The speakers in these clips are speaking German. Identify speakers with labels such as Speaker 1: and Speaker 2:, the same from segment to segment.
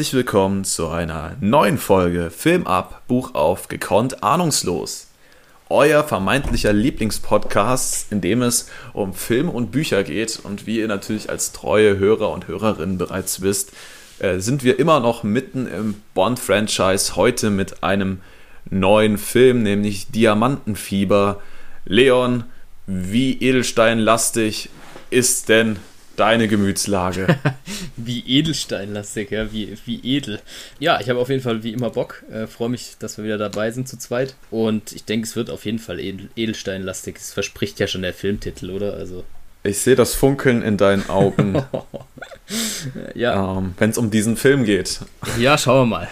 Speaker 1: Herzlich willkommen zu einer neuen Folge Film ab, Buch auf, gekonnt, ahnungslos. Euer vermeintlicher Lieblingspodcast, in dem es um Filme und Bücher geht. Und wie ihr natürlich als treue Hörer und Hörerinnen bereits wisst, äh, sind wir immer noch mitten im Bond-Franchise. Heute mit einem neuen Film, nämlich Diamantenfieber. Leon, wie edelsteinlastig ist denn deine Gemütslage?
Speaker 2: wie edelsteinlastig, ja, wie, wie edel. Ja, ich habe auf jeden Fall wie immer Bock. Äh, Freue mich, dass wir wieder dabei sind zu zweit. Und ich denke, es wird auf jeden Fall edel, edelsteinlastig. Es verspricht ja schon der Filmtitel, oder? Also.
Speaker 1: Ich sehe das Funkeln in deinen Augen.
Speaker 2: ja.
Speaker 1: Ähm, Wenn es um diesen Film geht.
Speaker 2: Ja, schauen wir mal.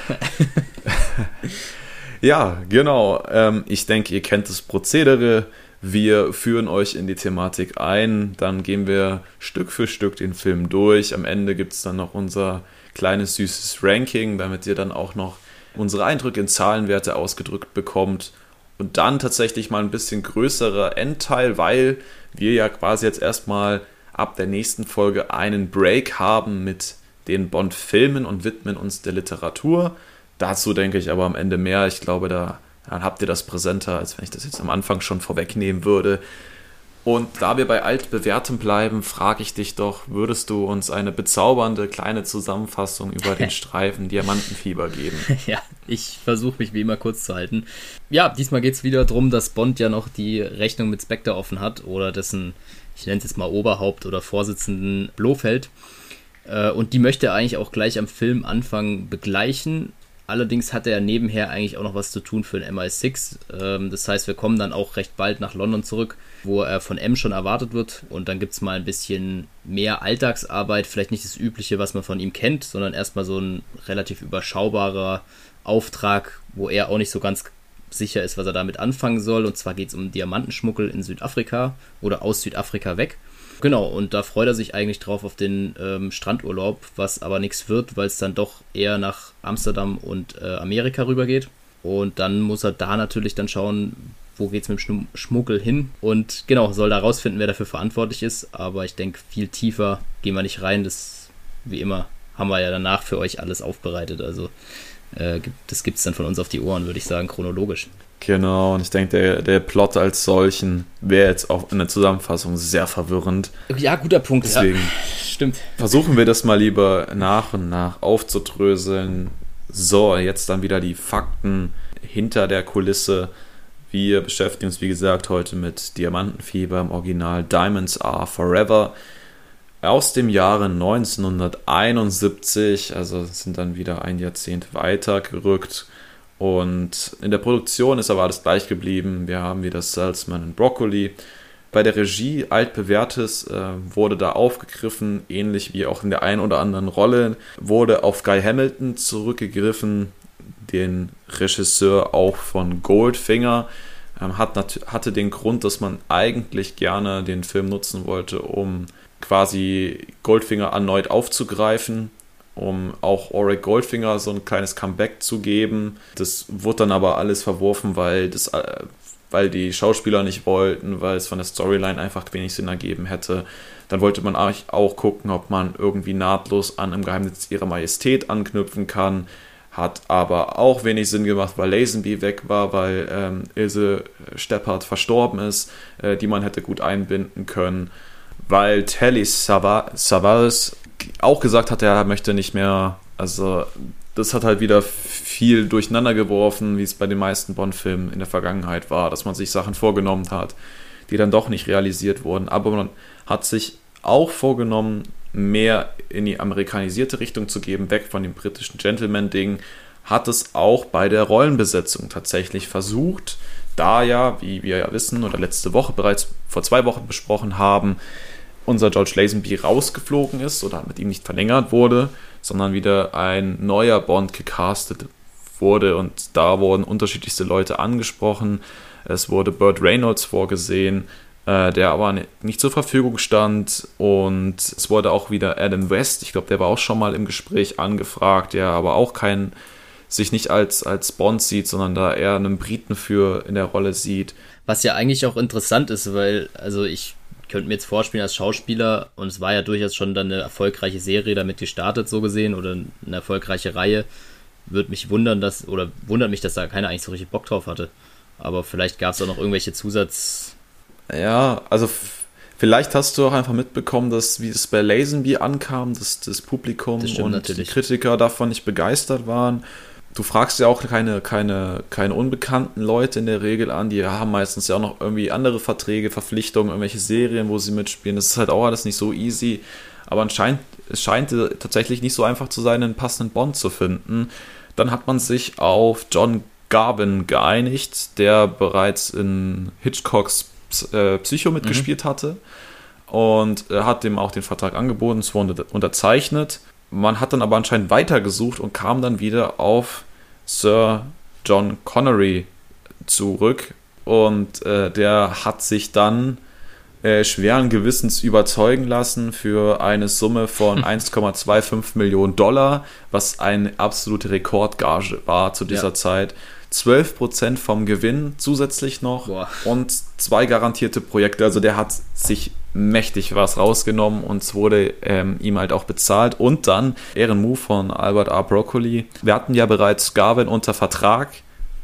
Speaker 1: ja, genau. Ähm, ich denke, ihr kennt das Prozedere. Wir führen euch in die Thematik ein, dann gehen wir Stück für Stück den Film durch. Am Ende gibt es dann noch unser kleines süßes Ranking, damit ihr dann auch noch unsere Eindrücke in Zahlenwerte ausgedrückt bekommt. Und dann tatsächlich mal ein bisschen größerer Endteil, weil wir ja quasi jetzt erstmal ab der nächsten Folge einen Break haben mit den Bond-Filmen und widmen uns der Literatur. Dazu denke ich aber am Ende mehr. Ich glaube, da dann habt ihr das präsenter, als wenn ich das jetzt am Anfang schon vorwegnehmen würde. Und da wir bei altbewährtem bleiben, frage ich dich doch, würdest du uns eine bezaubernde kleine Zusammenfassung über den Streifen Diamantenfieber geben?
Speaker 2: Ja, ich versuche mich wie immer kurz zu halten. Ja, diesmal geht es wieder darum, dass Bond ja noch die Rechnung mit Spectre offen hat oder dessen, ich nenne es jetzt mal Oberhaupt oder Vorsitzenden Blofeld. Äh, und die möchte er eigentlich auch gleich am Filmanfang begleichen, Allerdings hat er nebenher eigentlich auch noch was zu tun für den MI6. Ähm, das heißt, wir kommen dann auch recht bald nach London zurück, wo er von M schon erwartet wird. Und dann gibt es mal ein bisschen mehr Alltagsarbeit, vielleicht nicht das Übliche, was man von ihm kennt, sondern erstmal so ein relativ überschaubarer Auftrag, wo er auch nicht so ganz sicher ist, was er damit anfangen soll. Und zwar geht es um Diamantenschmuggel in Südafrika oder aus Südafrika weg. Genau, und da freut er sich eigentlich drauf auf den ähm, Strandurlaub, was aber nichts wird, weil es dann doch eher nach Amsterdam und äh, Amerika rübergeht. Und dann muss er da natürlich dann schauen, wo geht es mit dem Schmuggel hin. Und genau, soll da rausfinden, wer dafür verantwortlich ist. Aber ich denke, viel tiefer gehen wir nicht rein. Das, wie immer, haben wir ja danach für euch alles aufbereitet. Also äh, das gibt es dann von uns auf die Ohren, würde ich sagen, chronologisch.
Speaker 1: Genau, und ich denke, der, der Plot als solchen wäre jetzt auch in der Zusammenfassung sehr verwirrend.
Speaker 2: Ja, guter Punkt.
Speaker 1: Deswegen ja,
Speaker 2: stimmt.
Speaker 1: versuchen wir das mal lieber nach und nach aufzudröseln. So, jetzt dann wieder die Fakten hinter der Kulisse. Wir beschäftigen uns, wie gesagt, heute mit Diamantenfieber im Original Diamonds Are Forever aus dem Jahre 1971, also sind dann wieder ein Jahrzehnt weiter gerückt und in der Produktion ist aber alles gleich geblieben. Wir haben wieder Salzman und Broccoli. Bei der Regie altbewährtes äh, wurde da aufgegriffen, ähnlich wie auch in der einen oder anderen Rolle, wurde auf Guy Hamilton zurückgegriffen, den Regisseur auch von Goldfinger. Ähm, hat hatte den Grund, dass man eigentlich gerne den Film nutzen wollte, um quasi Goldfinger erneut aufzugreifen um auch Auric Goldfinger so ein kleines Comeback zu geben. Das wurde dann aber alles verworfen, weil, das, äh, weil die Schauspieler nicht wollten, weil es von der Storyline einfach wenig Sinn ergeben hätte. Dann wollte man auch gucken, ob man irgendwie nahtlos an Im Geheimnis ihrer Majestät anknüpfen kann. Hat aber auch wenig Sinn gemacht, weil Lazenby weg war, weil ähm, Ilse Steppert verstorben ist, äh, die man hätte gut einbinden können weil Telly Savalas auch gesagt hat, er möchte nicht mehr, also das hat halt wieder viel durcheinander geworfen, wie es bei den meisten Bond-Filmen in der Vergangenheit war, dass man sich Sachen vorgenommen hat, die dann doch nicht realisiert wurden. Aber man hat sich auch vorgenommen, mehr in die amerikanisierte Richtung zu geben, weg von dem britischen Gentleman-Ding, hat es auch bei der Rollenbesetzung tatsächlich versucht, da ja, wie wir ja wissen oder letzte Woche bereits vor zwei Wochen besprochen haben, unser George Lazenby rausgeflogen ist oder mit ihm nicht verlängert wurde, sondern wieder ein neuer Bond gecastet wurde und da wurden unterschiedlichste Leute angesprochen. Es wurde Burt Reynolds vorgesehen, äh, der aber nicht zur Verfügung stand und es wurde auch wieder Adam West, ich glaube, der war auch schon mal im Gespräch angefragt, der aber auch kein sich nicht als, als Bond sieht, sondern da eher einen Briten für in der Rolle sieht.
Speaker 2: Was ja eigentlich auch interessant ist, weil, also ich könnte mir jetzt vorspielen als Schauspieler, und es war ja durchaus schon dann eine erfolgreiche Serie damit gestartet, so gesehen, oder eine erfolgreiche Reihe, würde mich wundern, dass, oder wundert mich, dass da keiner eigentlich so richtig Bock drauf hatte. Aber vielleicht gab es auch noch irgendwelche Zusatz.
Speaker 1: Ja, also vielleicht hast du auch einfach mitbekommen, dass wie es bei Lazenby ankam, dass das Publikum das und natürlich. die Kritiker davon nicht begeistert waren. Du fragst ja auch keine, keine, keine unbekannten Leute in der Regel an, die haben meistens ja auch noch irgendwie andere Verträge, Verpflichtungen, irgendwelche Serien, wo sie mitspielen. Das ist halt auch alles nicht so easy. Aber anscheinend, es scheint tatsächlich nicht so einfach zu sein, einen passenden Bond zu finden. Dann hat man sich auf John Garvin geeinigt, der bereits in Hitchcocks äh, Psycho mitgespielt mhm. hatte. Und er hat dem auch den Vertrag angeboten, es wurde unterzeichnet. Man hat dann aber anscheinend weitergesucht und kam dann wieder auf Sir John Connery zurück. Und äh, der hat sich dann äh, schweren Gewissens überzeugen lassen für eine Summe von 1,25 Millionen Dollar, was eine absolute Rekordgage war zu dieser ja. Zeit. 12% vom Gewinn zusätzlich noch Boah. und zwei garantierte Projekte. Also der hat sich mächtig was rausgenommen und es wurde ähm, ihm halt auch bezahlt. Und dann Ehrenmove von Albert R. Broccoli. Wir hatten ja bereits Garvin unter Vertrag.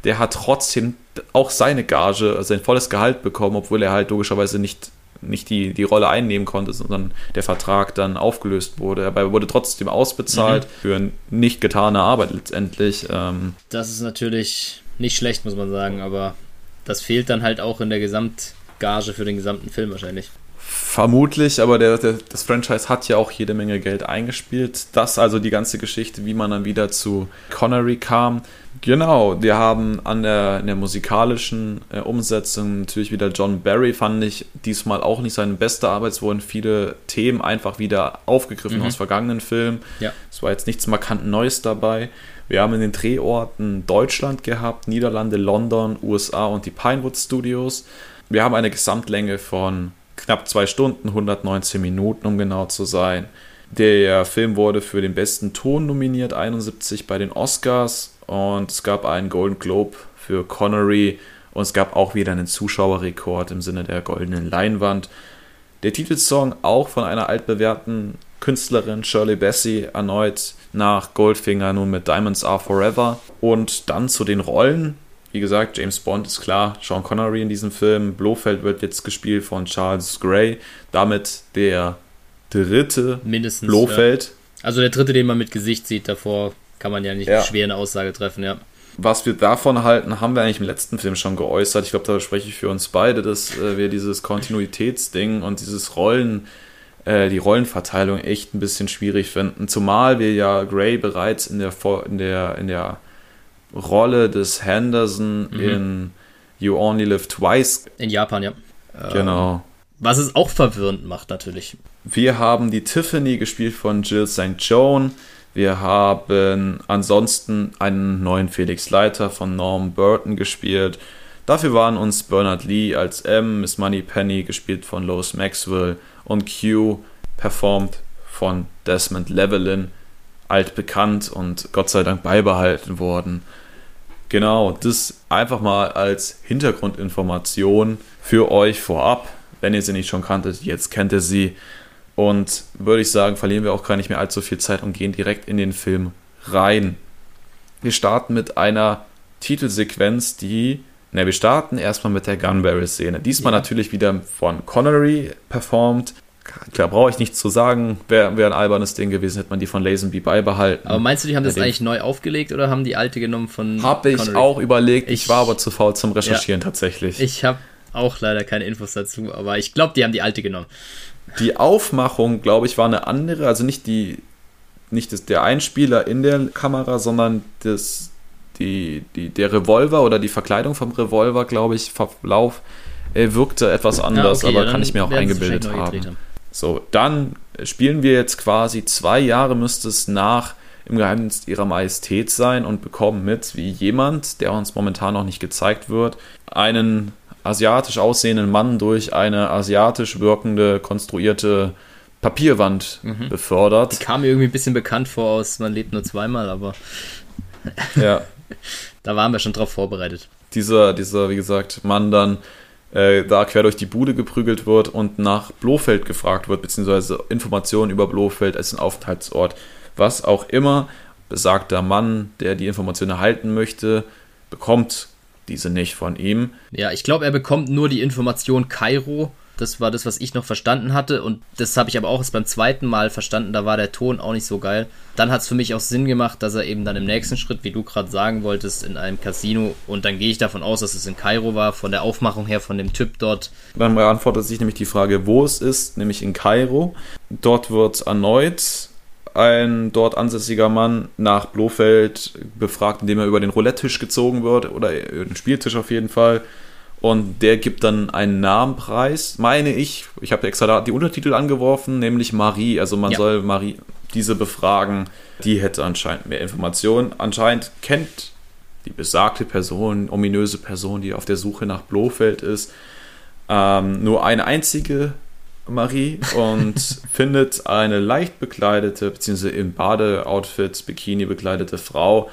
Speaker 1: Der hat trotzdem auch seine Gage, also sein volles Gehalt bekommen, obwohl er halt logischerweise nicht nicht die, die Rolle einnehmen konnte, sondern der Vertrag dann aufgelöst wurde. Aber er wurde trotzdem ausbezahlt mhm. für nicht getane Arbeit letztendlich. Ähm.
Speaker 2: Das ist natürlich nicht schlecht, muss man sagen, aber das fehlt dann halt auch in der Gesamtgage für den gesamten Film wahrscheinlich.
Speaker 1: Vermutlich, aber der, der, das Franchise hat ja auch jede Menge Geld eingespielt. Das also die ganze Geschichte, wie man dann wieder zu Connery kam. Genau, wir haben an der, der musikalischen äh, Umsetzung natürlich wieder John Barry, fand ich diesmal auch nicht seine beste Arbeit. Es wurden viele Themen einfach wieder aufgegriffen mhm. aus vergangenen Filmen. Ja. Es war jetzt nichts markant Neues dabei. Wir haben in den Drehorten Deutschland gehabt, Niederlande, London, USA und die Pinewood Studios. Wir haben eine Gesamtlänge von knapp zwei Stunden, 119 Minuten, um genau zu sein. Der Film wurde für den besten Ton nominiert, 71 bei den Oscars und es gab einen Golden Globe für Connery und es gab auch wieder einen Zuschauerrekord im Sinne der goldenen Leinwand. Der Titelsong auch von einer altbewährten Künstlerin Shirley Bassey erneut nach Goldfinger nun mit Diamonds Are Forever und dann zu den Rollen. Wie gesagt, James Bond ist klar, Sean Connery in diesem Film. Blofeld wird jetzt gespielt von Charles Gray. Damit der dritte
Speaker 2: Mindestens,
Speaker 1: Blofeld. Ja.
Speaker 2: Also der dritte, den man mit Gesicht sieht, davor kann man ja nicht ja. schwer eine Aussage treffen, ja.
Speaker 1: Was wir davon halten, haben wir eigentlich im letzten Film schon geäußert. Ich glaube, da spreche ich für uns beide, dass äh, wir dieses Kontinuitätsding und dieses Rollen, äh, die Rollenverteilung echt ein bisschen schwierig finden. Zumal wir ja Gray bereits in der, in der, in der Rolle des Henderson mhm. in You Only Live Twice.
Speaker 2: In Japan, ja.
Speaker 1: Genau.
Speaker 2: Was es auch verwirrend macht, natürlich.
Speaker 1: Wir haben die Tiffany gespielt von Jill St. Joan. Wir haben ansonsten einen neuen Felix Leiter von Norm Burton gespielt. Dafür waren uns Bernard Lee als M, Miss Money Penny gespielt von Lois Maxwell und Q performt von Desmond Llewellyn altbekannt und Gott sei Dank beibehalten worden. Genau, das einfach mal als Hintergrundinformation für euch vorab. Wenn ihr sie nicht schon kanntet, jetzt kennt ihr sie. Und würde ich sagen, verlieren wir auch gar nicht mehr allzu viel Zeit und gehen direkt in den Film rein. Wir starten mit einer Titelsequenz, die. Ne, wir starten erstmal mit der Gunberry-Szene. Diesmal ja. natürlich wieder von Connery performt. Klar, brauche ich nichts zu sagen. Wäre wär ein albernes Ding gewesen, hätte man die von Lazenby beibehalten.
Speaker 2: Aber meinst du, die haben das eigentlich neu aufgelegt oder haben die alte genommen von.
Speaker 1: Habe ich Connery? auch überlegt. Ich, ich, war aber zu faul zum Recherchieren ja, tatsächlich.
Speaker 2: Ich habe auch leider keine Infos dazu, aber ich glaube, die haben die alte genommen.
Speaker 1: Die Aufmachung, glaube ich, war eine andere. Also nicht die, nicht das, der Einspieler in der Kamera, sondern das, die, die, der Revolver oder die Verkleidung vom Revolver, glaube ich, Verlauf äh, wirkte etwas anders, ja, okay, aber ja, kann ich mir auch eingebildet haben. haben. So, dann spielen wir jetzt quasi zwei Jahre, müsste es nach im Geheimnis ihrer Majestät sein und bekommen mit, wie jemand, der uns momentan noch nicht gezeigt wird, einen asiatisch aussehenden Mann durch eine asiatisch wirkende, konstruierte Papierwand mhm. befördert.
Speaker 2: Die kam mir irgendwie ein bisschen bekannt vor aus Man lebt nur zweimal, aber
Speaker 1: ja.
Speaker 2: da waren wir schon drauf vorbereitet.
Speaker 1: Dieser, dieser, wie gesagt, Mann dann äh, da quer durch die Bude geprügelt wird und nach Blofeld gefragt wird, beziehungsweise Informationen über Blofeld als ein Aufenthaltsort. Was auch immer besagter Mann, der die Information erhalten möchte, bekommt diese nicht von ihm.
Speaker 2: Ja, ich glaube, er bekommt nur die Information Kairo das war das, was ich noch verstanden hatte. Und das habe ich aber auch erst beim zweiten Mal verstanden. Da war der Ton auch nicht so geil. Dann hat es für mich auch Sinn gemacht, dass er eben dann im nächsten Schritt, wie du gerade sagen wolltest, in einem Casino. Und dann gehe ich davon aus, dass es in Kairo war, von der Aufmachung her, von dem Typ dort.
Speaker 1: Dann beantwortet sich nämlich die Frage, wo es ist, nämlich in Kairo. Dort wird erneut ein dort ansässiger Mann nach Blofeld befragt, indem er über den Roulette-Tisch gezogen wird oder den Spieltisch auf jeden Fall. Und der gibt dann einen Namenpreis, meine ich. Ich habe extra da die Untertitel angeworfen, nämlich Marie. Also man ja. soll Marie diese befragen. Die hätte anscheinend mehr Informationen. Anscheinend kennt die besagte Person, ominöse Person, die auf der Suche nach Blofeld ist, ähm, nur eine einzige Marie und findet eine leicht bekleidete, beziehungsweise im Badeoutfit, Bikini bekleidete Frau,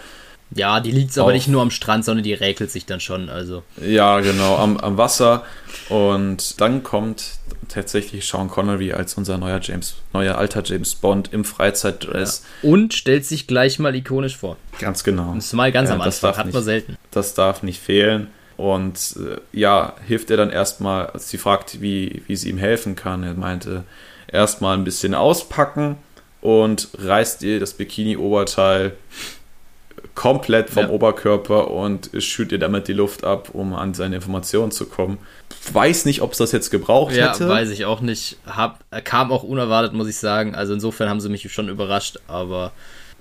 Speaker 2: ja, die liegt aber nicht nur am Strand, sondern die räkelt sich dann schon. Also.
Speaker 1: Ja, genau, am, am Wasser. Und dann kommt tatsächlich Sean Connery als unser neuer James, neuer alter James Bond im Freizeitdress.
Speaker 2: Ja. Und stellt sich gleich mal ikonisch vor.
Speaker 1: Ganz genau.
Speaker 2: Das ist mal ganz ja, am Anfang, hat man selten.
Speaker 1: Das darf nicht fehlen. Und äh, ja, hilft er dann erstmal, als sie fragt, wie, wie sie ihm helfen kann. Er meinte, erstmal ein bisschen auspacken und reißt ihr das Bikini-Oberteil komplett vom ja. Oberkörper und schürt ihr damit die Luft ab, um an seine Informationen zu kommen. Weiß nicht, ob es das jetzt gebraucht ja, hätte.
Speaker 2: Weiß ich auch nicht. Hab, kam auch unerwartet, muss ich sagen. Also insofern haben sie mich schon überrascht, aber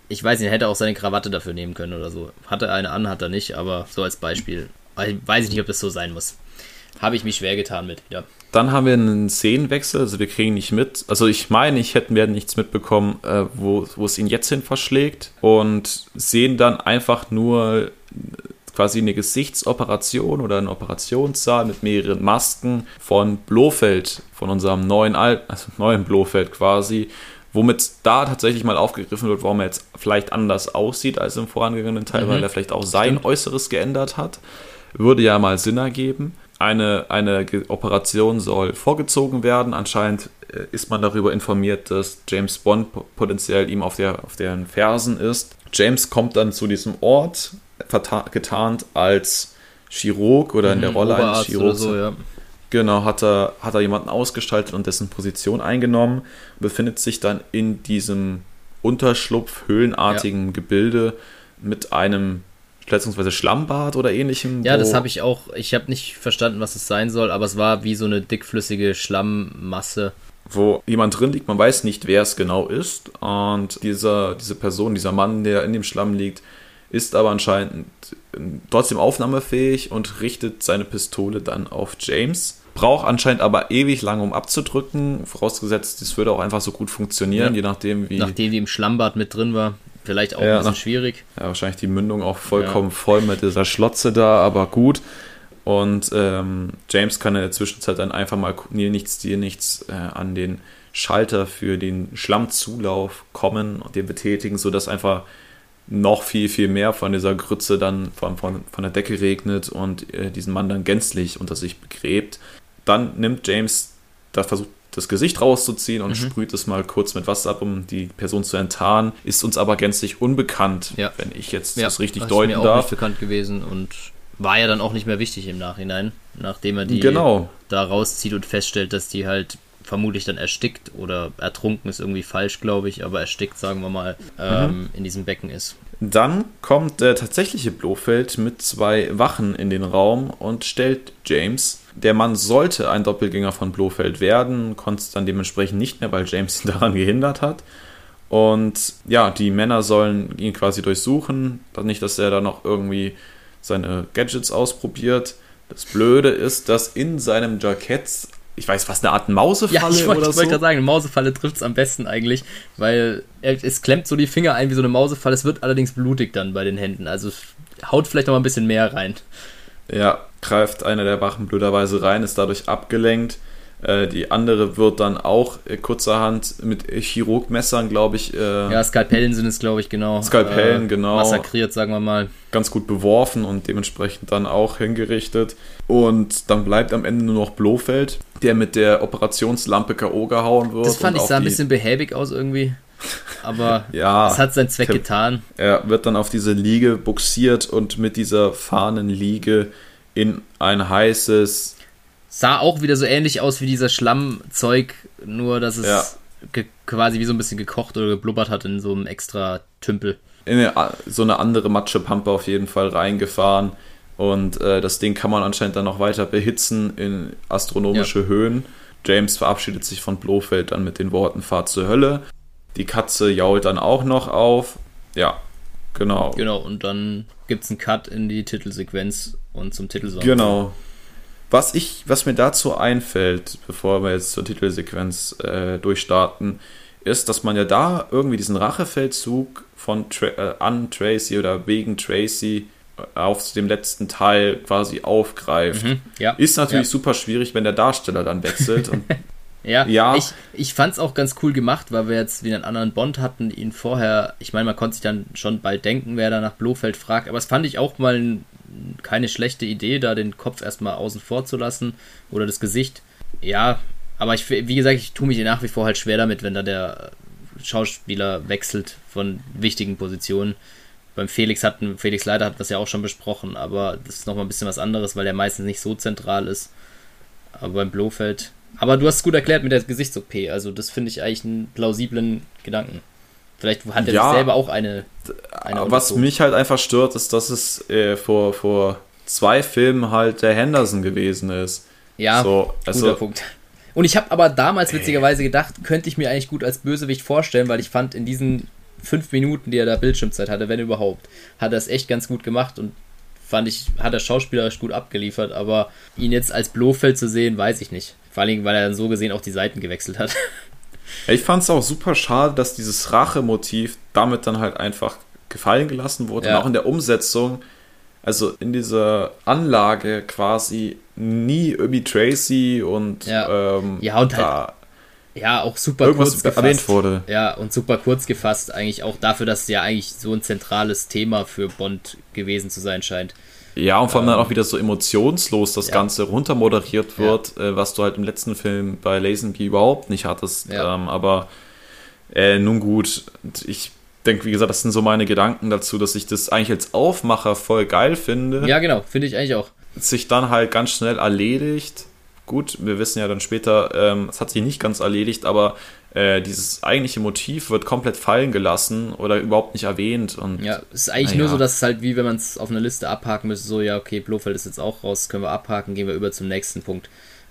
Speaker 2: ich weiß nicht, er hätte auch seine Krawatte dafür nehmen können oder so. Hatte er eine an, hat er nicht, aber so als Beispiel. Weiß ich nicht, ob das so sein muss. Habe ich mich schwer getan mit, ja.
Speaker 1: Dann haben wir einen Szenenwechsel, also wir kriegen nicht mit. Also ich meine, ich hätten wir nichts mitbekommen, äh, wo, wo es ihn jetzt hin verschlägt und sehen dann einfach nur äh, quasi eine Gesichtsoperation oder einen Operationssaal mit mehreren Masken von Blofeld, von unserem neuen Al also neuen Blofeld quasi, womit da tatsächlich mal aufgegriffen wird, warum er jetzt vielleicht anders aussieht als im vorangegangenen Teil, mhm. weil er vielleicht auch sein. Äußeres geändert hat. Würde ja mal Sinn ergeben eine, eine Operation soll vorgezogen werden. Anscheinend äh, ist man darüber informiert, dass James Bond potenziell ihm auf, der, auf deren Fersen ist. James kommt dann zu diesem Ort, getarnt als Chirurg oder in der mhm, Rolle Oberarzt eines Chirurgs. So, ja. Genau, hat er, hat er jemanden ausgestaltet und dessen Position eingenommen, befindet sich dann in diesem Unterschlupf, höhlenartigen ja. Gebilde mit einem schätzungsweise Schlammbad oder ähnlichem.
Speaker 2: Ja, das habe ich auch. Ich habe nicht verstanden, was es sein soll, aber es war wie so eine dickflüssige Schlammmasse.
Speaker 1: Wo jemand drin liegt, man weiß nicht, wer es genau ist. Und dieser, diese Person, dieser Mann, der in dem Schlamm liegt, ist aber anscheinend trotzdem aufnahmefähig und richtet seine Pistole dann auf James. Braucht anscheinend aber ewig lang, um abzudrücken. Vorausgesetzt, das würde auch einfach so gut funktionieren, ja. je nachdem, wie.
Speaker 2: Nachdem die im Schlammbad mit drin war. Vielleicht auch ja, ein bisschen schwierig.
Speaker 1: Ja, wahrscheinlich die Mündung auch vollkommen ja. voll mit dieser Schlotze da, aber gut. Und ähm, James kann in der Zwischenzeit dann einfach mal Neil nichts, dir nichts äh, an den Schalter für den Schlammzulauf kommen und den betätigen, sodass einfach noch viel, viel mehr von dieser Grütze dann von, von, von der Decke regnet und äh, diesen Mann dann gänzlich unter sich begräbt. Dann nimmt James, da versucht das Gesicht rauszuziehen und mhm. sprüht es mal kurz mit Wasser ab, um die Person zu enttarnen. Ist uns aber gänzlich unbekannt, ja. wenn ich jetzt ja, das richtig das deuten ist mir darf. Auch
Speaker 2: nicht bekannt gewesen und war ja dann auch nicht mehr wichtig im Nachhinein, nachdem er die genau. da rauszieht und feststellt, dass die halt vermutlich dann erstickt oder ertrunken ist irgendwie falsch, glaube ich, aber erstickt, sagen wir mal, ähm, mhm. in diesem Becken ist.
Speaker 1: Dann kommt der tatsächliche Blofeld mit zwei Wachen in den Raum und stellt James der Mann sollte ein Doppelgänger von Blofeld werden, konnte es dann dementsprechend nicht mehr, weil James ihn daran gehindert hat. Und ja, die Männer sollen ihn quasi durchsuchen. Nicht, dass er da noch irgendwie seine Gadgets ausprobiert. Das Blöde ist, dass in seinem Jackett, ich weiß, was eine Art Mausefalle ja, ich
Speaker 2: wollte,
Speaker 1: oder
Speaker 2: ich so. Ich wollte gerade sagen, eine Mausefalle trifft es am besten eigentlich, weil es klemmt so die Finger ein wie so eine Mausefalle. Es wird allerdings blutig dann bei den Händen. Also haut vielleicht noch mal ein bisschen mehr rein.
Speaker 1: Ja, greift einer der Wachen blöderweise rein, ist dadurch abgelenkt. Äh, die andere wird dann auch äh, kurzerhand mit Chirurgmessern, glaube ich. Äh,
Speaker 2: ja, Skalpellen sind es, glaube ich, genau.
Speaker 1: Skalpellen, genau.
Speaker 2: Massakriert, sagen wir mal.
Speaker 1: Ganz gut beworfen und dementsprechend dann auch hingerichtet. Und dann bleibt am Ende nur noch Blofeld, der mit der Operationslampe K.O. gehauen wird.
Speaker 2: Das fand ich sah ein bisschen behäbig aus irgendwie. Aber
Speaker 1: ja,
Speaker 2: es hat seinen Zweck getan.
Speaker 1: Er wird dann auf diese Liege buxiert und mit dieser Fahnenliege in ein heißes
Speaker 2: Sah auch wieder so ähnlich aus wie dieser Schlammzeug, nur dass es ja. quasi wie so ein bisschen gekocht oder geblubbert hat in so einem extra Tümpel.
Speaker 1: In eine, so eine andere Matschepampe auf jeden Fall reingefahren. Und äh, das Ding kann man anscheinend dann noch weiter behitzen in astronomische ja. Höhen. James verabschiedet sich von Blofeld dann mit den Worten Fahrt zur Hölle. Die Katze jault dann auch noch auf. Ja, genau.
Speaker 2: Genau, und dann gibt es einen Cut in die Titelsequenz und zum Titelsong.
Speaker 1: Genau. Was, ich, was mir dazu einfällt, bevor wir jetzt zur Titelsequenz äh, durchstarten, ist, dass man ja da irgendwie diesen Rachefeldzug von Tra äh, an Tracy oder wegen Tracy äh, auf dem letzten Teil quasi aufgreift. Mhm, ja, ist natürlich ja. super schwierig, wenn der Darsteller dann wechselt. und
Speaker 2: ja, ja, ich, ich fand es auch ganz cool gemacht, weil wir jetzt wieder einen anderen Bond hatten, ihn vorher, ich meine, man konnte sich dann schon bald denken, wer da nach Blofeld fragt, aber es fand ich auch mal ein keine schlechte Idee, da den Kopf erstmal außen vor zu lassen oder das Gesicht. Ja, aber ich, wie gesagt, ich tue mich nach wie vor halt schwer damit, wenn da der Schauspieler wechselt von wichtigen Positionen. Beim Felix hatten, Felix Leiter hat das ja auch schon besprochen, aber das ist nochmal ein bisschen was anderes, weil der meistens nicht so zentral ist. Aber beim Blofeld. Aber du hast es gut erklärt mit der Gesichts-OP, also das finde ich eigentlich einen plausiblen Gedanken. Vielleicht hat er ja, selber auch eine.
Speaker 1: eine was mich halt einfach stört, ist, dass es äh, vor, vor zwei Filmen halt der Henderson gewesen ist.
Speaker 2: Ja, so, also, guter Punkt. Und ich habe aber damals witzigerweise gedacht, könnte ich mir eigentlich gut als Bösewicht vorstellen, weil ich fand, in diesen fünf Minuten, die er da Bildschirmzeit hatte, wenn überhaupt, hat er es echt ganz gut gemacht und fand ich, hat er schauspielerisch gut abgeliefert, aber ihn jetzt als Blofeld zu sehen, weiß ich nicht. Vor allem, weil er dann so gesehen auch die Seiten gewechselt hat.
Speaker 1: Ich fand es auch super schade, dass dieses Rachemotiv damit dann halt einfach gefallen gelassen wurde. Ja. Und auch in der Umsetzung, also in dieser Anlage quasi nie irgendwie Tracy und
Speaker 2: ja, ähm, ja und halt, ja auch super
Speaker 1: irgendwas kurz gefasst. erwähnt wurde.
Speaker 2: Ja und super kurz gefasst eigentlich auch dafür, dass es ja eigentlich so ein zentrales Thema für Bond gewesen zu sein scheint.
Speaker 1: Ja, und vor allem ähm, dann auch wieder so emotionslos das ja. Ganze runtermoderiert wird, ja. äh, was du halt im letzten Film bei Lazenby überhaupt nicht hattest. Ja. Ähm, aber äh, nun gut, ich denke, wie gesagt, das sind so meine Gedanken dazu, dass ich das eigentlich als Aufmacher voll geil finde.
Speaker 2: Ja, genau, finde ich eigentlich auch.
Speaker 1: Sich dann halt ganz schnell erledigt. Gut, wir wissen ja dann später, ähm, es hat sich nicht ganz erledigt, aber äh, dieses eigentliche Motiv wird komplett fallen gelassen oder überhaupt nicht erwähnt. Und,
Speaker 2: ja, es ist eigentlich nur so, dass es halt wie wenn man es auf einer Liste abhaken müsste, so ja, okay, Blofeld ist jetzt auch raus, können wir abhaken, gehen wir über zum nächsten Punkt.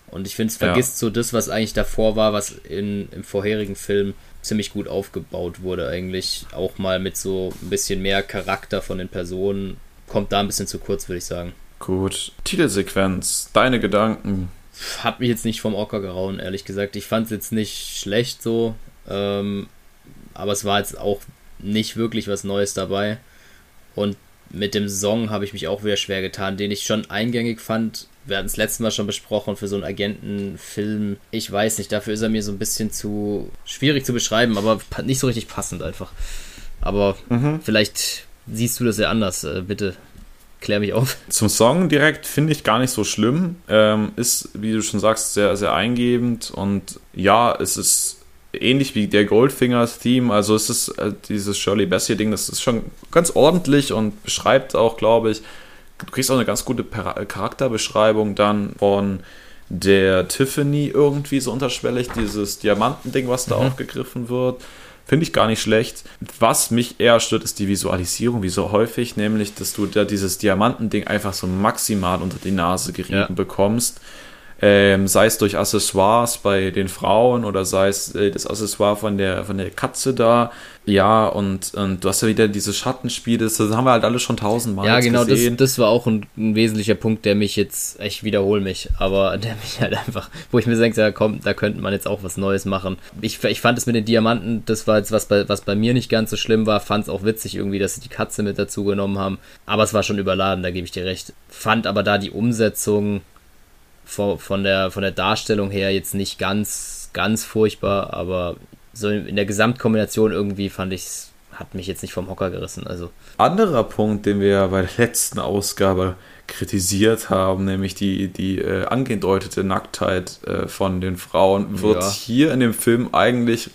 Speaker 2: Und ich finde, es vergisst ja. so das, was eigentlich davor war, was in, im vorherigen Film ziemlich gut aufgebaut wurde, eigentlich. Auch mal mit so ein bisschen mehr Charakter von den Personen. Kommt da ein bisschen zu kurz, würde ich sagen.
Speaker 1: Gut. Titelsequenz, deine Gedanken
Speaker 2: hat mich jetzt nicht vom Ocker gehauen, ehrlich gesagt. Ich fand es jetzt nicht schlecht so, ähm, aber es war jetzt auch nicht wirklich was Neues dabei. Und mit dem Song habe ich mich auch wieder schwer getan, den ich schon eingängig fand. Wir hatten es letztes Mal schon besprochen für so einen Agentenfilm. Ich weiß nicht, dafür ist er mir so ein bisschen zu schwierig zu beschreiben, aber nicht so richtig passend einfach. Aber mhm. vielleicht siehst du das ja anders. Äh, bitte Klär mich auf.
Speaker 1: Zum Song direkt finde ich gar nicht so schlimm. Ähm, ist, wie du schon sagst, sehr, sehr eingebend. Und ja, es ist ähnlich wie der Goldfingers-Theme. Also es ist äh, dieses Shirley Bassey-Ding, das ist schon ganz ordentlich und beschreibt auch, glaube ich, du kriegst auch eine ganz gute Charakterbeschreibung dann von der Tiffany irgendwie so unterschwellig, dieses Diamantending, was da mhm. aufgegriffen wird. Finde ich gar nicht schlecht. Was mich eher stört, ist die Visualisierung, wie so häufig, nämlich, dass du da dieses Diamantending einfach so maximal unter die Nase gerieben ja. bekommst ähm, sei es durch Accessoires bei den Frauen oder sei es äh, das Accessoire von der, von der Katze da. Ja, und, und du hast ja wieder diese Schattenspiele, das haben wir halt alle schon tausendmal
Speaker 2: Ja, genau, gesehen. Das, das war auch ein, ein, wesentlicher Punkt, der mich jetzt, ich wiederhole mich, aber der mich halt einfach, wo ich mir denke, ja komm, da könnte man jetzt auch was Neues machen. Ich, ich fand es mit den Diamanten, das war jetzt was bei, was bei mir nicht ganz so schlimm war, fand es auch witzig irgendwie, dass sie die Katze mit dazu genommen haben, aber es war schon überladen, da gebe ich dir recht. Fand aber da die Umsetzung von der, von der Darstellung her jetzt nicht ganz, ganz furchtbar, aber so in der Gesamtkombination irgendwie fand ich es, hat mich jetzt nicht vom Hocker gerissen. Also.
Speaker 1: Anderer Punkt, den wir bei der letzten Ausgabe kritisiert haben, nämlich die, die äh, angedeutete Nacktheit äh, von den Frauen, wird ja. hier in dem Film eigentlich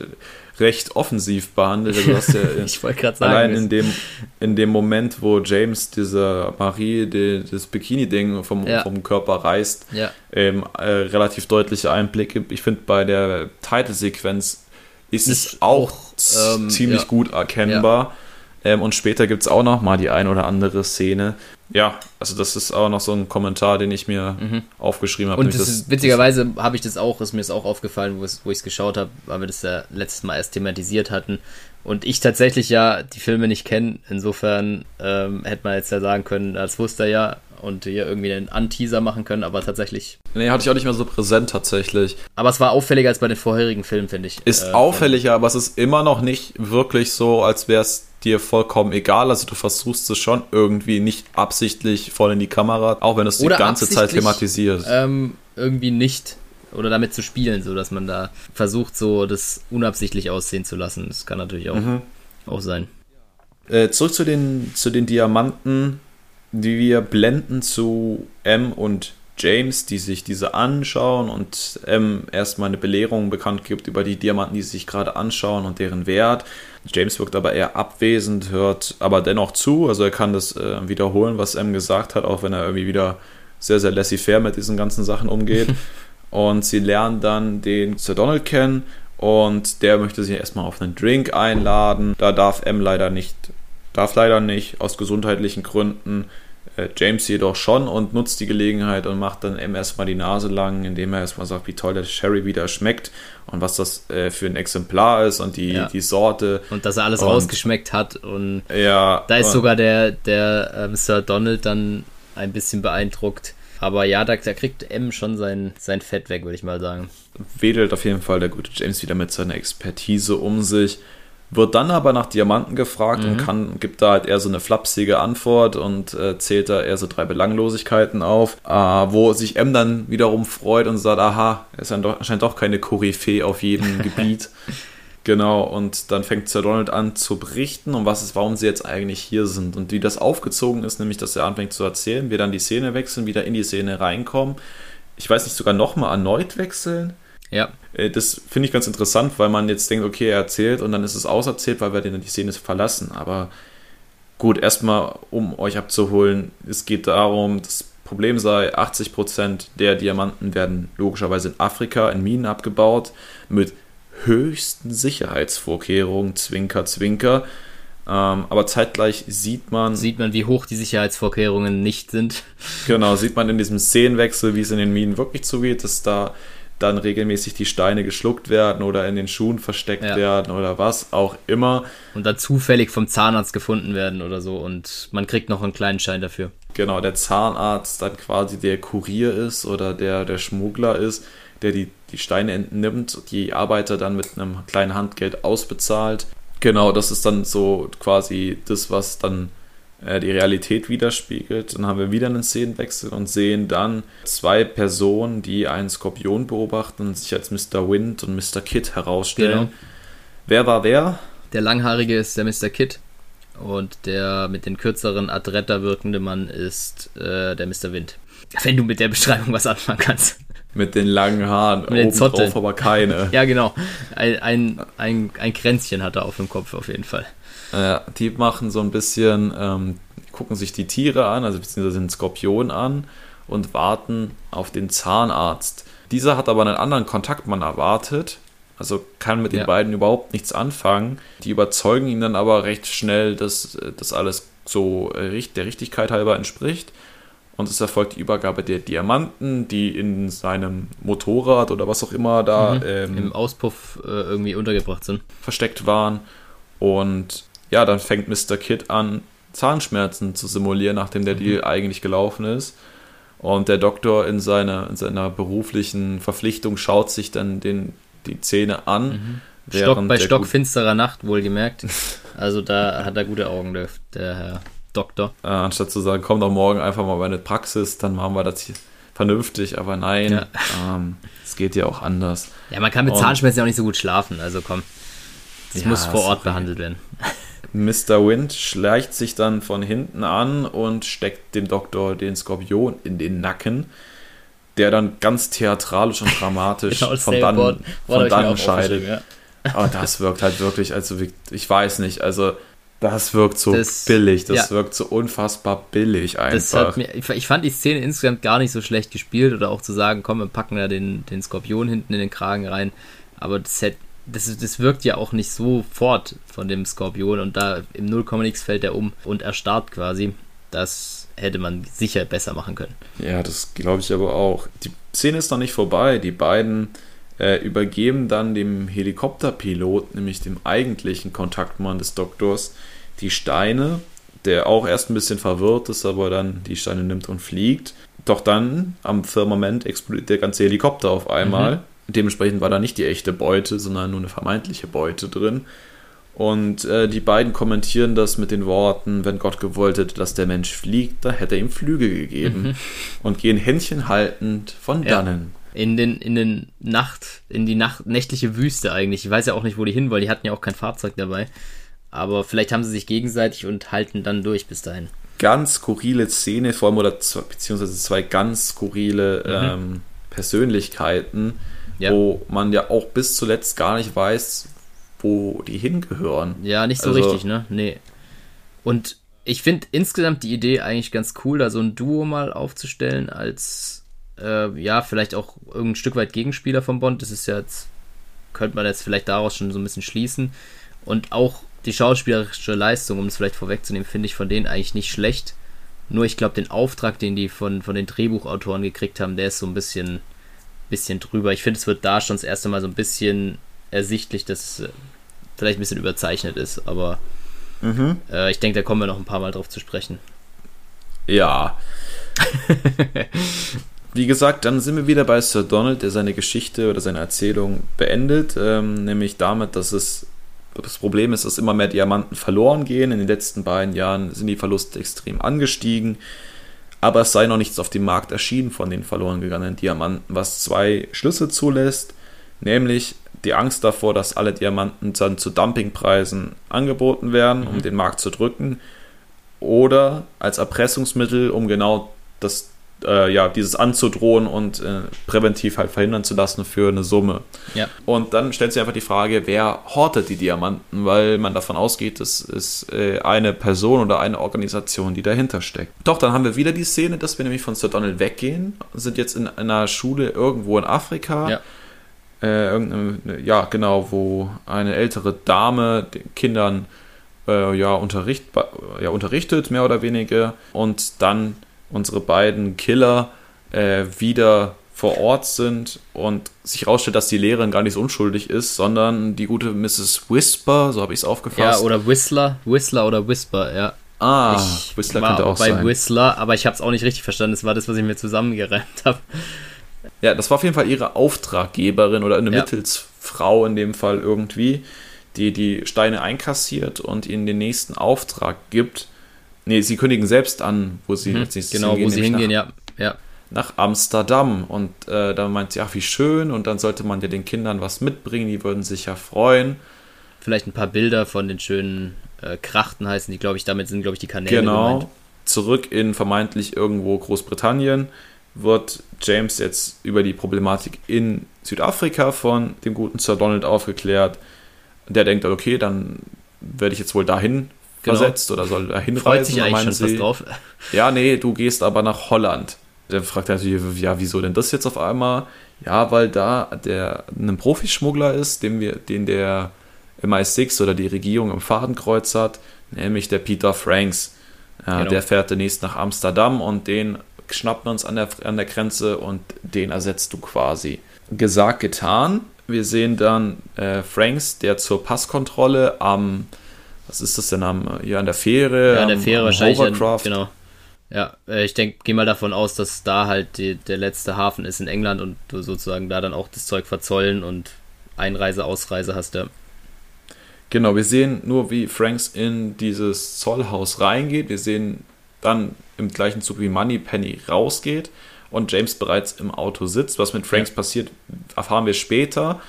Speaker 1: recht offensiv behandelt. Also hast ja
Speaker 2: ich wollte gerade
Speaker 1: sagen. Allein in dem, in dem Moment, wo James dieser Marie die, das Bikini-Ding vom, ja. vom Körper reißt,
Speaker 2: ja.
Speaker 1: ähm, äh, relativ deutliche Einblicke. Ich finde, bei der Titelsequenz ist, ist es auch, auch ähm, ziemlich ja. gut erkennbar. Ähm, und später gibt es auch noch mal die ein oder andere Szene. Ja, also das ist auch noch so ein Kommentar, den ich mir mhm. aufgeschrieben habe.
Speaker 2: Und das das, witzigerweise habe ich das auch, ist mir das auch aufgefallen, wo, wo ich es geschaut habe, weil wir das ja letztes Mal erst thematisiert hatten. Und ich tatsächlich ja die Filme nicht kenne. Insofern ähm, hätte man jetzt ja sagen können, als wusste er ja und hier irgendwie einen Anteaser machen können, aber tatsächlich.
Speaker 1: Nee, hatte ich auch nicht mehr so präsent tatsächlich.
Speaker 2: Aber es war auffälliger als bei den vorherigen Filmen, finde ich.
Speaker 1: Ist äh, auffälliger, aber es ist immer noch nicht wirklich so, als wäre es dir vollkommen egal. Also du versuchst es schon irgendwie nicht absichtlich voll in die Kamera, auch wenn es die ganze Zeit thematisiert.
Speaker 2: Ähm, irgendwie nicht oder damit zu spielen, so dass man da versucht, so das unabsichtlich aussehen zu lassen. Das kann natürlich auch, mhm. auch sein.
Speaker 1: Äh, zurück zu den, zu den Diamanten, die wir blenden zu M und James, die sich diese anschauen und M erstmal eine Belehrung bekannt gibt über die Diamanten, die sie sich gerade anschauen und deren Wert. James wirkt aber eher abwesend, hört aber dennoch zu, also er kann das äh, wiederholen, was M gesagt hat, auch wenn er irgendwie wieder sehr, sehr laissez-faire mit diesen ganzen Sachen umgeht. und sie lernen dann den Sir Donald kennen und der möchte sich erstmal auf einen Drink einladen. Da darf M leider nicht, darf leider nicht, aus gesundheitlichen Gründen. Äh, James jedoch schon und nutzt die Gelegenheit und macht dann eben erstmal die Nase lang, indem er erstmal sagt, wie toll der Sherry wieder schmeckt und was das äh, für ein Exemplar ist und die, ja. die Sorte.
Speaker 2: Und dass er alles und, rausgeschmeckt hat. Und
Speaker 1: ja,
Speaker 2: da ist sogar der, der ähm, Sir Donald dann ein bisschen beeindruckt. Aber ja, da, da kriegt M schon sein, sein Fett weg, würde ich mal sagen.
Speaker 1: Wedelt auf jeden Fall der gute James wieder mit seiner Expertise um sich wird dann aber nach Diamanten gefragt mhm. und kann, gibt da halt eher so eine flapsige Antwort und äh, zählt da eher so drei Belanglosigkeiten auf, äh, wo sich M dann wiederum freut und sagt, aha, er ist dann doch, anscheinend doch keine Koryphäe auf jedem Gebiet. Genau, und dann fängt Sir Donald an zu berichten, um was es, warum sie jetzt eigentlich hier sind. Und wie das aufgezogen ist, nämlich, dass er anfängt zu erzählen, wir dann die Szene wechseln, wieder in die Szene reinkommen. Ich weiß nicht, sogar nochmal erneut wechseln
Speaker 2: ja.
Speaker 1: Äh, das finde ich ganz interessant, weil man jetzt denkt, okay, er erzählt und dann ist es auserzählt, weil wir den die Szene verlassen. Aber gut, erstmal, um euch abzuholen, es geht darum, das Problem sei, 80% der Diamanten werden logischerweise in Afrika in Minen abgebaut mit höchsten Sicherheitsvorkehrungen, Zwinker, Zwinker. Ähm, aber zeitgleich sieht man.
Speaker 2: Sieht man, wie hoch die Sicherheitsvorkehrungen nicht sind.
Speaker 1: Genau, sieht man in diesem Szenenwechsel, wie es in den Minen wirklich zugeht, dass da dann regelmäßig die Steine geschluckt werden oder in den Schuhen versteckt ja. werden oder was auch immer.
Speaker 2: Und dann zufällig vom Zahnarzt gefunden werden oder so und man kriegt noch einen kleinen Schein dafür.
Speaker 1: Genau, der Zahnarzt dann quasi der Kurier ist oder der, der Schmuggler ist, der die, die Steine entnimmt, die Arbeiter dann mit einem kleinen Handgeld ausbezahlt. Genau, das ist dann so quasi das, was dann die Realität widerspiegelt. Dann haben wir wieder einen Szenenwechsel und sehen dann zwei Personen, die einen Skorpion beobachten und sich als Mr. Wind und Mr. Kid herausstellen. Genau. Wer war wer?
Speaker 2: Der Langhaarige ist der Mr. Kid und der mit den kürzeren, adretter wirkende Mann ist äh, der Mr. Wind. Wenn du mit der Beschreibung was anfangen kannst.
Speaker 1: Mit den langen Haaren,
Speaker 2: mit den drauf
Speaker 1: aber keine.
Speaker 2: ja, genau. Ein, ein, ein, ein Kränzchen hat er auf dem Kopf auf jeden Fall.
Speaker 1: Ja, die machen so ein bisschen, ähm, gucken sich die Tiere an, also beziehungsweise den Skorpion an und warten auf den Zahnarzt. Dieser hat aber einen anderen Kontaktmann erwartet, also kann mit ja. den beiden überhaupt nichts anfangen. Die überzeugen ihn dann aber recht schnell, dass das alles so äh, der Richtigkeit halber entspricht. Und es erfolgt die Übergabe der Diamanten, die in seinem Motorrad oder was auch immer da
Speaker 2: mhm. ähm, im Auspuff äh, irgendwie untergebracht sind.
Speaker 1: Versteckt waren. Und ja, dann fängt Mr. Kid an, Zahnschmerzen zu simulieren, nachdem der mhm. Deal eigentlich gelaufen ist. Und der Doktor in seiner, in seiner beruflichen Verpflichtung schaut sich dann den, die Zähne an.
Speaker 2: Mhm. Stock bei stockfinsterer Nacht, wohlgemerkt. Also da hat er gute Augen, der, der Herr Doktor.
Speaker 1: Äh, anstatt zu sagen, komm doch morgen einfach mal bei eine Praxis, dann machen wir das hier, vernünftig, aber nein, ja. ähm, es geht ja auch anders.
Speaker 2: Ja, man kann mit Zahnschmerzen ja auch nicht so gut schlafen, also komm. Das ja, muss vor Ort sorry. behandelt werden.
Speaker 1: Mr. Wind schleicht sich dann von hinten an und steckt dem Doktor den Skorpion in den Nacken, der dann ganz theatralisch und dramatisch genau, von dann, von dann scheidet. Ja. Aber das wirkt halt wirklich, also ich weiß nicht, also das wirkt so das, billig, das ja. wirkt so unfassbar billig einfach.
Speaker 2: Mir, ich fand die Szene insgesamt gar nicht so schlecht gespielt oder auch zu sagen, komm, wir packen da den, den Skorpion hinten in den Kragen rein. Aber das, hätte, das, das wirkt ja auch nicht so fort von dem Skorpion und da im Nullkomma fällt er um und erstarrt quasi. Das hätte man sicher besser machen können.
Speaker 1: Ja, das glaube ich aber auch. Die Szene ist noch nicht vorbei. Die beiden äh, übergeben dann dem Helikopterpilot, nämlich dem eigentlichen Kontaktmann des Doktors, die Steine, der auch erst ein bisschen verwirrt ist, aber dann die Steine nimmt und fliegt. Doch dann am Firmament explodiert der ganze Helikopter auf einmal. Mhm. Dementsprechend war da nicht die echte Beute, sondern nur eine vermeintliche Beute drin. Und äh, die beiden kommentieren das mit den Worten, wenn Gott gewollt hätte, dass der Mensch fliegt, da hätte er ihm Flügel gegeben. Mhm. Und gehen Händchen haltend von ja. dannen
Speaker 2: in den, in den Nacht, in die Nacht, nächtliche Wüste eigentlich. Ich weiß ja auch nicht, wo die hin wollen. Die hatten ja auch kein Fahrzeug dabei. Aber vielleicht haben sie sich gegenseitig und halten dann durch bis dahin.
Speaker 1: Ganz skurrile Szene, vor allem, oder beziehungsweise zwei ganz skurrile mhm. ähm, Persönlichkeiten, ja. wo man ja auch bis zuletzt gar nicht weiß, wo die hingehören.
Speaker 2: Ja, nicht so also, richtig, ne? Nee. Und ich finde insgesamt die Idee eigentlich ganz cool, da so ein Duo mal aufzustellen als äh, ja, vielleicht auch irgendein Stück weit Gegenspieler von Bond. Das ist ja jetzt, könnte man jetzt vielleicht daraus schon so ein bisschen schließen. Und auch die schauspielerische Leistung, um es vielleicht vorwegzunehmen, finde ich von denen eigentlich nicht schlecht. Nur ich glaube, den Auftrag, den die von, von den Drehbuchautoren gekriegt haben, der ist so ein bisschen, bisschen drüber. Ich finde, es wird da schon das erste Mal so ein bisschen ersichtlich, dass es äh, vielleicht ein bisschen überzeichnet ist, aber mhm. äh, ich denke, da kommen wir noch ein paar Mal drauf zu sprechen.
Speaker 1: Ja. Wie gesagt, dann sind wir wieder bei Sir Donald, der seine Geschichte oder seine Erzählung beendet, ähm, nämlich damit, dass es das Problem ist, dass immer mehr Diamanten verloren gehen. In den letzten beiden Jahren sind die Verluste extrem angestiegen, aber es sei noch nichts auf dem Markt erschienen von den verloren gegangenen Diamanten, was zwei Schlüsse zulässt, nämlich die Angst davor, dass alle Diamanten dann zu Dumpingpreisen angeboten werden, mhm. um den Markt zu drücken, oder als Erpressungsmittel, um genau das äh, ja, dieses anzudrohen und äh, präventiv halt verhindern zu lassen für eine Summe. Ja. Und dann stellt sich einfach die Frage, wer hortet die Diamanten, weil man davon ausgeht, es ist äh, eine Person oder eine Organisation, die dahinter steckt. Doch, dann haben wir wieder die Szene, dass wir nämlich von Sir Donald weggehen, sind jetzt in einer Schule irgendwo in Afrika. Ja. Äh, ja, genau, wo eine ältere Dame den Kindern äh, ja, unterricht, ja, unterrichtet, mehr oder weniger, und dann unsere beiden Killer äh, wieder vor Ort sind und sich herausstellt, dass die Lehrerin gar nicht so unschuldig ist, sondern die gute Mrs. Whisper, so habe ich es aufgefasst.
Speaker 2: Ja, oder Whistler, Whistler oder Whisper, ja.
Speaker 1: Ah, ich Whistler könnte auch
Speaker 2: bei
Speaker 1: sein.
Speaker 2: Bei Whistler, aber ich habe es auch nicht richtig verstanden. Das war das, was ich mir zusammengereimt habe.
Speaker 1: Ja, das war auf jeden Fall ihre Auftraggeberin oder eine ja. Mittelsfrau in dem Fall irgendwie, die die Steine einkassiert und ihnen den nächsten Auftrag gibt. Nee, sie kündigen selbst an, wo sie
Speaker 2: mhm, als nächstes genau, hingehen. Genau, wo sie hingehen, nach, ja. ja.
Speaker 1: Nach Amsterdam. Und äh, dann meint sie, ach, wie schön. Und dann sollte man ja den Kindern was mitbringen, die würden sich ja freuen.
Speaker 2: Vielleicht ein paar Bilder von den schönen äh, Krachten heißen die, glaube ich, damit sind, glaube ich, die Kanäle
Speaker 1: Genau. Gemeint. Zurück in vermeintlich irgendwo Großbritannien wird James jetzt über die Problematik in Südafrika von dem guten Sir Donald aufgeklärt. Der denkt, okay, dann werde ich jetzt wohl dahin genau. versetzt oder soll er hinreisen? Freut sich eigentlich schon sie, drauf. Ja, nee, du gehst aber nach Holland. Der fragt natürlich, ja, wieso denn das jetzt auf einmal? Ja, weil da der ein Profischmuggler ist, den wir, den der MI6 oder die Regierung im Fadenkreuz hat, nämlich der Peter Franks. Ja, genau. Der fährt demnächst nach Amsterdam und den schnappen wir uns an der, an der Grenze und den ersetzt du quasi. Gesagt, getan. Wir sehen dann äh, Franks, der zur Passkontrolle am was ist das der Name? Ja, an der Fähre.
Speaker 2: Ja, an der Fähre am, wahrscheinlich. Hovercraft. genau. Ja, äh, ich denke, geh mal davon aus, dass da halt die, der letzte Hafen ist in England und du sozusagen da dann auch das Zeug verzollen und Einreise, Ausreise hast, ja.
Speaker 1: Genau, wir sehen nur, wie Franks in dieses Zollhaus reingeht. Wir sehen dann im gleichen Zug, wie Moneypenny rausgeht. und James bereits im Auto sitzt. Was mit Franks ja. passiert, erfahren wir später.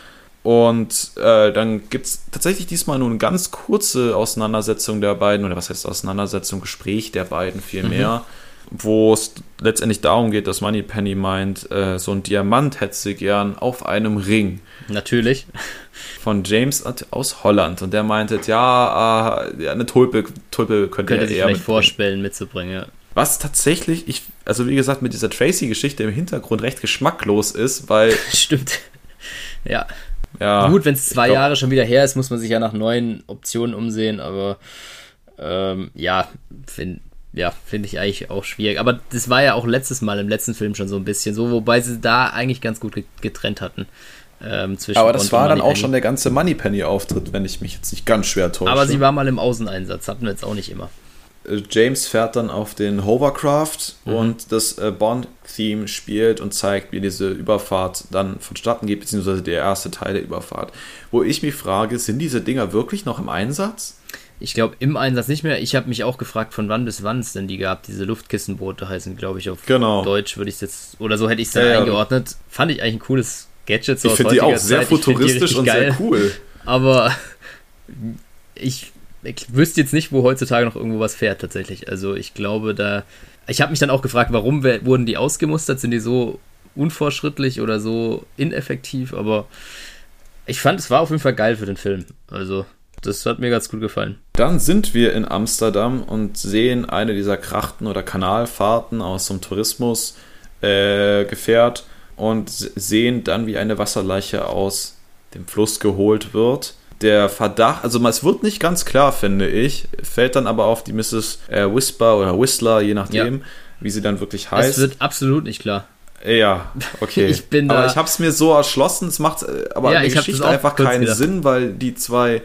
Speaker 1: Und äh, dann gibt es tatsächlich diesmal nur eine ganz kurze Auseinandersetzung der beiden, oder was heißt Auseinandersetzung, Gespräch der beiden vielmehr, mhm. wo es letztendlich darum geht, dass Moneypenny meint, äh, so ein Diamant hätte sie gern auf einem Ring.
Speaker 2: Natürlich.
Speaker 1: Von James aus Holland. Und der meinte, ja, äh, eine Tulpe, Tulpe könnte,
Speaker 2: könnte er sich vielleicht vorstellen mitzubringen. Ja.
Speaker 1: Was tatsächlich, ich, also wie gesagt, mit dieser Tracy-Geschichte im Hintergrund recht geschmacklos ist, weil.
Speaker 2: Stimmt. Ja. Ja, Gut, wenn es zwei glaub, Jahre schon wieder her ist, muss man sich ja nach neuen Optionen umsehen, aber ähm, ja, finde ja, finde ich eigentlich auch schwierig. Aber das war ja auch letztes Mal im letzten Film schon so ein bisschen so, wobei sie da eigentlich ganz gut getrennt hatten.
Speaker 1: Ähm, aber das war dann auch schon der ganze Moneypenny-Auftritt, wenn ich mich jetzt nicht ganz schwer täusche.
Speaker 2: Aber sie war mal im Außeneinsatz, hatten wir jetzt auch nicht immer.
Speaker 1: Äh, James fährt dann auf den Hovercraft mhm. und das äh, Bond-Theme spielt und zeigt, wie diese Überfahrt dann vonstatten geht, beziehungsweise der erste Teil der Überfahrt. Wo ich mich frage, sind diese Dinger wirklich noch im Einsatz?
Speaker 2: Ich glaube, im Einsatz nicht mehr. Ich habe mich auch gefragt, von wann bis wann es denn die gab. Diese Luftkissenboote heißen, glaube ich, auf genau. Deutsch würde ich es jetzt, oder so hätte ich es dann ja, eingeordnet. Fand ich eigentlich ein cooles Gadget.
Speaker 1: So ich finde die auch sehr Zeit. futuristisch und geil. sehr cool.
Speaker 2: Aber ich ich wüsste jetzt nicht, wo heutzutage noch irgendwo was fährt tatsächlich. Also ich glaube, da. Ich habe mich dann auch gefragt, warum wurden die ausgemustert? Sind die so unfortschrittlich oder so ineffektiv? Aber ich fand, es war auf jeden Fall geil für den Film. Also das hat mir ganz gut gefallen.
Speaker 1: Dann sind wir in Amsterdam und sehen eine dieser Krachten oder Kanalfahrten aus dem Tourismus äh, gefährt und sehen dann, wie eine Wasserleiche aus dem Fluss geholt wird der Verdacht, also es wird nicht ganz klar, finde ich, fällt dann aber auf die Mrs. Äh, Whisper oder Whistler, je nachdem, ja. wie sie dann wirklich heißt. Es wird
Speaker 2: absolut nicht klar.
Speaker 1: Ja, okay.
Speaker 2: ich bin
Speaker 1: aber ich habe es mir so erschlossen, es macht äh, aber ja, in der Geschichte einfach keinen gedacht. Sinn, weil die zwei,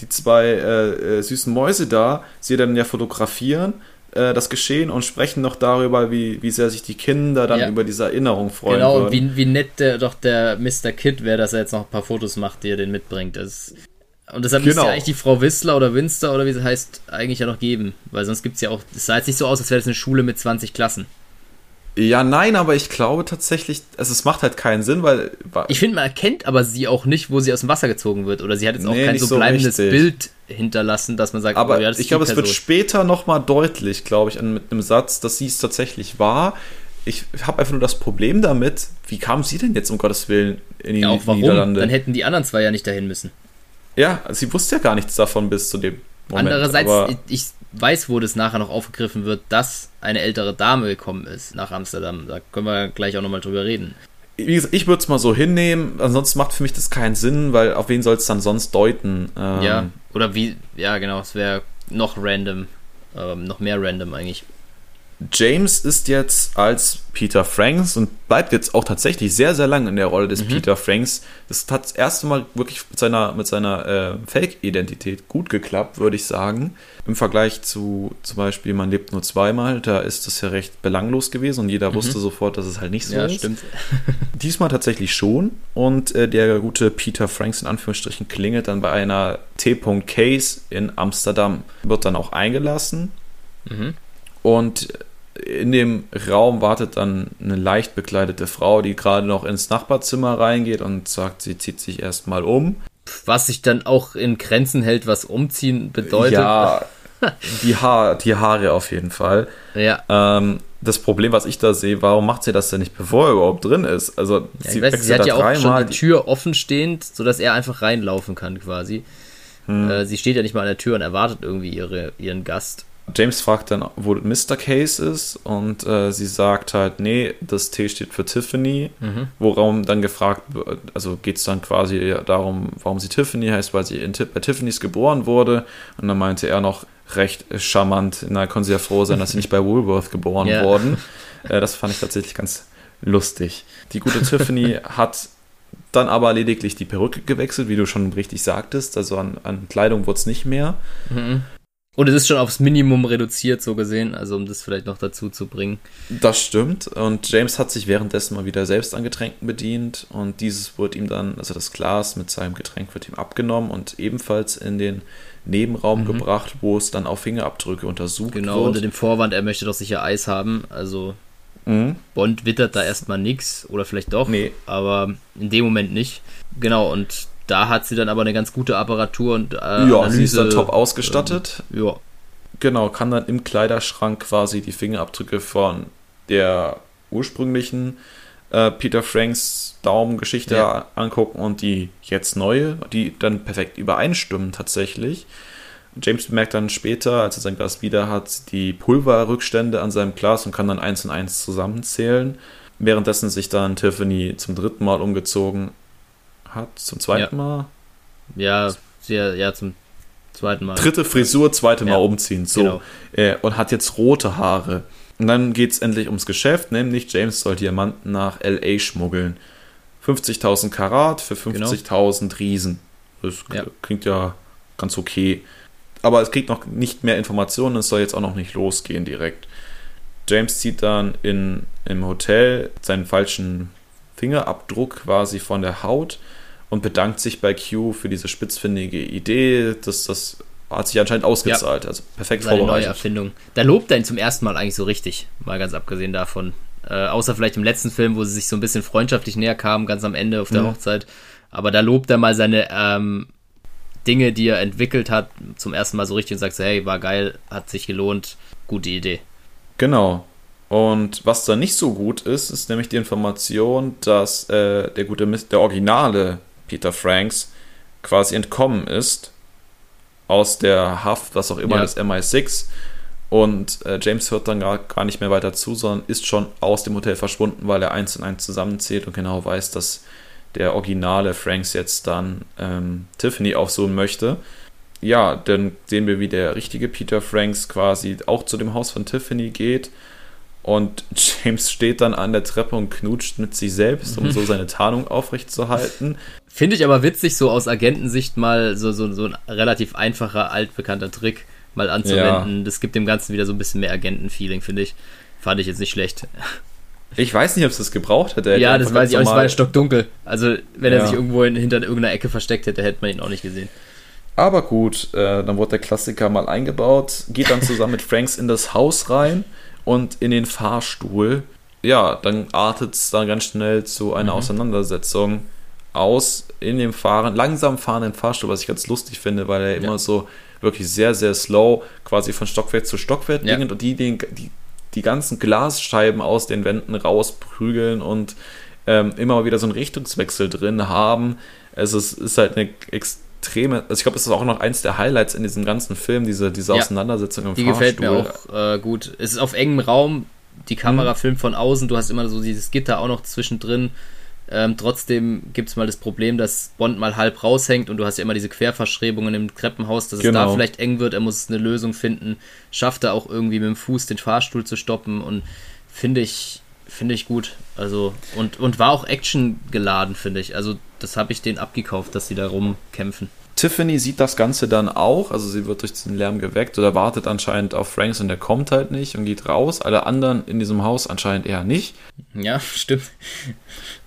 Speaker 1: die zwei äh, äh, süßen Mäuse da sie dann ja fotografieren äh, das Geschehen und sprechen noch darüber, wie, wie sehr sich die Kinder dann ja. über diese Erinnerung freuen. Genau,
Speaker 2: würden. Wie, wie nett der, doch der Mr. Kid wäre, dass er jetzt noch ein paar Fotos macht, die er den mitbringt. Das, und deshalb genau. müsste ja eigentlich die Frau Whistler oder Winster oder wie sie heißt, eigentlich ja noch geben. Weil sonst gibt es ja auch, es sah jetzt nicht so aus, als wäre das eine Schule mit 20 Klassen.
Speaker 1: Ja, nein, aber ich glaube tatsächlich, also es macht halt keinen Sinn, weil.
Speaker 2: Ich finde, man erkennt aber sie auch nicht, wo sie aus dem Wasser gezogen wird. Oder sie hat jetzt auch nee, kein so, so bleibendes richtig. Bild hinterlassen, dass man sagt,
Speaker 1: aber oh, ja, ich glaube, es wird später nochmal deutlich, glaube ich, mit einem Satz, dass sie es tatsächlich war. Ich habe einfach nur das Problem damit, wie kam sie denn jetzt um Gottes Willen in die ja, auch warum? Niederlande?
Speaker 2: Dann hätten die anderen zwei ja nicht dahin müssen.
Speaker 1: Ja, sie wusste ja gar nichts davon bis zu dem
Speaker 2: Moment. Andererseits, ich, ich weiß, wo das nachher noch aufgegriffen wird, dass eine ältere Dame gekommen ist nach Amsterdam. Da können wir gleich auch nochmal drüber reden.
Speaker 1: Wie gesagt, ich würde es mal so hinnehmen, ansonsten macht für mich das keinen Sinn, weil auf wen soll es dann sonst deuten?
Speaker 2: Ähm, ja, oder wie, ja genau, es wäre noch random, ähm, noch mehr random eigentlich.
Speaker 1: James ist jetzt als Peter Franks und bleibt jetzt auch tatsächlich sehr, sehr lange in der Rolle des mhm. Peter Franks. Das hat das erste Mal wirklich mit seiner, mit seiner äh, Fake-Identität gut geklappt, würde ich sagen. Im Vergleich zu zum Beispiel Man lebt nur zweimal, da ist das ja recht belanglos gewesen und jeder mhm. wusste sofort, dass es halt nicht so ja, ist. Stimmt. Diesmal tatsächlich schon und äh, der gute Peter Franks in Anführungsstrichen klingelt dann bei einer T-Case in Amsterdam. Wird dann auch eingelassen. Mhm. Und in dem Raum wartet dann eine leicht bekleidete Frau, die gerade noch ins Nachbarzimmer reingeht und sagt, sie zieht sich erstmal um.
Speaker 2: Was sich dann auch in Grenzen hält, was umziehen bedeutet.
Speaker 1: Ja, die, ha die Haare auf jeden Fall.
Speaker 2: Ja.
Speaker 1: Ähm, das Problem, was ich da sehe, warum macht sie das denn nicht, bevor er überhaupt drin ist? Also,
Speaker 2: ja, sie, weiß, sie hat ja auch schon die Tür offen stehend, sodass er einfach reinlaufen kann, quasi. Hm. Äh, sie steht ja nicht mal an der Tür und erwartet irgendwie ihre, ihren Gast.
Speaker 1: James fragt dann, wo Mr. Case ist und äh, sie sagt halt, nee, das T steht für Tiffany, mhm. woraum dann gefragt, also geht es dann quasi darum, warum sie Tiffany heißt, weil sie in, bei Tiffany's geboren wurde und dann meinte er noch recht charmant, na, können sie ja froh sein, dass sie nicht bei Woolworth geboren yeah. wurden. Äh, das fand ich tatsächlich ganz lustig. Die gute Tiffany hat dann aber lediglich die Perücke gewechselt, wie du schon richtig sagtest, also an, an Kleidung wurde es nicht mehr. Mhm.
Speaker 2: Und es ist schon aufs Minimum reduziert, so gesehen, also um das vielleicht noch dazu zu bringen.
Speaker 1: Das stimmt. Und James hat sich währenddessen mal wieder selbst an Getränken bedient. Und dieses wird ihm dann, also das Glas mit seinem Getränk wird ihm abgenommen und ebenfalls in den Nebenraum mhm. gebracht, wo es dann auf Fingerabdrücke untersucht
Speaker 2: genau, wird. Genau, unter dem Vorwand, er möchte doch sicher Eis haben. Also Mhm. Bond wittert da erstmal nichts oder vielleicht doch, nee. aber in dem Moment nicht. Genau, und da hat sie dann aber eine ganz gute Apparatur und äh, Ja,
Speaker 1: Analyse, sie ist dann top ausgestattet. Ähm, ja. Genau, kann dann im Kleiderschrank quasi die Fingerabdrücke von der ursprünglichen äh, Peter Franks Daumengeschichte ja. angucken und die jetzt neue, die dann perfekt übereinstimmen tatsächlich. James bemerkt dann später, als er sein Glas wieder hat, die Pulverrückstände an seinem Glas und kann dann eins und eins zusammenzählen. Währenddessen sich dann Tiffany zum dritten Mal umgezogen hat. Zum zweiten
Speaker 2: ja.
Speaker 1: Mal?
Speaker 2: Ja, sehr, ja, zum zweiten Mal.
Speaker 1: Dritte Frisur, zweite Mal ja, umziehen. So. Genau. Äh, und hat jetzt rote Haare. Und dann geht es endlich ums Geschäft, nämlich James soll Diamanten nach LA schmuggeln. 50.000 Karat für 50.000 genau. Riesen. Das ja. klingt ja ganz okay. Aber es kriegt noch nicht mehr Informationen, es soll jetzt auch noch nicht losgehen direkt. James zieht dann in, im Hotel seinen falschen Fingerabdruck quasi von der Haut und bedankt sich bei Q für diese spitzfindige Idee, dass das hat sich anscheinend ausgezahlt. Ja. Also perfekt
Speaker 2: Seine vorbereitet. Neue Erfindung. Da lobt er ihn zum ersten Mal eigentlich so richtig, mal ganz abgesehen davon. Äh, außer vielleicht im letzten Film, wo sie sich so ein bisschen freundschaftlich näher kamen, ganz am Ende auf der mhm. Hochzeit. Aber da lobt er mal seine ähm, Dinge, die er entwickelt hat, zum ersten Mal so richtig und sagt so, hey, war geil, hat sich gelohnt, gute Idee.
Speaker 1: Genau. Und was da nicht so gut ist, ist nämlich die Information, dass äh, der gute, der originale Peter Franks quasi entkommen ist aus der Haft, was auch immer, ja. des MI6. Und äh, James hört dann gar, gar nicht mehr weiter zu, sondern ist schon aus dem Hotel verschwunden, weil er eins und eins zusammenzählt und genau weiß, dass der originale Franks jetzt dann ähm, Tiffany aufsuchen möchte. Ja, dann sehen wir, wie der richtige Peter Franks quasi auch zu dem Haus von Tiffany geht. Und James steht dann an der Treppe und knutscht mit sich selbst, um so seine Tarnung aufrechtzuerhalten.
Speaker 2: Finde ich aber witzig, so aus Agentensicht mal so, so, so ein relativ einfacher, altbekannter Trick mal anzuwenden. Ja. Das gibt dem Ganzen wieder so ein bisschen mehr Agentenfeeling, finde ich. Fand ich jetzt nicht schlecht.
Speaker 1: Ich weiß nicht, ob es das gebraucht hätte.
Speaker 2: Ja, das weiß ich auch. Es war stockdunkel. Also, wenn ja. er sich irgendwo hinter irgendeiner Ecke versteckt hätte, hätte man ihn auch nicht gesehen.
Speaker 1: Aber gut, äh, dann wurde der Klassiker mal eingebaut, geht dann zusammen mit Franks in das Haus rein und in den Fahrstuhl. Ja, dann artet es dann ganz schnell zu einer mhm. Auseinandersetzung aus in dem Fahren, langsam fahrenden Fahrstuhl, was ich ganz lustig finde, weil er ja. immer so wirklich sehr, sehr slow quasi von Stockwerk zu Stockwerk ja. und die, die, die, die ganzen Glasscheiben aus den Wänden rausprügeln und ähm, immer mal wieder so einen Richtungswechsel drin haben. Es ist, ist halt eine extreme, also ich glaube, es ist auch noch eins der Highlights in diesem ganzen Film, diese, diese Auseinandersetzung im
Speaker 2: die Fahrstuhl. Die gefällt mir auch äh, gut. Es ist auf engem Raum, die Kamera mhm. filmt von außen, du hast immer so dieses Gitter auch noch zwischendrin ähm, trotzdem gibt es mal das Problem, dass Bond mal halb raushängt und du hast ja immer diese Querverschrebungen im Treppenhaus, dass genau. es da genau. vielleicht eng wird. Er muss eine Lösung finden. Schafft er auch irgendwie mit dem Fuß den Fahrstuhl zu stoppen und finde ich, finde ich gut. Also, und, und war auch Action geladen, finde ich. Also, das habe ich denen abgekauft, dass sie da rumkämpfen.
Speaker 1: Tiffany sieht das Ganze dann auch, also sie wird durch den Lärm geweckt oder wartet anscheinend auf Franks und der kommt halt nicht und geht raus. Alle anderen in diesem Haus anscheinend eher nicht.
Speaker 2: Ja, stimmt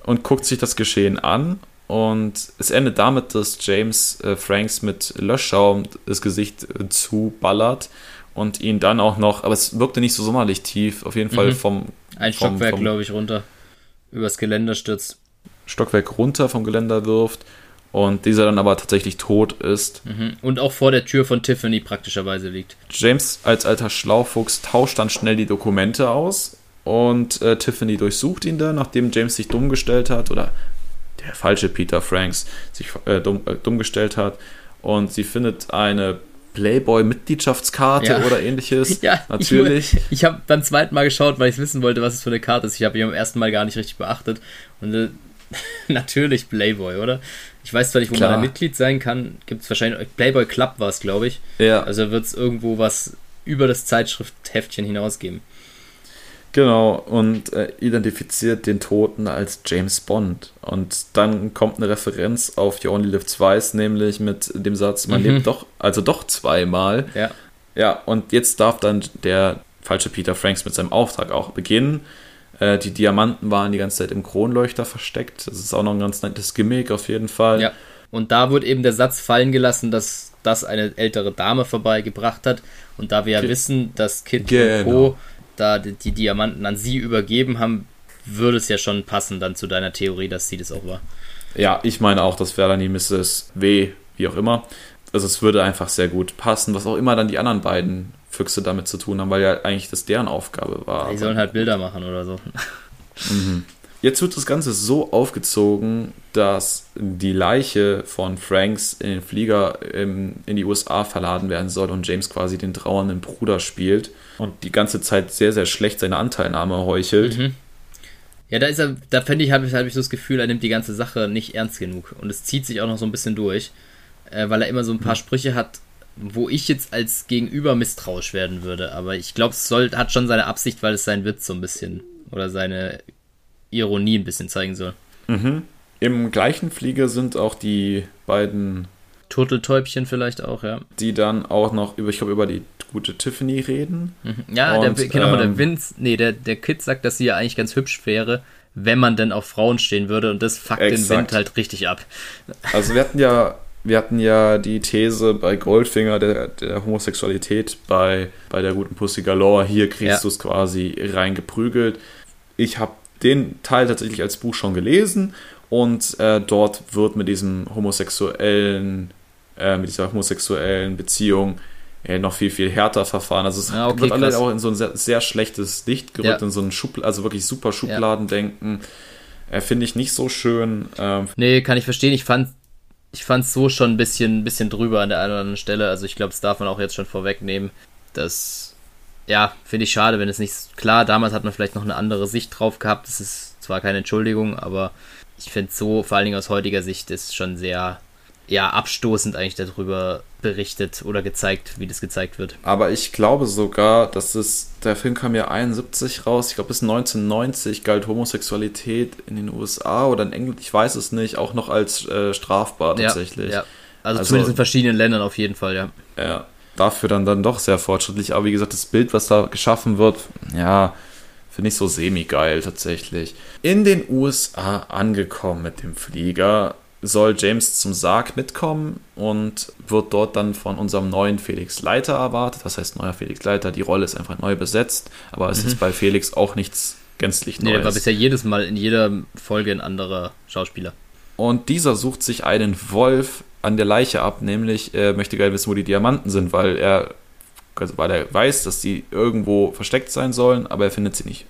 Speaker 1: und guckt sich das Geschehen an. Und es endet damit, dass James äh, Franks mit Löschschaum das Gesicht äh, zuballert und ihn dann auch noch, aber es wirkte nicht so sommerlich tief, auf jeden Fall mhm. vom.
Speaker 2: Ein vom, Stockwerk, glaube ich, runter. Übers Geländer stürzt.
Speaker 1: Stockwerk runter vom Geländer wirft und dieser dann aber tatsächlich tot ist.
Speaker 2: Mhm. Und auch vor der Tür von Tiffany praktischerweise liegt.
Speaker 1: James als alter Schlaufuchs tauscht dann schnell die Dokumente aus und äh, Tiffany durchsucht ihn dann, nachdem James sich dumm gestellt hat, oder der falsche Peter Franks sich äh, dumm, äh, dumm gestellt hat. Und sie findet eine Playboy-Mitgliedschaftskarte ja. oder ähnliches. Ja, natürlich.
Speaker 2: Ich, ich habe beim zweiten Mal geschaut, weil ich wissen wollte, was es für eine Karte ist. Ich habe ihn beim ersten Mal gar nicht richtig beachtet. Und äh, natürlich Playboy, oder? Ich weiß zwar nicht, wo Klar. man da Mitglied sein kann. Gibt es wahrscheinlich. Playboy Club war es, glaube ich. Ja. Also wird es irgendwo was über das Zeitschriftheftchen hinausgeben.
Speaker 1: Genau, und äh, identifiziert den Toten als James Bond. Und dann kommt eine Referenz auf You Only Live Twice, nämlich mit dem Satz, man mhm. lebt doch, also doch zweimal.
Speaker 2: Ja.
Speaker 1: Ja, und jetzt darf dann der falsche Peter Franks mit seinem Auftrag auch beginnen. Äh, die Diamanten waren die ganze Zeit im Kronleuchter versteckt. Das ist auch noch ein ganz nettes Gimmick auf jeden Fall.
Speaker 2: Ja. Und da wird eben der Satz fallen gelassen, dass das eine ältere Dame vorbeigebracht hat. Und da wir ja wissen, dass Kid genau. und Co da die, die Diamanten an sie übergeben haben, würde es ja schon passen dann zu deiner Theorie, dass sie das auch war.
Speaker 1: Ja, ich meine auch, das wäre dann die Mrs. W, wie auch immer. Also es würde einfach sehr gut passen, was auch immer dann die anderen beiden Füchse damit zu tun haben, weil ja eigentlich das deren Aufgabe war.
Speaker 2: Die sollen halt Bilder machen oder so.
Speaker 1: Mhm. Jetzt wird das Ganze so aufgezogen, dass die Leiche von Franks in den Flieger in die USA verladen werden soll und James quasi den trauernden Bruder spielt und die ganze Zeit sehr, sehr schlecht seine Anteilnahme heuchelt. Mhm.
Speaker 2: Ja, da ist er, da finde ich, habe ich, hab ich so das Gefühl, er nimmt die ganze Sache nicht ernst genug. Und es zieht sich auch noch so ein bisschen durch, äh, weil er immer so ein paar mhm. Sprüche hat, wo ich jetzt als Gegenüber misstrauisch werden würde. Aber ich glaube, es soll, hat schon seine Absicht, weil es sein Witz so ein bisschen oder seine Ironie ein bisschen zeigen soll.
Speaker 1: Mhm. Im gleichen Flieger sind auch die beiden
Speaker 2: Turteltäubchen vielleicht auch, ja.
Speaker 1: Die dann auch noch über, ich glaube, über die gute Tiffany reden.
Speaker 2: Mhm. Ja, und, der, genau, ähm, der Vince, nee, der, der Kid sagt, dass sie ja eigentlich ganz hübsch wäre, wenn man denn auf Frauen stehen würde und das fuckt exakt. den Wind halt richtig ab.
Speaker 1: Also wir hatten ja, wir hatten ja die These bei Goldfinger der, der Homosexualität bei, bei der guten Pussy Galore. Hier kriegst ja. du es quasi reingeprügelt. Ich habe den Teil tatsächlich als Buch schon gelesen und äh, dort wird mit diesem homosexuellen, äh, mit dieser homosexuellen Beziehung äh, noch viel, viel härter verfahren. Also es ja, okay, wird alle auch in so ein sehr, sehr schlechtes Licht gerückt, ja. in so ein Schubladen, also wirklich super Schubladendenken. Ja. Äh, Finde ich nicht so schön.
Speaker 2: Ähm, nee, kann ich verstehen. Ich fand ich fand es so schon ein bisschen, bisschen drüber an der einen oder anderen Stelle. Also ich glaube, das darf man auch jetzt schon vorwegnehmen. Das, ja, finde ich schade, wenn es nicht, klar, damals hat man vielleicht noch eine andere Sicht drauf gehabt. Das ist zwar keine Entschuldigung, aber ich finde so, vor allen Dingen aus heutiger Sicht, ist schon sehr, ja, abstoßend eigentlich darüber berichtet oder gezeigt, wie das gezeigt wird.
Speaker 1: Aber ich glaube sogar, dass es, der Film kam ja 71 raus, ich glaube bis 1990 galt Homosexualität in den USA oder in England, ich weiß es nicht, auch noch als äh, strafbar tatsächlich. Ja, ja.
Speaker 2: Also, also zumindest in verschiedenen Ländern auf jeden Fall, ja.
Speaker 1: Ja, dafür dann, dann doch sehr fortschrittlich, aber wie gesagt, das Bild, was da geschaffen wird, ja, Finde ich so semi-geil tatsächlich. In den USA angekommen mit dem Flieger, soll James zum Sarg mitkommen und wird dort dann von unserem neuen Felix Leiter erwartet. Was heißt neuer Felix Leiter? Die Rolle ist einfach neu besetzt, aber es mhm. ist bei Felix auch nichts gänzlich Neues. Nee,
Speaker 2: war bisher jedes Mal in jeder Folge ein anderer Schauspieler.
Speaker 1: Und dieser sucht sich einen Wolf an der Leiche ab, nämlich er möchte gerne wissen, wo die Diamanten sind, weil er also weil er weiß, dass sie irgendwo versteckt sein sollen, aber er findet sie nicht.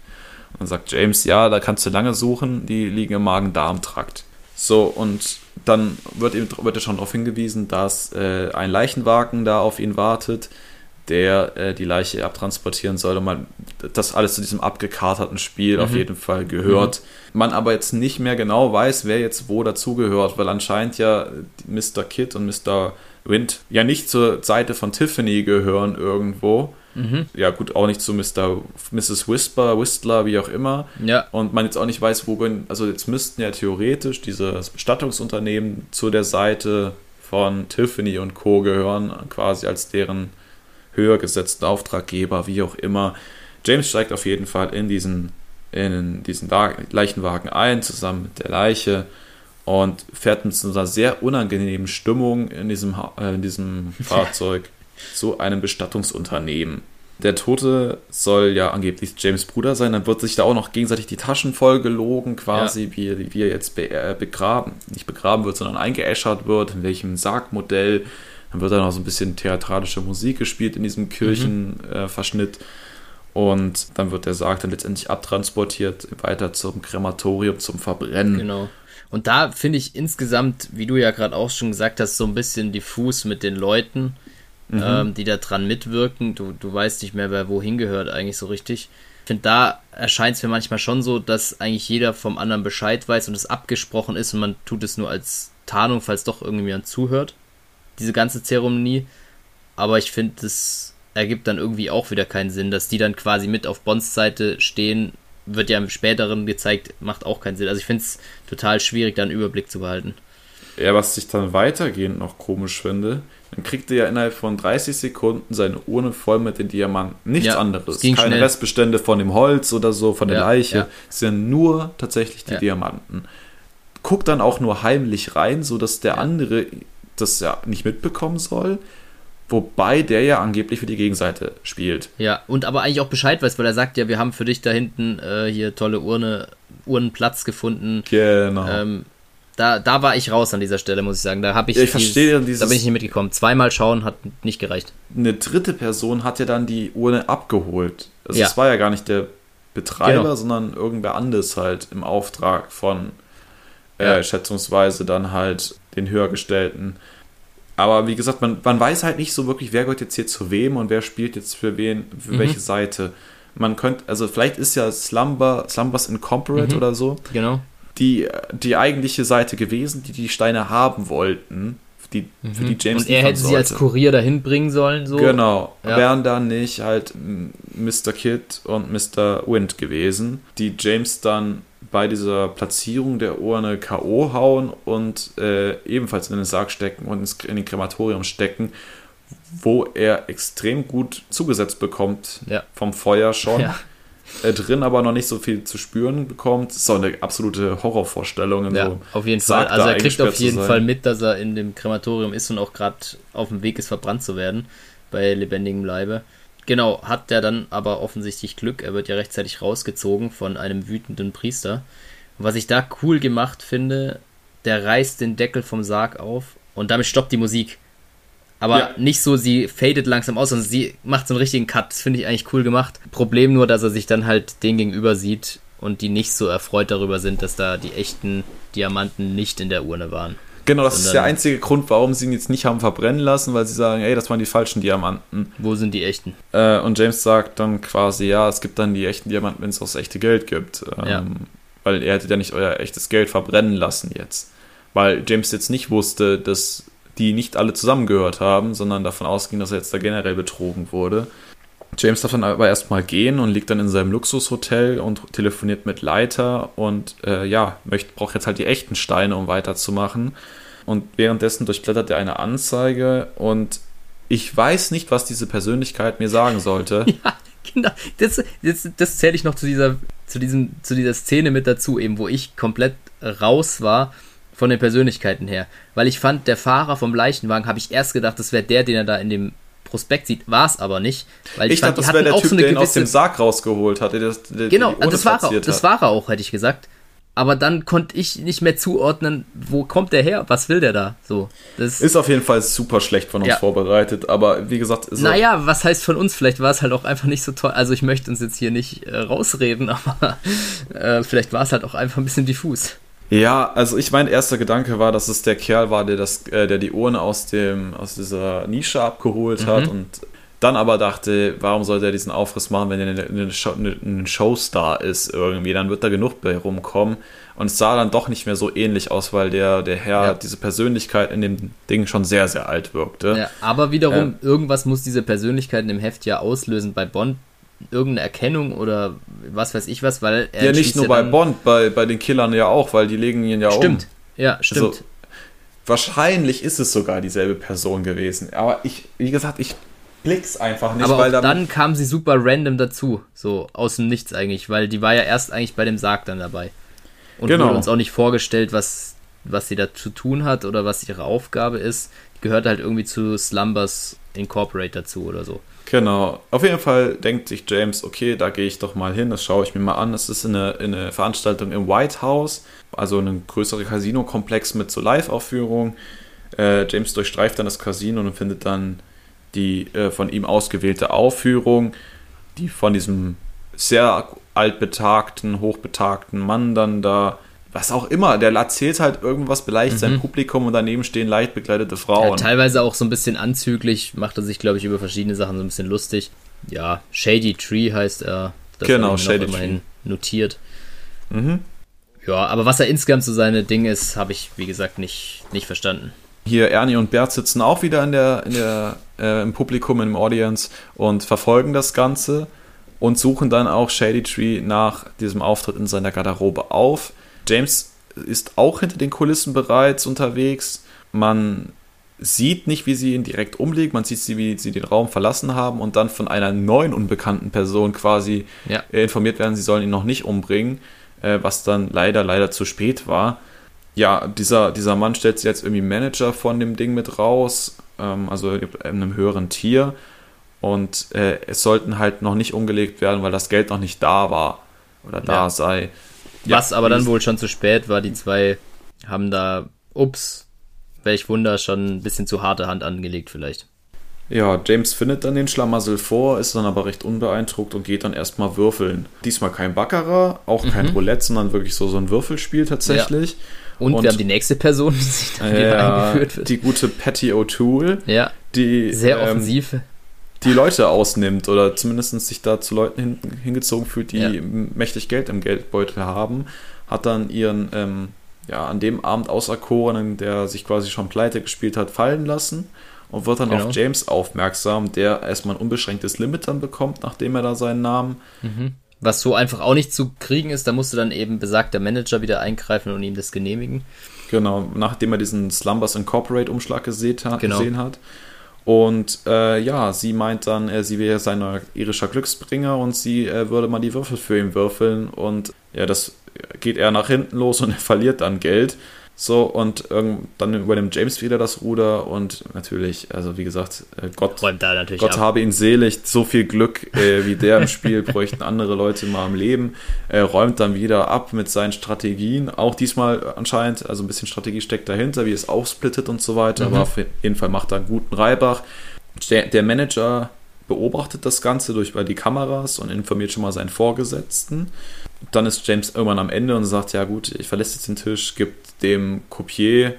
Speaker 1: Und dann sagt James, ja, da kannst du lange suchen, die liegen im Magen-Darm-Trakt. So, und dann wird, ihm, wird er schon darauf hingewiesen, dass äh, ein Leichenwagen da auf ihn wartet, der äh, die Leiche abtransportieren soll und man das alles zu diesem abgekaterten Spiel mhm. auf jeden Fall gehört. Mhm. Man aber jetzt nicht mehr genau weiß, wer jetzt wo dazugehört, weil anscheinend ja Mr. Kidd und Mr. Wind ja nicht zur Seite von Tiffany gehören irgendwo. Mhm. Ja, gut, auch nicht zu Mr. Mrs. Whisper, Whistler, wie auch immer.
Speaker 2: Ja.
Speaker 1: Und man jetzt auch nicht weiß, wo, also jetzt müssten ja theoretisch dieses Bestattungsunternehmen zu der Seite von Tiffany und Co. gehören, quasi als deren höher gesetzten Auftraggeber, wie auch immer. James steigt auf jeden Fall in diesen, in diesen Leichenwagen ein, zusammen mit der Leiche und fährt mit so einer sehr unangenehmen Stimmung in diesem, äh, in diesem Fahrzeug zu einem Bestattungsunternehmen. Der Tote soll ja angeblich James Bruder sein, dann wird sich da auch noch gegenseitig die Taschen voll gelogen, quasi, ja. wie, wie er jetzt äh, begraben, nicht begraben wird, sondern eingeäschert wird, in welchem Sargmodell. Dann wird da noch so ein bisschen theatralische Musik gespielt in diesem Kirchenverschnitt. Mhm. Äh, und dann wird der Sarg dann letztendlich abtransportiert, weiter zum Krematorium, zum Verbrennen.
Speaker 2: Genau. Und da finde ich insgesamt, wie du ja gerade auch schon gesagt hast, so ein bisschen diffus mit den Leuten mhm. ähm, die da dran mitwirken. Du, du weißt nicht mehr, wer wohin gehört eigentlich so richtig. Ich finde, da erscheint es mir manchmal schon so, dass eigentlich jeder vom anderen Bescheid weiß und es abgesprochen ist und man tut es nur als Tarnung, falls doch irgendjemand zuhört. Diese ganze Zeremonie. Aber ich finde, das ergibt dann irgendwie auch wieder keinen Sinn, dass die dann quasi mit auf Bonds Seite stehen. Wird ja im späteren gezeigt, macht auch keinen Sinn. Also ich finde es total schwierig, da einen Überblick zu behalten.
Speaker 1: Ja, was ich dann weitergehend noch komisch finde, dann kriegt er ja innerhalb von 30 Sekunden seine Urne voll mit den Diamanten. Nichts ja, anderes. Keine schnell. Restbestände von dem Holz oder so, von der ja, Leiche. Ja. Es sind nur tatsächlich die. Diamanten. Guckt dann auch nur heimlich rein, sodass der andere das ja nicht mitbekommen soll. Wobei der ja angeblich für die Gegenseite spielt.
Speaker 2: Ja, und aber eigentlich auch Bescheid weiß, weil er sagt ja, wir haben für dich da hinten äh, hier tolle Urne, Urnenplatz gefunden.
Speaker 1: Genau.
Speaker 2: Ähm, da, da war ich raus an dieser Stelle, muss ich sagen. Da habe ich,
Speaker 1: Ja, ich verstehe dieses-
Speaker 2: da bin ich nicht mitgekommen. Zweimal schauen hat nicht gereicht.
Speaker 1: Eine dritte Person hat ja dann die Urne abgeholt. Also
Speaker 2: Ja.
Speaker 1: es war ja gar nicht der Betreiber,
Speaker 2: Genau.
Speaker 1: sondern irgendwer anderes halt im Auftrag von äh,
Speaker 2: Ja.
Speaker 1: schätzungsweise dann halt den Höhergestellten. Aber wie gesagt, man, man weiß halt nicht so wirklich, wer gehört jetzt hier zu wem und wer spielt jetzt für wen, für
Speaker 2: Mhm.
Speaker 1: welche Seite. Man könnte, also vielleicht ist ja Slumber, Slumbers Incorporate
Speaker 2: Mhm.
Speaker 1: oder so,
Speaker 2: Genau.
Speaker 1: die, die eigentliche Seite gewesen, die die Steine haben wollten, die, für die James
Speaker 2: Mhm. Und er hätte sie als. Kurier dahin bringen sollen. So.
Speaker 1: Genau,
Speaker 2: Ja.
Speaker 1: wären dann nicht halt Mr. Kidd und Mr. Wind gewesen, die James dann bei dieser Platzierung der Urne K.O. hauen und äh, ebenfalls in den Sarg stecken und ins, in den Krematorium stecken, wo er extrem gut zugesetzt bekommt
Speaker 2: Ja.
Speaker 1: vom Feuer schon.
Speaker 2: Ja.
Speaker 1: Äh, drin aber noch nicht so viel zu spüren bekommt. Das ist auch eine absolute Horrorvorstellung. in
Speaker 2: Ja,
Speaker 1: so
Speaker 2: auf jeden Fall. Also er kriegt auf jeden. Fall mit, dass er in dem Krematorium ist und auch gerade auf dem Weg ist, verbrannt zu werden bei lebendigem Leibe. Genau, hat er dann aber offensichtlich Glück. Er wird ja rechtzeitig rausgezogen von einem wütenden Priester. Und was ich da cool gemacht finde, der reißt den Deckel vom Sarg auf und damit stoppt die Musik. Aber
Speaker 1: Ja.
Speaker 2: nicht so, sie fadet langsam aus, sondern sie macht so einen richtigen Cut. Das finde ich eigentlich cool gemacht. Problem nur, dass er sich dann halt den gegenüber sieht und die nicht so erfreut darüber sind, dass da die echten Diamanten nicht in der Urne waren.
Speaker 1: Genau, das ist
Speaker 2: Sondern-
Speaker 1: der einzige Grund, warum sie ihn jetzt nicht haben verbrennen lassen, weil sie sagen, ey, das waren die falschen Diamanten.
Speaker 2: Wo sind die echten?
Speaker 1: Äh, und James sagt dann quasi, ja, es gibt dann die echten Diamanten, wenn es auch das echte Geld gibt. Ähm,
Speaker 2: Ja.
Speaker 1: Weil er hätte ja nicht euer echtes Geld verbrennen lassen jetzt. Weil James jetzt nicht wusste, dass die nicht alle zusammengehört haben, sondern davon ausging, dass er jetzt da generell betrogen wurde. James darf dann aber erstmal gehen und liegt dann in seinem Luxushotel und telefoniert mit Leiter und äh, ja, möchte, braucht jetzt halt die echten Steine, um weiterzumachen. Und währenddessen durchblättert er eine Anzeige und ich weiß nicht, was diese Persönlichkeit mir sagen sollte.
Speaker 2: Ja, genau. Das, das, das zähle ich noch zu dieser, zu, diesem, zu dieser Szene mit dazu, eben, wo ich komplett raus war von den Persönlichkeiten her. Weil ich fand, der Fahrer vom Leichenwagen, habe ich erst gedacht, das wäre der, den er da in dem Prospekt sieht. War es aber nicht. Weil
Speaker 1: Ich
Speaker 2: fand,
Speaker 1: dachte, das wäre der
Speaker 2: auch
Speaker 1: Typ,
Speaker 2: so eine
Speaker 1: der ihn aus
Speaker 2: gewisse
Speaker 1: dem Sarg rausgeholt hat. Der, das, der
Speaker 2: Genau, das war, er, das war er auch, hätte ich gesagt. Aber dann konnte ich nicht mehr zuordnen, wo kommt der her? Was will der da? So, das
Speaker 1: Ist auf jeden Fall super schlecht von uns
Speaker 2: Ja.
Speaker 1: vorbereitet, aber wie gesagt, ist
Speaker 2: Naja, was heißt von uns? Vielleicht war es halt auch einfach nicht so toll. Also ich möchte uns jetzt hier nicht äh, rausreden, aber äh, vielleicht war es halt auch einfach ein bisschen diffus.
Speaker 1: Ja, also ich mein erster Gedanke war, dass es der Kerl war, der das, äh, der die Urne aus dem, aus dieser Nische abgeholt hat und dann aber dachte, warum sollte er diesen Aufriss machen, wenn er eine Show, ein Showstar ist irgendwie, dann wird da genug bei rumkommen. Und es sah dann doch nicht mehr so ähnlich aus, weil der, der Herr,
Speaker 2: Ja.
Speaker 1: diese Persönlichkeit in dem Ding schon sehr, sehr alt wirkte.
Speaker 2: Ja, aber wiederum,
Speaker 1: Ähm.
Speaker 2: irgendwas muss diese Persönlichkeit in dem Heft ja auslösen bei Bond. Irgendeine Erkennung oder was weiß ich was, weil er
Speaker 1: Ja, nicht nur
Speaker 2: ja
Speaker 1: bei Bond, bei, bei den Killern ja auch, weil die legen ihn ja
Speaker 2: Stimmt,
Speaker 1: um.
Speaker 2: ja, stimmt.
Speaker 1: Also, wahrscheinlich ist es sogar dieselbe Person gewesen. Aber ich, wie gesagt, ich blick's einfach nicht,
Speaker 2: aber
Speaker 1: weil dann
Speaker 2: kam sie super random dazu, so aus dem Nichts eigentlich, weil die war ja erst eigentlich bei dem Sarg dann dabei. Und
Speaker 1: Genau.
Speaker 2: wurde uns auch nicht vorgestellt, was, was sie da zu tun hat oder was ihre Aufgabe ist. Die gehört halt irgendwie zu Slumbers Incorporate dazu oder so.
Speaker 1: Genau. Auf jeden Fall denkt sich James, okay, da gehe ich doch mal hin, das schaue ich mir mal an. Das ist eine, eine Veranstaltung im White House, also ein größerer Casino-Komplex mit so Live-Aufführung. Äh, James durchstreift dann das Casino und findet dann die äh, von ihm ausgewählte Aufführung, die von diesem sehr altbetagten, hochbetagten Mann dann da, was auch immer, der erzählt halt irgendwas, beleicht sein Publikum und daneben stehen leicht bekleidete
Speaker 2: Ja,
Speaker 1: Frauen.
Speaker 2: teilweise auch so ein bisschen anzüglich, macht er sich, glaube ich, über verschiedene Sachen so ein bisschen lustig. Ja, Shady Tree heißt er. Das
Speaker 1: Genau, Shady
Speaker 2: immerhin notiert.
Speaker 1: mhm.
Speaker 2: Ja, aber was er insgesamt so seine Dinge ist, habe ich, wie gesagt, nicht, nicht verstanden.
Speaker 1: Hier Ernie und Bert sitzen auch wieder in der, in der, äh, im Publikum, im Audience und verfolgen das Ganze und suchen dann auch Shady Tree nach diesem Auftritt in seiner Garderobe auf. James ist auch hinter den Kulissen bereits unterwegs. Man sieht nicht, wie sie ihn direkt umlegt, man sieht sie, wie sie den Raum verlassen haben und dann von einer neuen unbekannten Person quasi
Speaker 2: Ja.
Speaker 1: äh, informiert werden, sie sollen ihn noch nicht umbringen, äh, was dann leider, leider zu spät war. Ja, dieser, dieser Mann stellt sich jetzt irgendwie Manager von dem Ding mit raus ähm, also in einem höheren Tier. Und äh, es sollten halt noch nicht umgelegt werden, weil das Geld noch nicht da war oder da ja. sei.
Speaker 2: Was aber dann wohl schon zu spät war. Die zwei haben da, ups, welch Wunder, schon ein bisschen zu harte Hand angelegt vielleicht.
Speaker 1: Ja, James findet dann den Schlamassel vor, ist dann aber recht unbeeindruckt und geht dann erstmal würfeln. Diesmal kein Baccarat, auch kein mhm. Roulette, sondern wirklich so, so ein Würfelspiel tatsächlich. Ja.
Speaker 2: Und, und, wir haben die nächste Person, die sich
Speaker 1: dann äh, eingeführt wird. Die gute Patty O'Toole.
Speaker 2: Ja.
Speaker 1: Die
Speaker 2: sehr ähm, offensiv.
Speaker 1: Ähm, die Leute ausnimmt oder zumindest sich da zu Leuten hin, hingezogen fühlt, die ja. mächtig Geld im Geldbeutel haben, hat dann ihren ähm, ja, an dem Abend auserkorenen, der sich quasi schon pleite gespielt hat, fallen lassen und wird dann genau. auf James aufmerksam, der erstmal ein unbeschränktes Limit dann bekommt, nachdem er da seinen Namen.
Speaker 2: Mhm. Was so einfach auch nicht zu kriegen ist, da musste dann eben besagter Manager wieder eingreifen und ihm das genehmigen.
Speaker 1: Genau, nachdem er diesen Slumbers Incorporate Umschlag gesehen hat. Genau. Gesehen hat. Und äh, ja, sie meint dann, äh, sie wäre sein irischer Glücksbringer und sie äh, würde mal die Würfel für ihn würfeln. Und ja, das geht eher nach hinten los und er verliert dann Geld. So, und ähm, dann übernimmt James wieder das Ruder und natürlich, also wie gesagt, äh, Gott, Gott habe ihn selig, so viel Glück äh, wie der im Spiel bräuchten andere Leute mal im Leben. Er räumt dann wieder ab mit seinen Strategien, auch diesmal anscheinend, also ein bisschen Strategie steckt dahinter, wie es aufsplittet und so weiter, mhm. aber auf jeden Fall macht er einen guten Reibach. Der, der Manager beobachtet das Ganze durch die Kameras und informiert schon mal seinen Vorgesetzten. Dann ist James irgendwann am Ende und sagt, ja gut, ich verlasse jetzt den Tisch, gibt dem Coupier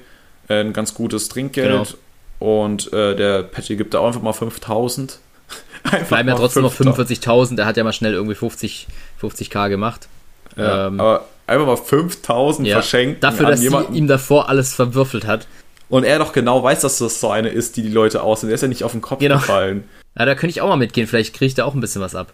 Speaker 1: äh, ein ganz gutes Trinkgeld genau. und äh, der Patty gibt da auch einfach mal 5000.
Speaker 2: Bleiben ja trotzdem noch 45.000, der hat ja mal schnell irgendwie 50, 50k gemacht.
Speaker 1: Ja, ähm, aber einfach mal 5000 ja, verschenkt.
Speaker 2: Dafür, dass sie ihm davor alles verwürfelt hat.
Speaker 1: Und er doch genau weiß, dass das so eine ist, die die Leute aussehen. Der ist ja nicht auf den Kopf genau. gefallen.
Speaker 2: Ja, da könnte ich auch mal mitgehen. Vielleicht kriege ich da auch ein bisschen was ab.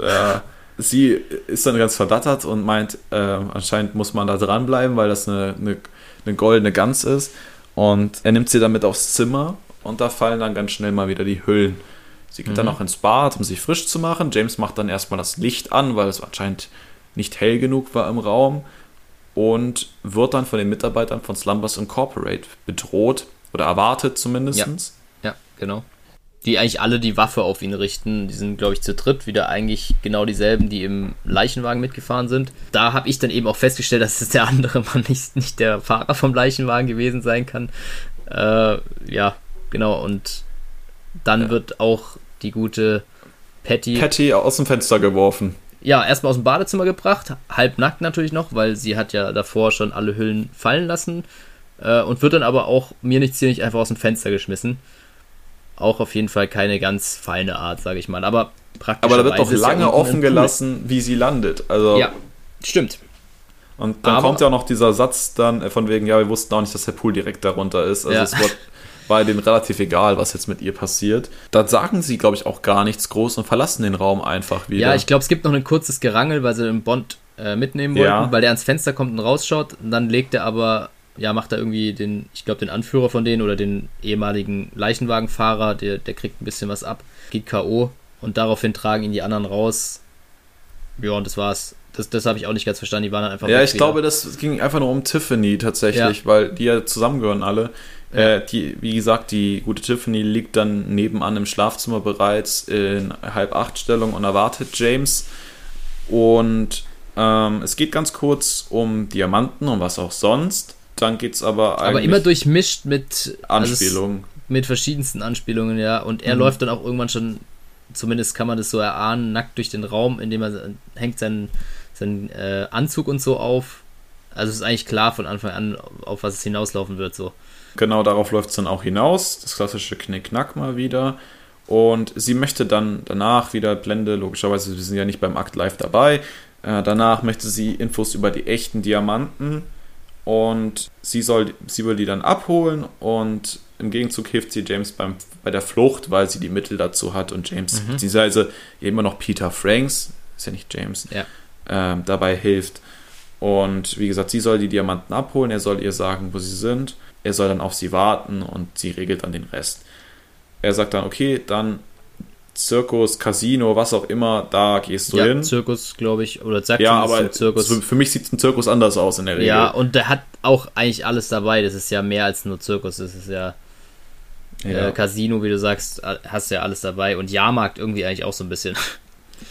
Speaker 1: Ja, sie ist dann ganz verdattert und meint, äh, anscheinend muss man da dranbleiben, weil das eine, eine, eine goldene Gans ist. Und er nimmt sie dann mit aufs Zimmer und da fallen dann ganz schnell mal wieder die Hüllen. Sie geht mhm. dann auch ins Bad, um sich frisch zu machen. James macht dann erstmal das Licht an, weil es anscheinend nicht hell genug war im Raum. Und wird dann von den Mitarbeitern von Slumbers Incorporate bedroht oder erwartet zumindest.
Speaker 2: Ja, ja genau die eigentlich alle die Waffe auf ihn richten. Die sind, glaube ich, zu dritt wieder eigentlich genau dieselben, die im Leichenwagen mitgefahren sind. Da habe ich dann eben auch festgestellt, dass es der andere Mann nicht, nicht der Fahrer vom Leichenwagen gewesen sein kann. Äh, ja, genau. Und dann ja. wird auch die gute Patty.
Speaker 1: Patty aus dem Fenster geworfen.
Speaker 2: Ja, erstmal aus dem Badezimmer gebracht, halb nackt natürlich noch, weil sie hat ja davor schon alle Hüllen fallen lassen. Äh, und wird dann aber auch mir nicht ziemlich einfach aus dem Fenster geschmissen auch auf jeden Fall keine ganz feine Art, sage ich mal. Aber praktisch.
Speaker 1: Aber da wird doch lange ja offen gelassen, wie sie landet. Also
Speaker 2: ja, stimmt.
Speaker 1: Und dann Aber kommt ja auch noch dieser Satz dann äh, von wegen, ja, wir wussten auch nicht, dass der Pool direkt darunter ist. Also ja. es wird, war denen relativ egal, was jetzt mit ihr passiert. Da sagen sie, glaube ich, auch gar nichts groß und verlassen den Raum einfach wieder.
Speaker 2: Ja, ich glaube, es gibt noch ein kurzes Gerangel, weil sie den Bond äh, mitnehmen wollten, ja. weil der ans Fenster kommt und rausschaut. Und dann legt er aber ja, macht er irgendwie den, ich glaube, den Anführer von denen oder den ehemaligen Leichenwagenfahrer, der, der kriegt ein bisschen was ab, geht K.O. und daraufhin tragen ihn die anderen raus. Ja, und das war's. Das, das habe ich auch nicht ganz verstanden. Die waren dann einfach.
Speaker 1: Ja, ich wieder. glaube, das ging einfach nur um Tiffany tatsächlich, ja. weil die ja zusammengehören alle. Ja. Äh, die, wie gesagt, die gute Tiffany liegt dann nebenan im Schlafzimmer bereits in halb acht Stellung und erwartet James. Und ähm, es geht ganz kurz um Diamanten und was auch sonst. Dann geht es aber
Speaker 2: eigentlich. Aber immer durchmischt mit
Speaker 1: also Anspielungen. Also
Speaker 2: mit verschiedensten Anspielungen, ja. Und er mhm. läuft dann auch irgendwann schon, zumindest kann man das so erahnen, nackt durch den Raum, indem er hängt seinen, seinen äh, Anzug und so auf. Also es ist eigentlich klar von Anfang an, auf was es hinauslaufen wird, so.
Speaker 1: Genau, darauf läuft es dann auch hinaus. Das klassische Knick-Knack mal wieder. Und sie möchte dann danach wieder Blende, logischerweise, wir sind ja nicht beim Akt live dabei. Äh, danach möchte sie Infos über die echten Diamanten und sie soll, sie will die dann abholen und im Gegenzug hilft sie James beim, bei der Flucht, weil sie die Mittel dazu hat und James, mhm. beziehungsweise immer noch Peter Franks, ist ja nicht James,
Speaker 2: ja.
Speaker 1: äh, dabei hilft. Und wie gesagt, sie soll die Diamanten abholen, er soll ihr sagen, wo sie sind, er soll dann auf sie warten und sie regelt dann den Rest. Er sagt dann, okay, dann Zirkus, Casino, was auch immer, da gehst du ja, hin.
Speaker 2: Zirkus, glaube ich, oder sagt
Speaker 1: ja, aber Zirkus. Für, mich sieht ein Zirkus anders aus in der Regel.
Speaker 2: Ja, und der hat auch eigentlich alles dabei. Das ist ja mehr als nur Zirkus. Das ist ja. Ja. Äh, Casino, wie du sagst, hast ja alles dabei und Jahrmarkt irgendwie eigentlich auch so ein bisschen.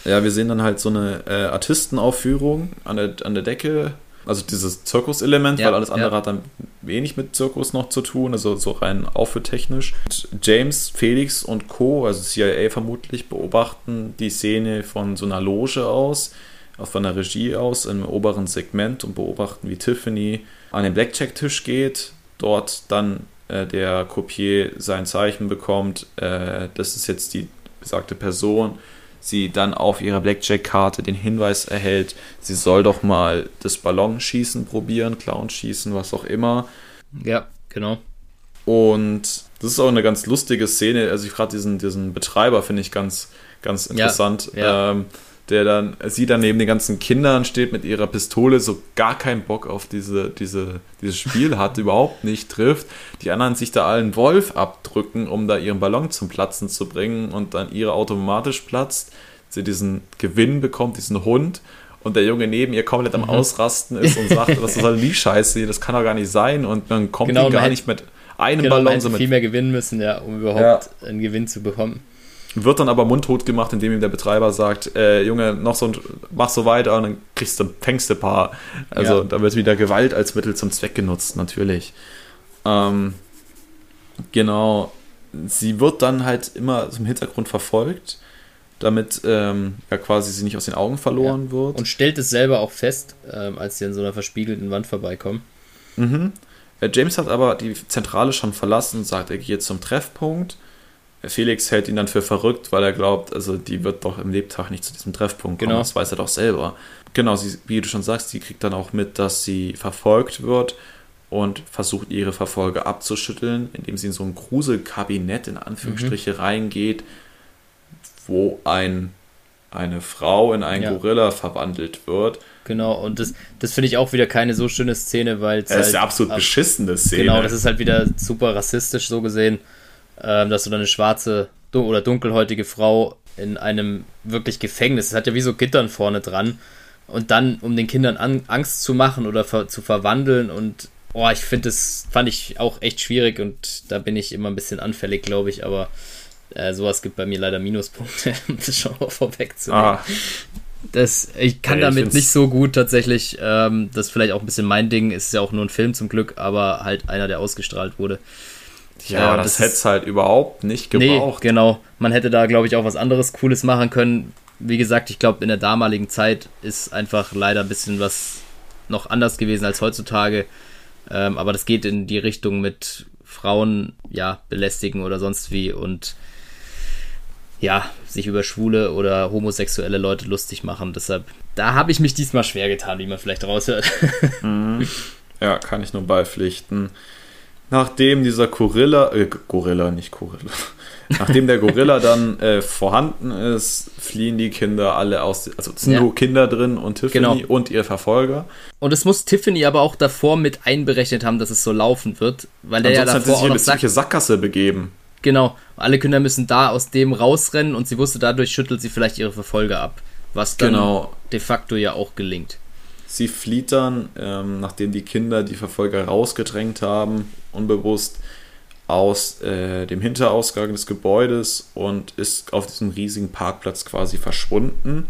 Speaker 1: Ja, wir sehen dann halt so eine äh, Artistenaufführung an der, an der Decke. Also dieses Zirkuselement, ja, weil alles andere ja. hat dann wenig mit Zirkus noch zu tun, also so rein aufführtechnisch. James, Felix und Co., also CIA vermutlich, beobachten die Szene von so einer Loge aus, auch von der Regie aus, im oberen Segment und beobachten, wie Tiffany an den Blackjack-Tisch geht, dort dann äh, der Kopier sein Zeichen bekommt, äh, das ist jetzt die besagte Person, sie dann auf ihrer Blackjack-Karte den Hinweis erhält, sie soll doch mal das Ballonschießen probieren, Clownschießen, was auch immer.
Speaker 2: Ja, genau.
Speaker 1: Und das ist auch eine ganz lustige Szene. Also ich gerade diesen, diesen Betreiber finde ich ganz, ganz interessant. Ja, ja. Ähm, der dann, sie dann neben den ganzen Kindern steht mit ihrer Pistole, so gar keinen Bock auf diese, diese, dieses Spiel hat, überhaupt nicht trifft. Die anderen sich da allen Wolf abdrücken, um da ihren Ballon zum Platzen zu bringen und dann ihre automatisch platzt. Sie diesen Gewinn bekommt, diesen Hund und der Junge neben ihr komplett am mhm. Ausrasten ist und sagt, was soll die Scheiße, das kann doch gar nicht sein und dann kommt genau, gar nicht mit einem
Speaker 2: genau,
Speaker 1: Ballon.
Speaker 2: so mit viel mehr gewinnen müssen, ja, um überhaupt ja. einen Gewinn zu bekommen.
Speaker 1: Wird dann aber mundtot gemacht, indem ihm der Betreiber sagt, äh, Junge, noch so ein, mach so weiter und dann kriegst du, fängst du ein paar. Also ja. da wird wieder Gewalt als Mittel zum Zweck genutzt, natürlich. Ähm, genau. Sie wird dann halt immer im Hintergrund verfolgt, damit ähm, ja quasi sie nicht aus den Augen verloren ja. wird.
Speaker 2: Und stellt es selber auch fest, ähm, als sie an so einer verspiegelten Wand vorbeikommen.
Speaker 1: Mhm. Äh, James hat aber die Zentrale schon verlassen und sagt, er geht zum Treffpunkt Felix hält ihn dann für verrückt, weil er glaubt, also die wird doch im Lebtag nicht zu diesem Treffpunkt kommen. Genau. Das weiß er doch selber. Genau, sie, wie du schon sagst, sie kriegt dann auch mit, dass sie verfolgt wird und versucht, ihre Verfolger abzuschütteln, indem sie in so ein Gruselkabinett in Anführungsstriche mhm. reingeht, wo ein, eine Frau in einen ja. Gorilla verwandelt wird.
Speaker 2: Genau, und das, das finde ich auch wieder keine so schöne Szene, weil es.
Speaker 1: Das halt, ist eine absolut beschissene Szene.
Speaker 2: Genau, das ist halt wieder super rassistisch so gesehen ähm, dass du dann eine schwarze oder dunkelhäutige Frau in einem wirklich Gefängnis, es hat ja wie so Gittern vorne dran, und dann, um den Kindern an, Angst zu machen oder ver, zu verwandeln und oh, ich finde das, fand ich auch echt schwierig und da bin ich immer ein bisschen anfällig, glaube ich, aber äh, sowas gibt bei mir leider Minuspunkte, um das schon mal vorwegzunehmen. Ah. Das, ich kann ja, ich damit nicht so gut tatsächlich. Ähm, das ist vielleicht auch ein bisschen mein Ding. Ist ja auch nur ein Film zum Glück, aber halt einer, der ausgestrahlt wurde.
Speaker 1: Ja, das, das hätte es halt überhaupt nicht gebraucht.
Speaker 2: Nee, genau. Man hätte da, glaube ich, auch was anderes Cooles machen können. Wie gesagt, ich glaube, in der damaligen Zeit ist einfach leider ein bisschen was noch anders gewesen als heutzutage. Ähm, aber das geht in die Richtung mit Frauen, ja, belästigen oder sonst wie und ja, sich über schwule oder homosexuelle Leute lustig machen. Deshalb, da habe ich mich diesmal schwer getan, wie man vielleicht raushört.
Speaker 1: Mhm. Ja, kann ich nur beipflichten nachdem dieser Gorilla, äh, Gorilla, nicht Gorilla, nachdem der Gorilla dann äh, vorhanden ist, fliehen die Kinder alle aus, also es sind ja. nur Kinder drin und Tiffany genau. und ihr Verfolger.
Speaker 2: Und es muss Tiffany aber auch davor mit einberechnet haben, dass es so laufen wird, weil der ja davor hat
Speaker 1: sich auch noch sagt, Sackgasse begeben.
Speaker 2: Genau, alle Kinder müssen da aus dem rausrennen und sie wusste, dadurch schüttelt sie vielleicht ihre Verfolger ab, was dann genau. de facto ja auch gelingt.
Speaker 1: Sie flieht dann, ähm, nachdem die Kinder die Verfolger rausgedrängt haben, unbewusst aus äh, dem Hinterausgang des Gebäudes und ist auf diesem riesigen Parkplatz quasi verschwunden.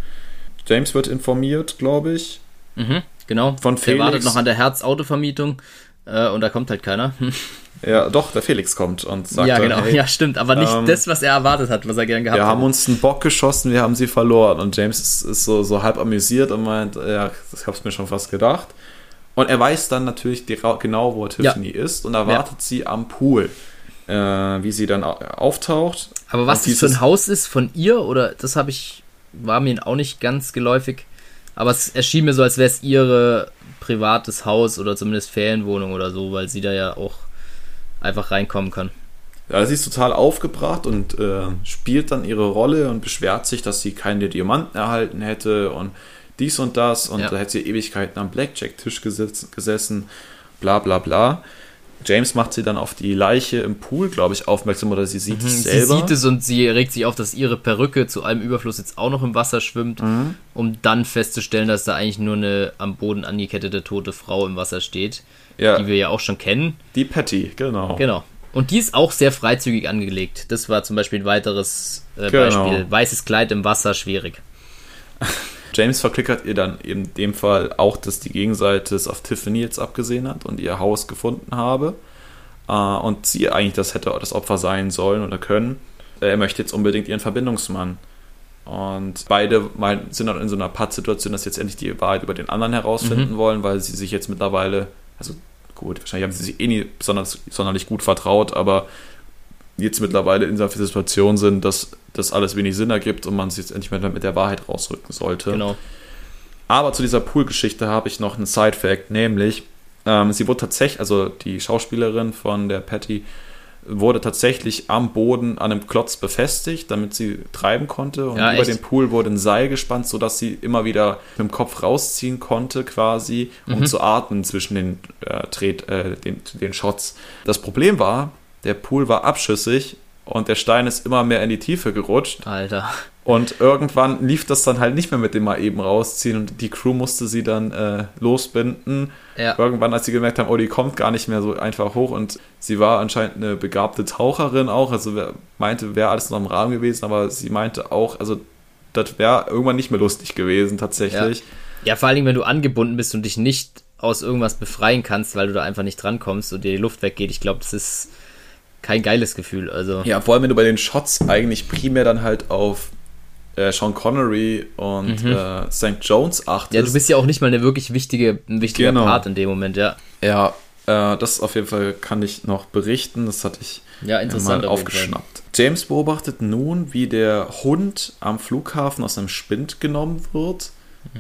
Speaker 1: James wird informiert, glaube ich.
Speaker 2: Mhm, genau. Von Felix. Der wartet noch an der Herz-Autovermietung äh, und da kommt halt keiner.
Speaker 1: Ja, doch, der Felix kommt und sagt.
Speaker 2: Ja, genau, hey, ja, stimmt, aber nicht ähm, das, was er erwartet hat, was er gern gehabt
Speaker 1: hat.
Speaker 2: Wir
Speaker 1: haben uns einen Bock geschossen, wir haben sie verloren. Und James ist, ist so, so halb amüsiert und meint, ja, ich hab's mir schon fast gedacht. Und er weiß dann natürlich genau, wo Tiffany ja. ist und erwartet ja. sie am Pool, äh, wie sie dann auftaucht.
Speaker 2: Aber was das für ein Haus ist von ihr, oder das habe ich, war mir auch nicht ganz geläufig. Aber es erschien mir so, als wäre es ihre privates Haus oder zumindest Ferienwohnung oder so, weil sie da ja auch einfach reinkommen kann.
Speaker 1: Ja, sie ist total aufgebracht und äh, spielt dann ihre Rolle und beschwert sich, dass sie keine Diamanten erhalten hätte und dies und das und ja. da hätte sie Ewigkeiten am Blackjack-Tisch gesessen, bla bla bla. James macht sie dann auf die Leiche im Pool, glaube ich, aufmerksam oder sie sieht mhm, es selber.
Speaker 2: Sie sieht es und sie regt sich auf, dass ihre Perücke zu allem Überfluss jetzt auch noch im Wasser schwimmt, mhm. um dann festzustellen, dass da eigentlich nur eine am Boden angekettete tote Frau im Wasser steht, ja. die wir ja auch schon kennen.
Speaker 1: Die Patty, genau.
Speaker 2: Genau. Und die ist auch sehr freizügig angelegt. Das war zum Beispiel ein weiteres äh,
Speaker 1: Genau.
Speaker 2: Beispiel. Weißes Kleid im Wasser, schwierig.
Speaker 1: James verklickert ihr dann eben in dem Fall auch, dass die Gegenseite es auf Tiffany jetzt abgesehen hat und ihr Haus gefunden habe. Äh, und sie eigentlich das hätte das Opfer sein sollen oder können. Äh, Er möchte jetzt unbedingt ihren Verbindungsmann. Und beide meinen- sind dann in so einer Pattsituation, dass sie jetzt endlich die Wahrheit über den anderen herausfinden wollen, weil sie sich jetzt mittlerweile, also gut, wahrscheinlich haben sie sich eh nie besonders, sonderlich gut vertraut, aber jetzt mittlerweile in dieser Situation sind, dass das alles wenig Sinn ergibt und man sich jetzt endlich mal mit der Wahrheit rausrücken sollte.
Speaker 2: Genau.
Speaker 1: Aber zu dieser Pool-Geschichte habe ich noch einen Side-Fact, nämlich ähm, sie wurde tatsächlich, also die Schauspielerin von der Patty wurde tatsächlich am Boden an einem Klotz befestigt, damit sie treiben konnte. Und
Speaker 2: Ja,
Speaker 1: über
Speaker 2: echt?
Speaker 1: den Pool wurde ein Seil gespannt, sodass sie immer wieder mit dem Kopf rausziehen konnte, quasi, um
Speaker 2: Mhm.
Speaker 1: zu atmen zwischen den, äh, Tret, äh, den, den Shots. Das Problem war, der Pool war abschüssig und der Stein ist immer mehr in die Tiefe gerutscht.
Speaker 2: Alter.
Speaker 1: Und irgendwann lief das dann halt nicht mehr mit dem mal eben rausziehen und die Crew musste sie dann äh, losbinden.
Speaker 2: Ja.
Speaker 1: Irgendwann, als sie gemerkt haben, oh, die kommt gar nicht mehr so einfach hoch und sie war anscheinend eine begabte Taucherin auch, also wer meinte, wäre alles noch im Rahmen gewesen, aber sie meinte auch, also das wäre irgendwann nicht mehr lustig gewesen tatsächlich.
Speaker 2: Ja, vor allen Dingen, wenn du angebunden bist und dich nicht aus irgendwas befreien kannst, weil du da einfach nicht drankommst und dir die Luft weggeht. Ich glaube, das ist kein geiles Gefühl. Also,
Speaker 1: Ja, vor allem, wenn du bei den Shots eigentlich primär dann halt auf äh, Sean Connery und äh, St. Jones achtest.
Speaker 2: Mhm. ja, du bist ja auch nicht mal eine wirklich wichtige, ein wichtiger
Speaker 1: Genau.
Speaker 2: Part in dem Moment, ja.
Speaker 1: Ja, äh, das auf jeden Fall kann ich noch berichten. Das hatte ich
Speaker 2: Ja, interessant.
Speaker 1: mal
Speaker 2: auf
Speaker 1: aufgeschnappt. James beobachtet nun, wie der Hund am Flughafen aus einem Spind genommen wird.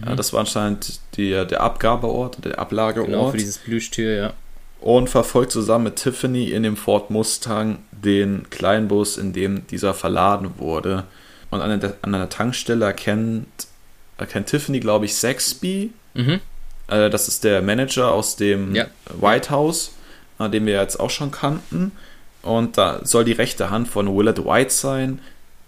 Speaker 1: Ja, das war anscheinend die, der Abgabeort, der Ablageort.
Speaker 2: Mhm. Genau, für dieses Plüschtier, ja.
Speaker 1: Und verfolgt zusammen mit Tiffany in dem Ford Mustang den Kleinbus, in dem dieser verladen wurde. Und an der, an einer Tankstelle erkennt, erkennt Tiffany, glaube ich, Saxby.
Speaker 2: Mhm.
Speaker 1: Äh, das ist der Manager aus dem
Speaker 2: Ja.
Speaker 1: White House, äh, den wir jetzt auch schon kannten. Und da soll die rechte Hand von Willard White sein,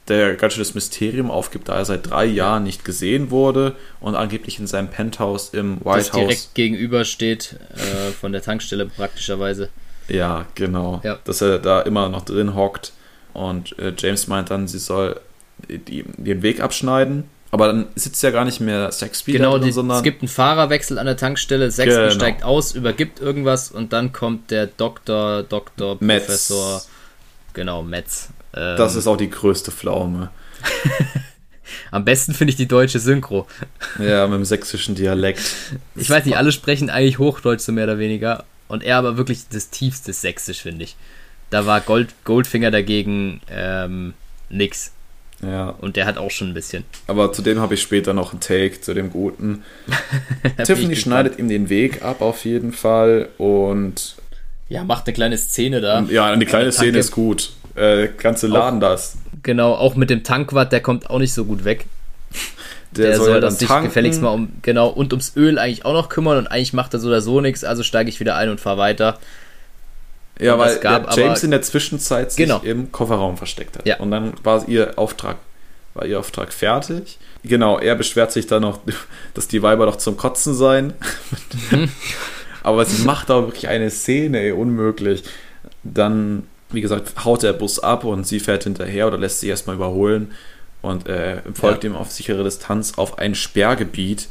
Speaker 1: der ganz schön das Mysterium aufgibt, da er seit drei Jahren nicht gesehen wurde und angeblich in seinem Penthouse im
Speaker 2: Das
Speaker 1: White House.
Speaker 2: direkt gegenüber steht äh, von der Tankstelle praktischerweise.
Speaker 1: Ja, genau.
Speaker 2: Ja.
Speaker 1: Dass er da immer noch drin hockt. Und äh, James meint dann, sie soll die, den Weg abschneiden. Aber dann sitzt ja gar nicht mehr Saxby
Speaker 2: Genau,
Speaker 1: drin,
Speaker 2: die,
Speaker 1: sondern
Speaker 2: es gibt einen Fahrerwechsel an der Tankstelle, Sexton
Speaker 1: Genau.
Speaker 2: steigt aus, übergibt irgendwas und dann kommt der Doktor, Doktor,
Speaker 1: Metz.
Speaker 2: Professor, genau, Metz. Ähm,
Speaker 1: das ist auch die größte Pflaume.
Speaker 2: am besten finde ich die deutsche Synchro.
Speaker 1: Ja, mit dem sächsischen Dialekt.
Speaker 2: Ich weiß nicht, alle sprechen eigentlich Hochdeutsch so mehr oder weniger und er aber wirklich das tiefste Sächsisch, finde ich. Da war Gold, Goldfinger dagegen ähm, nix
Speaker 1: Ja,
Speaker 2: und der hat auch schon ein bisschen.
Speaker 1: aber zu dem habe ich später noch einen Take, zu dem Guten. Tiffany schneidet ihm den Weg ab auf jeden Fall und.
Speaker 2: Ja, macht eine kleine Szene da.
Speaker 1: ja, die kleine
Speaker 2: der
Speaker 1: Szene ist gut. Äh, ganze Laden das.
Speaker 2: Genau, auch mit dem Tankwart, der kommt auch nicht so gut weg.
Speaker 1: Der,
Speaker 2: Der,
Speaker 1: soll,
Speaker 2: soll,
Speaker 1: ja dann
Speaker 2: sich
Speaker 1: tanken.
Speaker 2: gefälligst mal um, genau, und ums Öl eigentlich auch noch kümmern und eigentlich macht er so oder so nichts, also steige ich wieder ein und fahre weiter.
Speaker 1: Ja,
Speaker 2: Und
Speaker 1: weil
Speaker 2: gab
Speaker 1: James in der Zwischenzeit sich
Speaker 2: Genau.
Speaker 1: im Kofferraum versteckt hat.
Speaker 2: Ja.
Speaker 1: Und dann war ihr Auftrag, war ihr Auftrag fertig. Genau, er beschwert sich dann noch, dass die Weiber doch zum Kotzen seien.
Speaker 2: Mhm.
Speaker 1: Aber sie macht da wirklich eine Szene, ey, unmöglich. Dann, wie gesagt, haut der Bus ab und sie fährt hinterher oder lässt sich erstmal überholen und äh, folgt ihm auf sichere Distanz auf ein Sperrgebiet,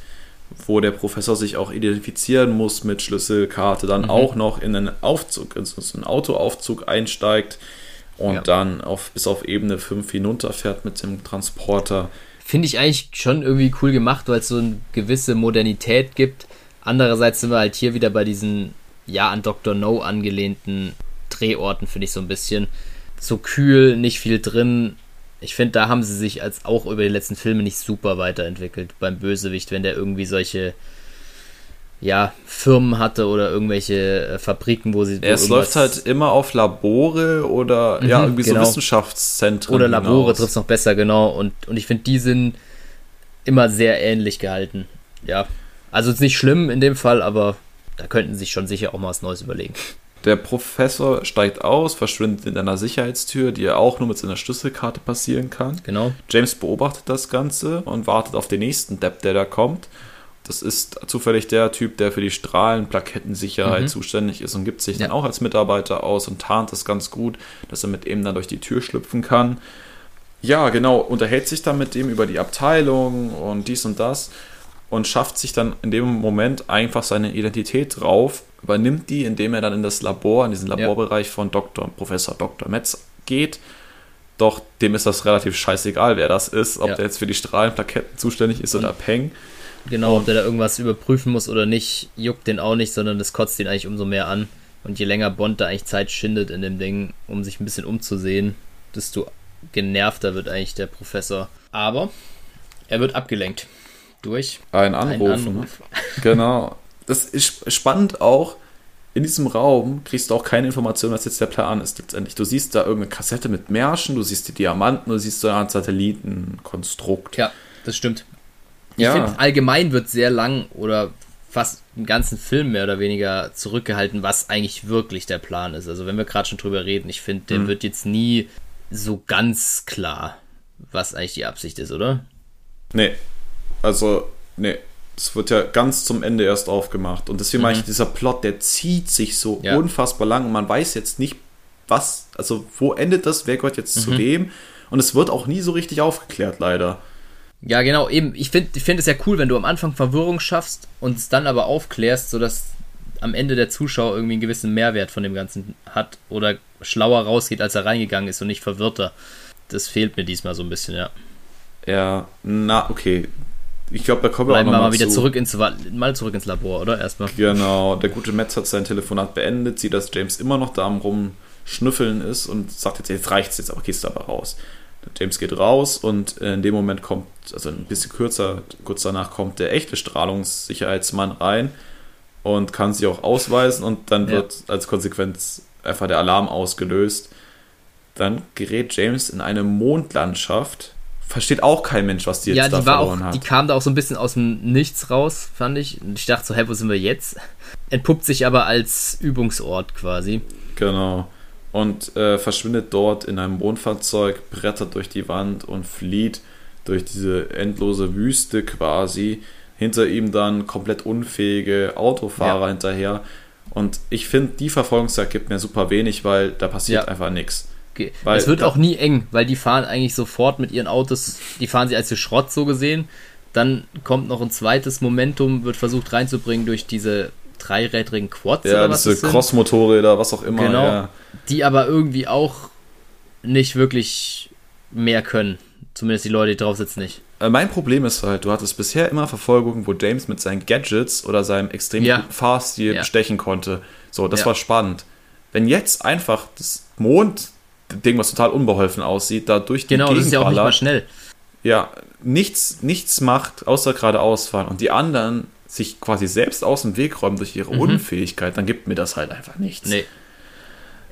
Speaker 1: wo der Professor sich auch identifizieren muss mit Schlüsselkarte, dann
Speaker 2: Mhm.
Speaker 1: auch noch in einen Aufzug, in so einen Autoaufzug einsteigt und
Speaker 2: Ja.
Speaker 1: dann auf, bis auf Ebene 5 hinunterfährt mit dem Transporter.
Speaker 2: Finde ich eigentlich schon irgendwie cool gemacht, weil es so eine gewisse Modernität gibt. Andererseits sind wir halt hier wieder bei diesen, ja, an Dr. No angelehnten Drehorten, finde ich so ein bisschen. So kühl, nicht viel drin. Ich finde, da haben sie sich als auch über die letzten Filme nicht super weiterentwickelt beim Bösewicht, wenn der irgendwie solche ja, Firmen hatte oder irgendwelche äh, Fabriken, wo sie. wo
Speaker 1: Es läuft halt immer auf Labore oder ja,
Speaker 2: Mhm,
Speaker 1: irgendwie
Speaker 2: genau.
Speaker 1: so Wissenschaftszentren.
Speaker 2: Oder Labore trifft es noch besser, genau. Und, und ich finde, die sind immer sehr ähnlich gehalten. Ja. Also ist nicht schlimm in dem Fall, aber da könnten sie sich schon sicher auch mal was Neues überlegen.
Speaker 1: Der Professor steigt aus, verschwindet in einer Sicherheitstür, die er auch nur mit seiner Schlüsselkarte passieren kann.
Speaker 2: Genau.
Speaker 1: James beobachtet das Ganze und wartet auf den nächsten Depp, der da kommt. das ist zufällig der Typ, der für die Strahlenplakettensicherheit mhm. zuständig ist und gibt sich ja. dann auch als Mitarbeiter aus und tarnt das ganz gut, dass er mit ihm dann durch die Tür schlüpfen kann. Ja, genau, unterhält sich dann mit ihm über die Abteilung und dies und das und schafft sich dann in dem Moment einfach seine Identität drauf, übernimmt die, indem er dann in das Labor, in diesen Laborbereich ja. von Dr. Professor Dr. Metz geht. Doch dem ist das relativ scheißegal, wer das ist, ob ja. der jetzt für die Strahlenplaketten zuständig ist und oder Peng.
Speaker 2: Genau, ob der da irgendwas überprüfen muss oder nicht, juckt den auch nicht, sondern das kotzt ihn eigentlich umso mehr an. Und je länger Bond da eigentlich Zeit schindet in dem Ding, um sich ein bisschen umzusehen, desto genervter wird eigentlich der Professor. Aber er wird abgelenkt durch
Speaker 1: ein Anruf. Anruf. Genau. Das ist spannend auch. In diesem Raum kriegst du auch keine Information, was jetzt der Plan ist letztendlich. Du siehst da irgendeine Kassette mit Märschen, du siehst die Diamanten, du siehst so Art Satellitenkonstrukt.
Speaker 2: Ja, das stimmt. Ich ja. finde, allgemein wird sehr lang oder fast einen ganzen Film mehr oder weniger zurückgehalten, was eigentlich wirklich der Plan ist. Also wenn wir gerade schon drüber reden, ich finde, der mhm. wird jetzt nie so ganz klar, was eigentlich die Absicht ist, oder?
Speaker 1: Nee. Also, nee. Es wird ja ganz zum Ende erst aufgemacht. Und deswegen mhm. meine ich, dieser Plot, der zieht sich so ja. unfassbar lang und man weiß jetzt nicht, was, also wo endet das, wer gehört jetzt mhm. zu wem. Und es wird auch nie so richtig aufgeklärt, leider.
Speaker 2: Ja, genau, eben. Ich finde ich find es ja cool, wenn du am Anfang Verwirrung schaffst und es dann aber aufklärst, sodass am Ende der Zuschauer irgendwie einen gewissen Mehrwert von dem Ganzen hat oder schlauer rausgeht, als er reingegangen ist und nicht verwirrter. Das fehlt mir diesmal so ein bisschen, ja.
Speaker 1: Ja, na, okay. Ich glaube, da kommen
Speaker 2: wir auch noch mal, mal wieder zu. zurück ins mal zurück ins Labor, oder erstmal.
Speaker 1: Genau, der gute Metz hat sein Telefonat beendet, sieht, dass James immer noch da am rumschnüffeln ist und sagt jetzt, jetzt reicht's jetzt, aber gehst du aber raus. James geht raus und in dem Moment kommt, also ein bisschen kürzer, kurz danach kommt der echte Strahlungssicherheitsmann rein und kann sich auch ausweisen und dann wird ja. als Konsequenz einfach der Alarm ausgelöst. Dann gerät James in eine Mondlandschaft. Versteht auch kein Mensch, was die jetzt ja, die da
Speaker 2: war verloren auch, hat. Die kam da auch so ein bisschen aus dem Nichts raus, fand ich. Und ich dachte so, hä, wo sind wir jetzt? Entpuppt sich aber als Übungsort quasi.
Speaker 1: Genau und äh, verschwindet dort in einem Wohnfahrzeug, brettert durch die Wand und flieht durch diese endlose Wüste quasi. Hinter ihm dann komplett unfähige Autofahrer ja. hinterher. Und ich finde, die Verfolgungsjagd gibt mir super wenig, weil da passiert ja. einfach nichts.
Speaker 2: Okay. es wird auch nie eng, weil die fahren eigentlich sofort mit ihren Autos, die fahren sie als Schrott so gesehen. Dann kommt noch ein zweites Momentum, wird versucht reinzubringen durch diese dreirädrigen Quads.
Speaker 1: Ja, diese Crossmotorräder, was auch immer. Genau. Ja.
Speaker 2: Die aber irgendwie auch nicht wirklich mehr können. Zumindest die Leute, die drauf sitzen, nicht.
Speaker 1: Äh, mein Problem ist halt, du hattest bisher immer Verfolgungen, wo James mit seinen Gadgets oder seinem extrem ja. guten Fahrstil ja. bestechen konnte. So, das war spannend. Wenn jetzt einfach das Mond-Ding, was total unbeholfen aussieht, da durch
Speaker 2: die Genau, Gegend das ist ja auch nicht mal schnell.
Speaker 1: Ja, nichts, nichts macht, außer geradeaus fahren. Und die anderen sich quasi selbst aus dem Weg räumen durch ihre mhm. Unfähigkeit, dann gibt mir das halt einfach nichts. Nee.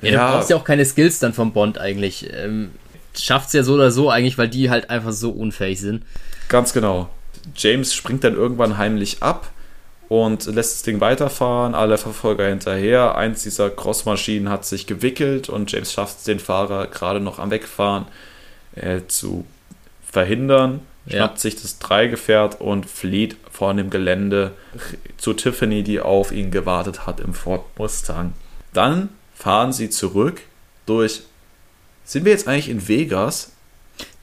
Speaker 2: Ja, ja, du brauchst ja auch keine Skills dann vom Bond eigentlich. Ähm, Schafft es ja so oder so eigentlich, weil die halt einfach so unfähig sind.
Speaker 1: Ganz genau. James springt dann irgendwann heimlich ab und lässt das Ding weiterfahren, alle Verfolger hinterher. Eins dieser Crossmaschinen hat sich gewickelt und James schafft es, den Fahrer gerade noch am Wegfahren äh, zu verhindern schnappt ja. sich das Dreigefährt und flieht vor dem Gelände zu Tiffany, die auf ihn gewartet hat im Ford Mustang. Dann fahren sie zurück durch. Sind wir jetzt eigentlich in Vegas?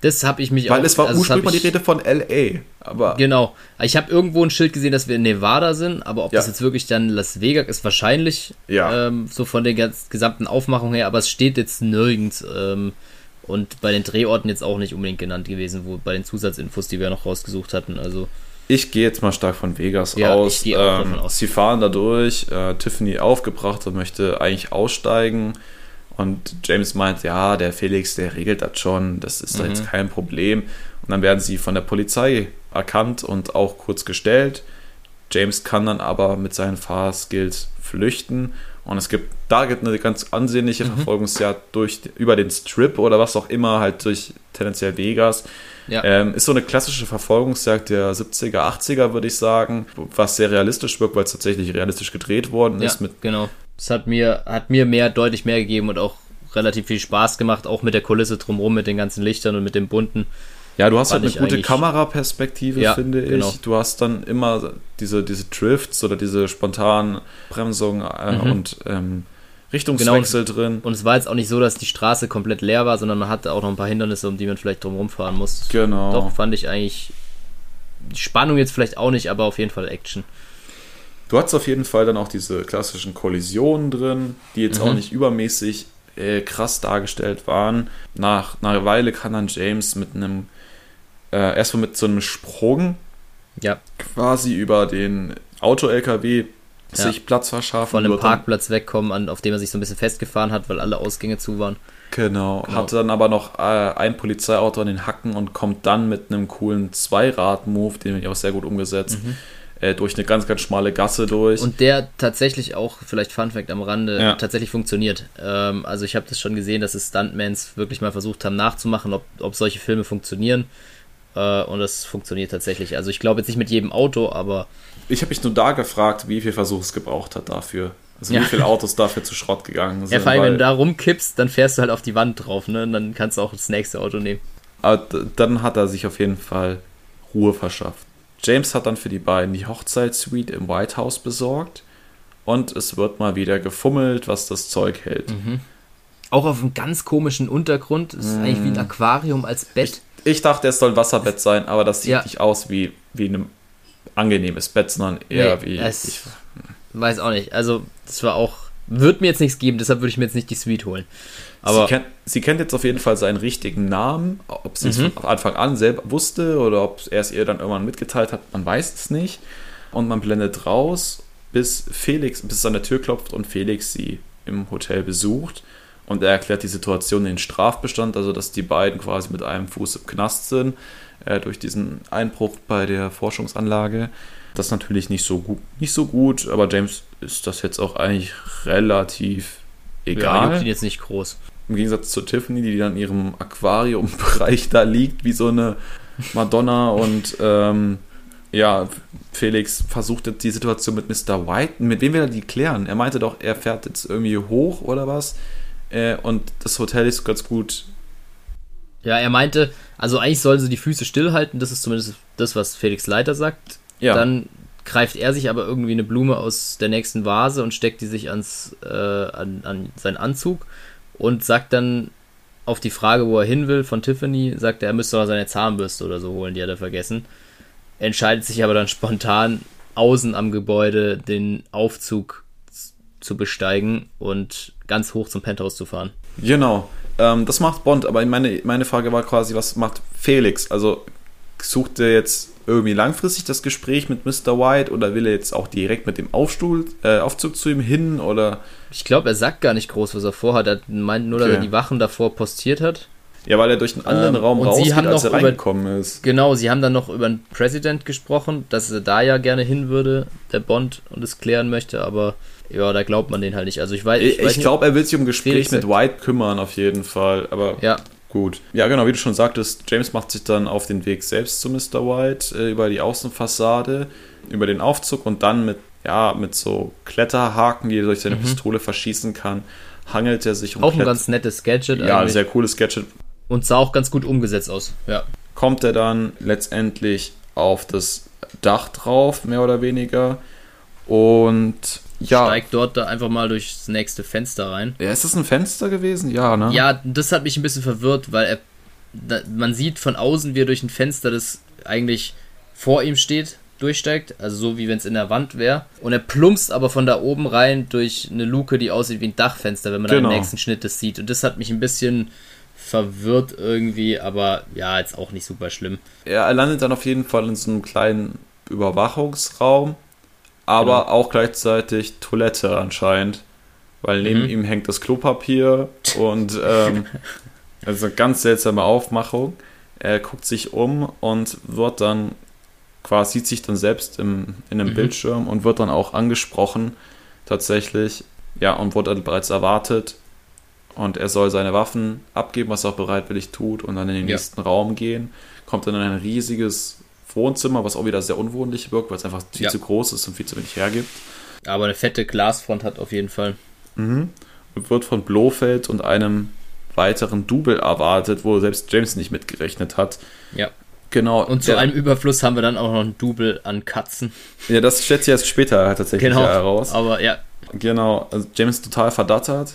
Speaker 2: Das habe ich mich
Speaker 1: Weil auch, es war also ursprünglich mal die Rede von LA. Aber
Speaker 2: genau. Ich habe irgendwo ein Schild gesehen, dass wir in Nevada sind, aber ob ja. das jetzt wirklich dann Las Vegas ist, wahrscheinlich. Ja. Ähm, so von der gesamten Aufmachung her, aber es steht jetzt nirgends. Ähm, und bei den Drehorten jetzt auch nicht unbedingt genannt gewesen, wo bei den Zusatzinfos, die wir noch rausgesucht hatten. Also
Speaker 1: ich gehe jetzt mal stark von Vegas ja, aus. Ähm, aus. Sie fahren da durch, äh, Tiffany aufgebracht und möchte eigentlich aussteigen. Und James meint, ja, der Felix, der regelt das schon, das ist mhm. da jetzt kein Problem. Und dann werden sie von der Polizei erkannt und auch kurz gestellt. James kann dann aber mit seinen Fahrskills flüchten und es gibt, da gibt eine ganz ansehnliche mhm. Verfolgungsjagd durch, über den Strip oder was auch immer, halt durch tendenziell Vegas. Ja. Ähm, ist so eine klassische Verfolgungsjagd der 70er, 80er, würde ich sagen, was sehr realistisch wirkt, weil es tatsächlich realistisch gedreht worden ist.
Speaker 2: Ja, mit genau. Es hat mir, hat mir mehr, deutlich mehr gegeben und auch relativ viel Spaß gemacht, auch mit der Kulisse drumherum, mit den ganzen Lichtern und mit dem bunten.
Speaker 1: Ja, du hast halt eine gute Kameraperspektive, ja, finde ich. Genau. Du hast dann immer diese, diese Drifts oder diese spontanen Bremsungen äh, mhm. und ähm, Richtungswechsel genau. drin.
Speaker 2: Und es war jetzt auch nicht so, dass die Straße komplett leer war, sondern man hatte auch noch ein paar Hindernisse, um die man vielleicht drum rumfahren muss.
Speaker 1: Genau.
Speaker 2: Doch, fand ich eigentlich. Die Spannung jetzt vielleicht auch nicht, aber auf jeden Fall Action.
Speaker 1: Du hast auf jeden Fall dann auch diese klassischen Kollisionen drin, die jetzt mhm. auch nicht übermäßig äh, krass dargestellt waren. Nach, nach einer Weile kann dann James mit einem, äh, erstmal mit so einem Sprung
Speaker 2: ja.
Speaker 1: quasi über den Auto-LKW ja. sich Platz verschaffen.
Speaker 2: Von dem Parkplatz wegkommen, an, auf dem er sich so ein bisschen festgefahren hat, weil alle Ausgänge zu waren.
Speaker 1: Genau. genau. Hatte dann aber noch äh, ein Polizeiauto an den Hacken und kommt dann mit einem coolen Zweirad-Move, den ich auch sehr gut umgesetzt. Mhm äh, durch eine ganz, ganz schmale Gasse durch.
Speaker 2: Und der tatsächlich auch, vielleicht Fun Fact am Rande, ja. tatsächlich funktioniert. Ähm, also ich habe das schon gesehen, dass es Stuntmans wirklich mal versucht haben nachzumachen, ob, ob solche Filme funktionieren. Äh, und das funktioniert tatsächlich. Also ich glaube jetzt nicht mit jedem Auto, aber...
Speaker 1: Ich habe mich nur da gefragt, wie viel Versuch es gebraucht hat dafür. Also ja. wie viele Autos dafür zu Schrott gegangen sind.
Speaker 2: Ja, vor allem, wenn du da rumkippst, dann fährst du halt auf die Wand drauf, ne? Und dann kannst du auch das nächste Auto nehmen.
Speaker 1: Aber dann hat er sich auf jeden Fall Ruhe verschafft. James hat dann für die beiden die Hochzeitssuite im White House besorgt und es wird mal wieder gefummelt, was das Zeug hält. Mhm.
Speaker 2: Auch auf einem ganz komischen Untergrund. Es ist mm. eigentlich wie ein Aquarium als Bett.
Speaker 1: Ich, ich, dachte, es soll ein Wasserbett sein, aber das sieht ja. nicht aus wie, wie ein angenehmes Bett, sondern eher nee, wie.
Speaker 2: Ich weiß auch nicht. Also, das war auch. Wird mir jetzt nichts geben, deshalb würde ich mir jetzt nicht die Suite holen.
Speaker 1: Aber sie, kennt, sie kennt jetzt auf jeden Fall seinen richtigen Namen. Ob sie mhm. es von Anfang an selber wusste oder ob er es ihr dann irgendwann mitgeteilt hat, man weiß es nicht. Und man blendet raus, bis Felix, bis es an der Tür klopft und Felix sie im Hotel besucht. Und er erklärt die Situation den Strafbestand, also dass die beiden quasi mit einem Fuß im Knast sind, äh, durch diesen Einbruch bei der Forschungsanlage. Das ist natürlich nicht so gut, nicht so gut, aber James ist das jetzt auch eigentlich relativ egal.
Speaker 2: Ja, jetzt nicht groß.
Speaker 1: Im Gegensatz zu Tiffany, die dann in ihrem Aquariumbereich da liegt, wie so eine Madonna und ähm, ja, Felix versucht jetzt die Situation mit Mr. White. Mit wem will er die klären? Er meinte doch, er fährt jetzt irgendwie hoch oder was. Äh, und das Hotel ist ganz gut.
Speaker 2: Ja, er meinte, also eigentlich sollen sie die Füße stillhalten. Das ist zumindest das, was Felix Leiter sagt. Ja. Dann greift er sich aber irgendwie eine Blume aus der nächsten Vase und steckt die sich ans, äh, an, an seinen Anzug und sagt dann auf die Frage, wo er hin will, von Tiffany, sagt er, er müsste doch seine Zahnbürste oder so holen, die hat er vergessen. Entscheidet sich aber dann spontan, außen am Gebäude den Aufzug zu besteigen und ganz hoch zum Penthouse zu fahren.
Speaker 1: Genau. Ähm, das macht Bond, aber meine, meine Frage war quasi, was macht Felix? Also sucht er jetzt irgendwie langfristig das Gespräch mit Mr. White oder will er jetzt auch direkt mit dem Aufstuhl, äh, Aufzug zu ihm hin oder?
Speaker 2: Ich glaube, er sagt gar nicht groß, was er vorhat. Er meint nur, dass er die Wachen davor postiert hat.
Speaker 1: Ja, weil er durch einen anderen ähm, Raum rausgeht, als er reingekommen über, ist.
Speaker 2: Genau, sie haben dann noch über den President gesprochen, dass er da ja gerne hin würde, der Bond, und es klären möchte, aber ja, da glaubt man den halt nicht. Also ich weiß,
Speaker 1: ich, ich, ich glaube, er will sich um Gespräch mit White kümmern, auf jeden Fall. Aber
Speaker 2: ja,
Speaker 1: Gut. Ja, genau, wie du schon sagtest, James macht sich dann auf den Weg selbst zu Mr. White äh, über die Außenfassade, über den Aufzug und dann mit, ja, mit so Kletterhaken, die er durch seine mhm. Pistole verschießen kann, hangelt er sich
Speaker 2: um. Auch ein ganz nettes Gadget.
Speaker 1: Ja, ein sehr cooles Gadget.
Speaker 2: Und sah auch ganz gut umgesetzt aus, ja.
Speaker 1: Kommt er dann letztendlich auf das Dach drauf, mehr oder weniger. Und ja.
Speaker 2: steigt dort da einfach mal durchs nächste Fenster rein.
Speaker 1: Ja, ist das ein Fenster gewesen? Ja, ne?
Speaker 2: Ja, das hat mich ein bisschen verwirrt, weil er, da, man sieht von außen, wie er durch ein Fenster, das eigentlich vor ihm steht, durchsteigt. Also so wie wenn es in der Wand wäre. Und er plumpst aber von da oben rein durch eine Luke, die aussieht wie ein Dachfenster, wenn man genau. dann im nächsten Schnitt das sieht. Und das hat mich ein bisschen verwirrt irgendwie, aber ja, jetzt auch nicht super schlimm.
Speaker 1: Er landet dann auf jeden Fall in so einem kleinen Überwachungsraum aber genau. auch gleichzeitig Toilette anscheinend, weil neben mhm. ihm hängt das Klopapier und ähm, also ganz seltsame Aufmachung. Er guckt sich um und wird dann quasi sieht sich dann selbst im, in einem mhm. Bildschirm und wird dann auch angesprochen tatsächlich, ja, und wurde dann bereits erwartet und er soll seine Waffen abgeben, was er auch bereitwillig tut und dann in den ja. nächsten Raum gehen, kommt dann in ein riesiges Wohnzimmer, was auch wieder sehr unwohnlich wirkt, weil es einfach viel ja. zu groß ist und viel zu wenig hergibt.
Speaker 2: Aber eine fette Glasfront hat auf jeden Fall.
Speaker 1: Mhm. Und wird von Blofeld und einem weiteren Double erwartet, wo selbst James nicht mitgerechnet hat.
Speaker 2: Ja.
Speaker 1: Genau.
Speaker 2: Und zu einem Überfluss haben wir dann auch noch ein Double an Katzen.
Speaker 1: Ja, das stellt sich erst später tatsächlich
Speaker 2: Genau.
Speaker 1: heraus.
Speaker 2: Aber ja,
Speaker 1: Genau, also James ist total verdattert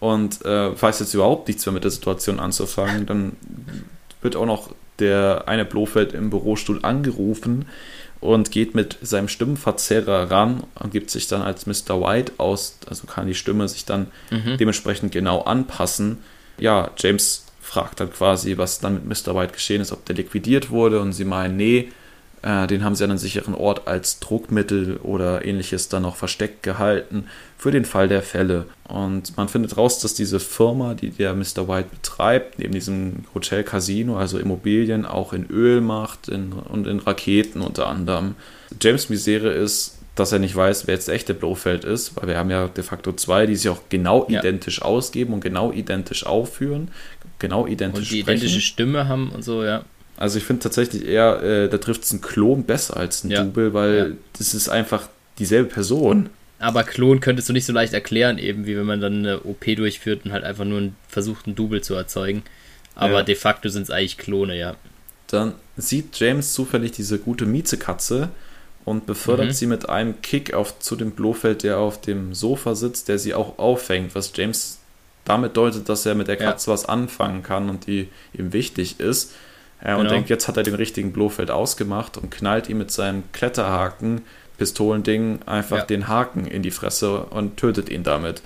Speaker 1: und äh, weiß jetzt überhaupt nichts mehr mit der Situation anzufangen. Dann wird auch noch der eine Blofeld im Bürostuhl angerufen und geht mit seinem Stimmenverzerrer ran und gibt sich dann als Mr. White aus, also kann die Stimme sich dann
Speaker 2: Mhm.
Speaker 1: dementsprechend genau anpassen. Ja, James fragt dann quasi, was dann mit Mr. White geschehen ist, ob der liquidiert wurde und sie meinen, nee, äh, den haben sie an einem sicheren Ort als Druckmittel oder ähnliches dann noch versteckt gehalten für den Fall der Fälle. Und man findet raus, dass diese Firma, die der Mr. White betreibt, neben diesem Hotel Casino, also Immobilien, auch in Öl macht in, und in Raketen unter anderem. James Misere ist, dass er nicht weiß, wer jetzt der echte Blofeld ist, weil wir haben ja de facto zwei, die sich auch genau
Speaker 2: Ja.
Speaker 1: identisch ausgeben und genau identisch aufführen, genau identisch
Speaker 2: und die
Speaker 1: sprechen.
Speaker 2: identische Stimme haben und so, ja.
Speaker 1: Also ich finde tatsächlich eher, äh, da trifft es ein Klon besser als ein
Speaker 2: Ja.
Speaker 1: Double, weil
Speaker 2: Ja.
Speaker 1: das ist einfach dieselbe Person.
Speaker 2: Aber Klon könntest du nicht so leicht erklären, eben wie wenn man dann eine OP durchführt und halt einfach nur einen, versucht, ein Double zu erzeugen. Aber
Speaker 1: Ja.
Speaker 2: de facto sind es eigentlich Klone, ja.
Speaker 1: Dann sieht James zufällig diese gute Miezekatze und befördert
Speaker 2: Mhm.
Speaker 1: sie mit einem Kick auf, zu dem Blofeld, der auf dem Sofa sitzt, der sie auch auffängt, was James damit deutet, dass er mit der
Speaker 2: Ja.
Speaker 1: Katze was anfangen kann und die ihm wichtig ist. Und
Speaker 2: Genau.
Speaker 1: denkt, jetzt hat er den richtigen Blofeld ausgemacht und knallt ihm mit seinem Kletterhaken, Pistolending, einfach
Speaker 2: Ja.
Speaker 1: den Haken in die Fresse und tötet ihn damit.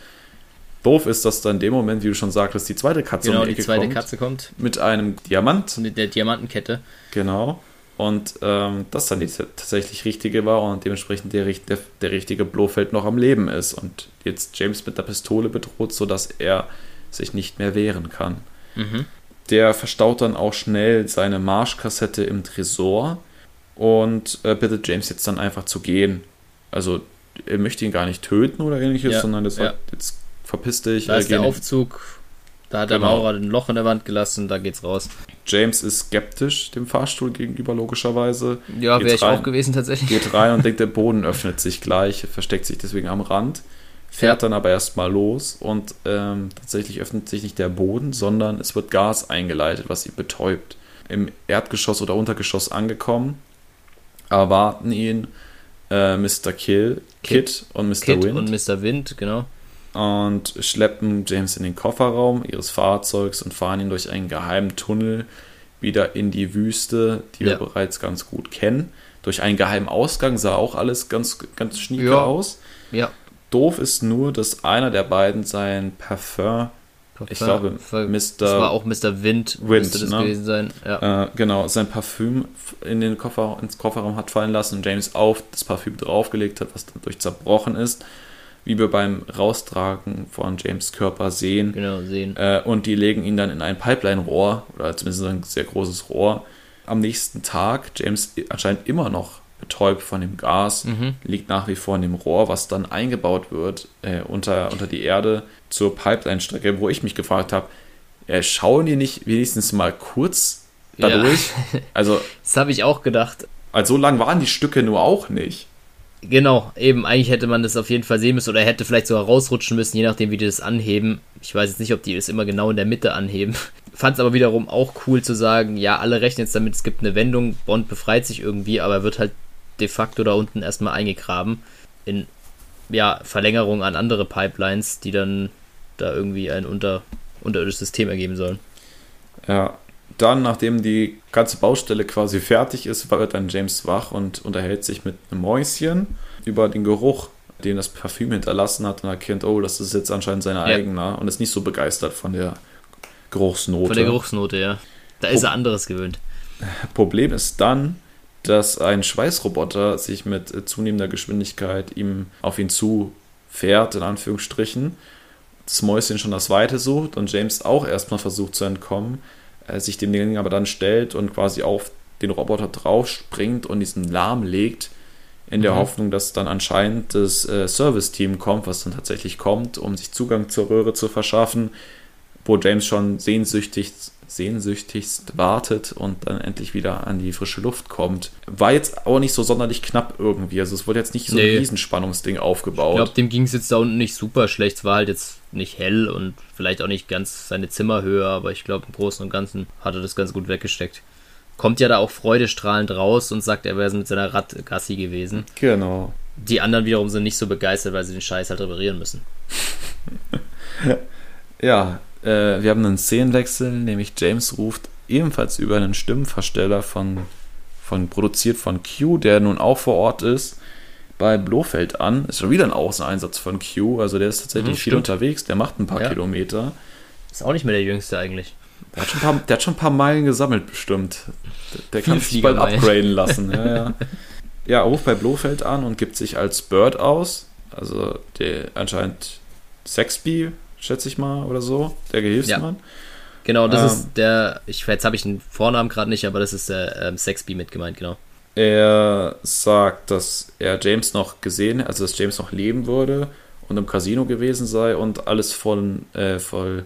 Speaker 1: Doof ist, dass dann in dem Moment, wie du schon sagtest, die zweite Katze
Speaker 2: Genau,
Speaker 1: um die
Speaker 2: die zweite
Speaker 1: kommt,
Speaker 2: Katze kommt.
Speaker 1: mit einem Diamant
Speaker 2: Mit der Diamantenkette.
Speaker 1: Genau. Und ähm, das dann die tatsächlich richtige war und dementsprechend der, der, der richtige Blofeld noch am Leben ist und jetzt James mit der Pistole bedroht, sodass er sich nicht mehr wehren kann.
Speaker 2: Mhm.
Speaker 1: Der verstaut dann auch schnell seine Marschkassette im Tresor und äh, bittet James jetzt dann einfach zu gehen. Also er möchte ihn gar nicht töten oder ähnliches,
Speaker 2: Ja,
Speaker 1: sondern er sagt,
Speaker 2: ja.
Speaker 1: jetzt verpiss dich.
Speaker 2: Da
Speaker 1: äh,
Speaker 2: ist der Aufzug. Da hat der
Speaker 1: Genau.
Speaker 2: Maurer ein Loch in der Wand gelassen, da geht's raus.
Speaker 1: James ist skeptisch dem Fahrstuhl gegenüber, logischerweise.
Speaker 2: Ja, wäre ich
Speaker 1: rein.
Speaker 2: auch gewesen tatsächlich.
Speaker 1: geht rein und denkt, der Boden öffnet sich gleich, versteckt sich deswegen am Rand, fährt dann aber erstmal los und ähm, tatsächlich öffnet sich nicht der Boden, sondern es wird Gas eingeleitet, was ihn betäubt. Im Erdgeschoss oder Untergeschoss angekommen, erwarten ihn äh, Mr. Kill, Kid, und Mr.
Speaker 2: Kid
Speaker 1: Wind
Speaker 2: und Mr. Wind, genau.
Speaker 1: und schleppen James in den Kofferraum ihres Fahrzeugs und fahren ihn durch einen geheimen Tunnel wieder in die Wüste, die wir
Speaker 2: Ja.
Speaker 1: bereits ganz gut kennen. Durch einen geheimen Ausgang sah auch alles ganz, ganz schnieke
Speaker 2: Ja.
Speaker 1: aus.
Speaker 2: Ja.
Speaker 1: Doof ist nur, dass einer der beiden sein Parfum, Ich glaube, Mr.
Speaker 2: Das war auch Mr. Wind,
Speaker 1: Wind,
Speaker 2: müsste das
Speaker 1: ne?
Speaker 2: gewesen sein. Ja.
Speaker 1: äh, genau, sein Parfüm in den Koffer, ins Kofferraum hat fallen lassen und James auf das Parfüm draufgelegt hat, was dadurch zerbrochen ist, wie wir beim Raustragen von James Körper sehen.
Speaker 2: Genau, sehen.
Speaker 1: Äh, und die legen ihn dann in ein Pipeline-Rohr, oder zumindest ein sehr großes Rohr. Am nächsten Tag, James anscheinend immer noch betäubt von dem Gas,
Speaker 2: Mhm.
Speaker 1: liegt nach wie vor in dem Rohr, was dann eingebaut wird äh, unter, unter die Erde zur Pipeline-Strecke, wo ich mich gefragt habe, äh, schauen die nicht wenigstens mal kurz
Speaker 2: Ja.
Speaker 1: dadurch? Also,
Speaker 2: Das habe ich auch gedacht.
Speaker 1: also so lang waren die Stücke nur auch nicht.
Speaker 2: Genau, eben, eigentlich hätte man das auf jeden Fall sehen müssen oder er hätte vielleicht sogar rausrutschen müssen, je nachdem, wie die das anheben. Ich weiß jetzt nicht, ob die das immer genau in der Mitte anheben. Fand es aber wiederum auch cool zu sagen, ja, alle rechnen jetzt damit, es gibt eine Wendung, Bond befreit sich irgendwie, aber er wird halt de facto da unten erstmal eingegraben in, ja, Verlängerung an andere Pipelines, die dann da irgendwie ein unter, unterirdisches System ergeben sollen.
Speaker 1: Ja, dann, nachdem die ganze Baustelle quasi fertig ist, wird dann James wach und unterhält sich mit einem Mäuschen über den Geruch, den das Parfüm hinterlassen hat und erkennt, oh, das ist jetzt anscheinend sein eigener und ist nicht so begeistert von der Geruchsnote.
Speaker 2: Von der Geruchsnote, ja. Da ist er anderes gewöhnt.
Speaker 1: Problem ist dann, dass ein Schweißroboter sich mit äh, zunehmender Geschwindigkeit ihm auf ihn zu fährt, in Anführungsstrichen. Das Mäuschen schon das Weite sucht und James auch erstmal versucht zu entkommen, äh, sich dem Ding aber dann stellt und quasi auf den Roboter drauf springt und diesen lahmlegt, in der
Speaker 2: Mhm.
Speaker 1: Hoffnung, dass dann anscheinend das äh, Service-Team kommt, was dann tatsächlich kommt, um sich Zugang zur Röhre zu verschaffen, wo James schon sehnsüchtig sehnsüchtigst wartet und dann endlich wieder an die frische Luft kommt. War jetzt auch nicht so sonderlich knapp irgendwie. Also es wurde jetzt nicht so nee. ein Riesenspannungsding aufgebaut.
Speaker 2: Ich glaube, dem ging es jetzt da unten nicht super schlecht. Es war halt jetzt nicht hell und vielleicht auch nicht ganz seine Zimmerhöhe, aber ich glaube, im Großen und Ganzen hat er das ganz gut weggesteckt. Kommt ja da auch freudestrahlend raus und sagt, er wäre mit seiner Radgassi gewesen.
Speaker 1: Genau.
Speaker 2: Die anderen wiederum sind nicht so begeistert, weil sie den Scheiß halt reparieren müssen.
Speaker 1: ja, äh, wir haben einen Szenenwechsel, nämlich James ruft ebenfalls über einen Stimmenversteller von, von produziert von Q, der nun auch vor Ort ist, bei Blofeld an. Ist schon wieder ein Außeneinsatz von Q, also der ist tatsächlich mhm, viel unterwegs, der macht ein paar ja. Kilometer.
Speaker 2: Ist auch nicht mehr der Jüngste eigentlich.
Speaker 1: Der hat schon ein paar, der hat schon ein paar Meilen gesammelt, bestimmt. Der, der kann sich bald upgraden lassen. Ja, ja. ja, ruft bei Blofeld an und gibt sich als Bird aus. Also der anscheinend Sexby schätze ich mal, oder so, der Gehilfsmann. Ja.
Speaker 2: Genau, das ähm, ist der, ich, jetzt habe ich den Vornamen gerade nicht, aber das ist der ähm, Sexby mit gemeint, genau.
Speaker 1: Er sagt, dass er James noch gesehen, also dass James noch leben würde und im Casino gewesen sei und alles von, äh, voll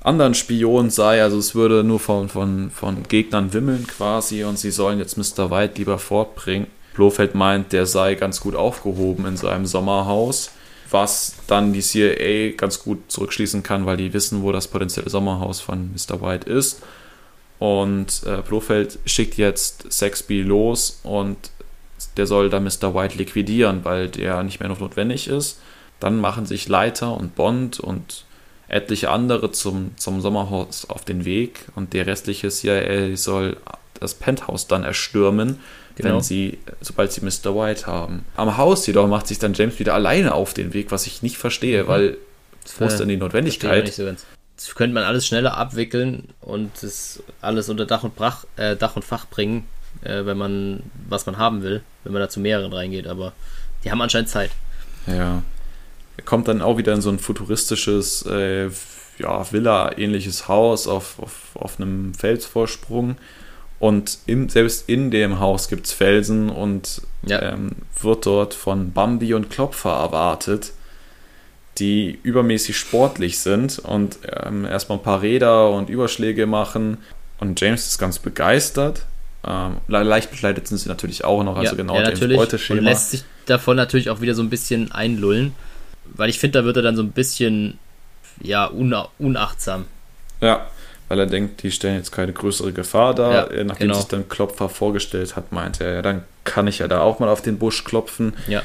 Speaker 1: anderen Spionen sei. Also es würde nur von, von, von Gegnern wimmeln quasi und sie sollen jetzt Mr. White lieber fortbringen. Blofeld meint, der sei ganz gut aufgehoben in seinem Sommerhaus was dann die CIA ganz gut zurückschließen kann, weil die wissen, wo das potenzielle Sommerhaus von Mr. White ist. Und äh, Blofeld schickt jetzt Sexby los und der soll dann Mr. White liquidieren, weil der nicht mehr notwendig ist. Dann machen sich Leiter und Bond und etliche andere zum, zum Sommerhaus auf den Weg und der restliche CIA soll das Penthouse dann erstürmen genau. wenn sie, sobald sie Mr. White haben. Am Haus jedoch macht sich dann James wieder alleine auf den Weg, was ich nicht verstehe, mhm. weil wo ist denn die Notwendigkeit?
Speaker 2: So das könnte man alles schneller abwickeln und das alles unter Dach und, Brach, äh, Dach und Fach bringen, äh, wenn man, was man haben will, wenn man da zu mehreren reingeht, aber die haben anscheinend Zeit.
Speaker 1: Ja. Er kommt dann auch wieder in so ein futuristisches, äh, ja, Villa-ähnliches Haus auf, auf, auf einem Felsvorsprung und im, selbst in dem Haus gibt es Felsen und ja. ähm, wird dort von Bambi und Klopfer erwartet, die übermäßig sportlich sind und ähm, erstmal ein paar Räder und Überschläge machen. Und James ist ganz begeistert. Ähm, leicht bekleidet sind sie natürlich auch noch, also
Speaker 2: ja,
Speaker 1: genau
Speaker 2: ja, natürlich. Beuteschema. Und lässt sich davon natürlich auch wieder so ein bisschen einlullen, weil ich finde, da wird er dann so ein bisschen ja, unachtsam.
Speaker 1: Ja, weil er denkt, die stellen jetzt keine größere Gefahr dar. Ja, Nachdem genau. sich dann Klopfer vorgestellt hat, meinte er, ja, dann kann ich ja da auch mal auf den Busch klopfen.
Speaker 2: Ja.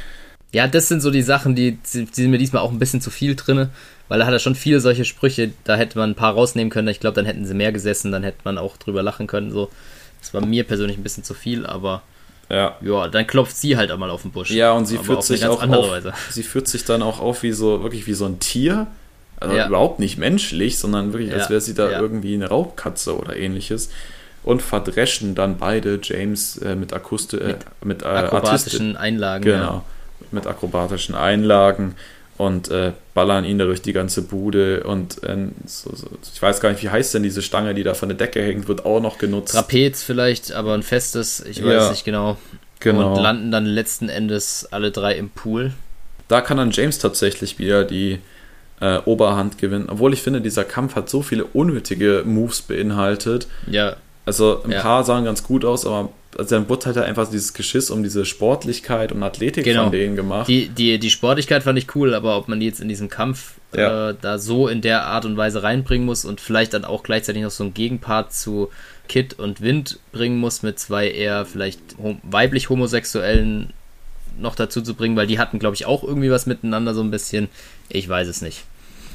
Speaker 2: Ja, das sind so die Sachen, die, die sind mir diesmal auch ein bisschen zu viel drin, weil er hat ja schon viele solche Sprüche, da hätte man ein paar rausnehmen können. Ich glaube, dann hätten sie mehr gesessen, dann hätte man auch drüber lachen können. So. Das war mir persönlich ein bisschen zu viel, aber ja. ja, dann klopft sie halt einmal auf den Busch.
Speaker 1: Ja, und sie führt sich auch auf, sie führt sich dann auch auf wie so wirklich wie so ein Tier also ja. überhaupt nicht menschlich, sondern wirklich, als wäre sie da irgendwie eine Raubkatze oder ähnliches. Und verdreschen dann beide James äh, mit, Akusti äh, mit,
Speaker 2: äh, akrobatischen Einlagen.
Speaker 1: Genau, mit akrobatischen Einlagen und äh, ballern ihn da durch die ganze Bude und äh, so, so, ich weiß gar nicht, wie heißt denn diese Stange, die da von der Decke hängt, wird auch noch genutzt.
Speaker 2: Trapez vielleicht, aber ein festes, ich weiß ja, nicht genau. Genau. Und landen dann letzten Endes alle drei im Pool.
Speaker 1: Da kann dann James tatsächlich wieder die äh, Oberhand gewinnen. Obwohl ich finde, dieser Kampf hat so viele unnötige Moves beinhaltet.
Speaker 2: Ja.
Speaker 1: Also ein ja. paar sahen ganz gut aus, aber also dann wurde halt einfach dieses Geschiss um diese Sportlichkeit und Athletik genau. von denen gemacht.
Speaker 2: Die, die, die Sportlichkeit fand ich cool, aber ob man die jetzt in diesem Kampf ja. äh, da so in der Art und Weise reinbringen muss und vielleicht dann auch gleichzeitig noch so einen Gegenpart zu Kid und Wind bringen muss mit zwei eher vielleicht weiblich homosexuellen noch dazu zu bringen, weil die hatten, glaube ich, auch irgendwie was miteinander so ein bisschen. Ich weiß es nicht.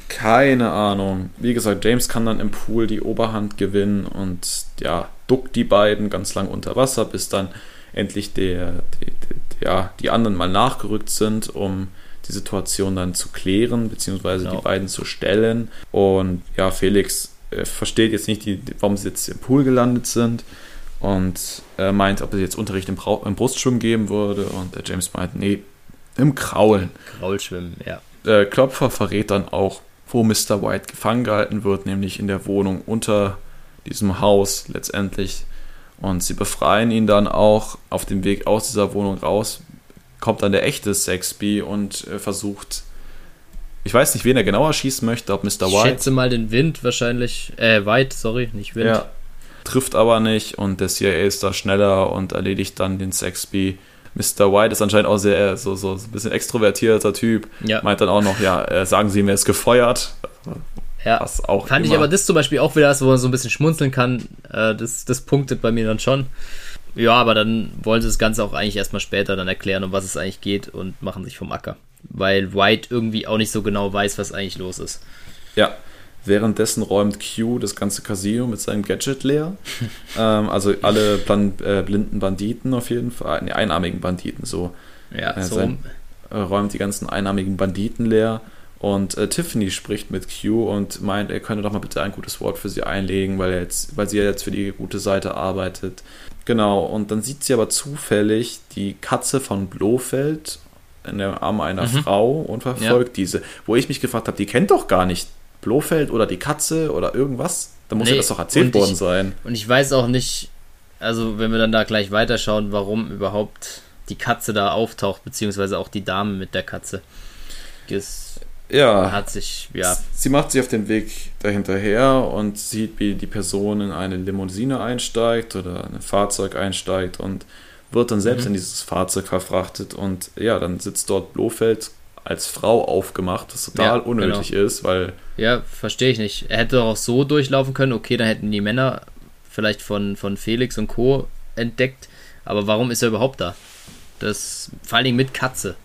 Speaker 1: Keine Ahnung. Wie gesagt, James kann dann im Pool die Oberhand gewinnen und ja, duckt die beiden ganz lang unter Wasser, bis dann endlich der, die, die, ja, die anderen mal nachgerückt sind, um die Situation dann zu klären, beziehungsweise genau. die beiden zu stellen. Und ja, Felix äh, versteht jetzt nicht, die, warum sie jetzt im Pool gelandet sind und äh, meint, ob es jetzt Unterricht im, im Brustschwimmen geben würde. Und der James meint, nee, im Kraulen.
Speaker 2: Kraulschwimmen, ja.
Speaker 1: Klopfer verrät dann auch, wo Mr. White gefangen gehalten wird, nämlich in der Wohnung unter diesem Haus letztendlich. Und sie befreien ihn dann auch auf dem Weg aus dieser Wohnung raus. Kommt dann der echte Sexby und äh, versucht Ich weiß nicht, wen er genauer schießen möchte, ob Mr. White. Ich
Speaker 2: schätze mal den Wind wahrscheinlich. Äh, White, sorry, nicht Wind. Ja,
Speaker 1: trifft aber nicht und der CIA ist da schneller und erledigt dann den Sexby. Mr. White ist anscheinend auch sehr so, so, so ein bisschen extrovertierter Typ. Ja. Meint dann auch noch, ja, äh, sagen Sie mir, ist gefeuert.
Speaker 2: Ja, Was auch fand immer. ich aber das zum Beispiel auch wieder, wo man so ein bisschen schmunzeln kann. Äh, das, das punktet bei mir dann schon. Ja, aber dann wollen sie das Ganze auch eigentlich erstmal später dann erklären, um was es eigentlich geht und machen sich vom Acker. Weil White irgendwie auch nicht so genau weiß, was eigentlich los ist.
Speaker 1: Ja, Währenddessen räumt Q das ganze Casino mit seinem Gadget leer. ähm, also alle Plan äh, blinden Banditen auf jeden Fall, ne, einarmigen Banditen so.
Speaker 2: Ja, äh, so. Sein,
Speaker 1: äh, räumt die ganzen einarmigen Banditen leer. Und äh, Tiffany spricht mit Q und meint, er könne doch mal bitte ein gutes Wort für sie einlegen, weil, er jetzt, weil sie ja jetzt für die gute Seite arbeitet. Genau, und dann sieht sie aber zufällig die Katze von Blofeld in der Arm einer mhm. Frau und verfolgt ja. diese. Wo ich mich gefragt habe, die kennt doch gar nicht Blofeld oder die Katze oder irgendwas? Da muss nee, ja das doch erzählt worden
Speaker 2: ich,
Speaker 1: sein.
Speaker 2: Und ich weiß auch nicht, also wenn wir dann da gleich weiterschauen, warum überhaupt die Katze da auftaucht, beziehungsweise auch die Dame mit der Katze. Das ja, hat sich, ja.
Speaker 1: Sie macht sich auf den Weg dahinterher und sieht, wie die Person in eine Limousine einsteigt oder ein Fahrzeug einsteigt und wird dann selbst mhm. in dieses Fahrzeug verfrachtet und ja, dann sitzt dort Blofeld als Frau aufgemacht, was total ja, unnötig genau. ist, weil.
Speaker 2: Ja, verstehe ich nicht. Er hätte auch so durchlaufen können, okay, dann hätten die Männer vielleicht von, von Felix und Co. entdeckt, aber warum ist er überhaupt da? Das, vor allen Dingen mit Katze.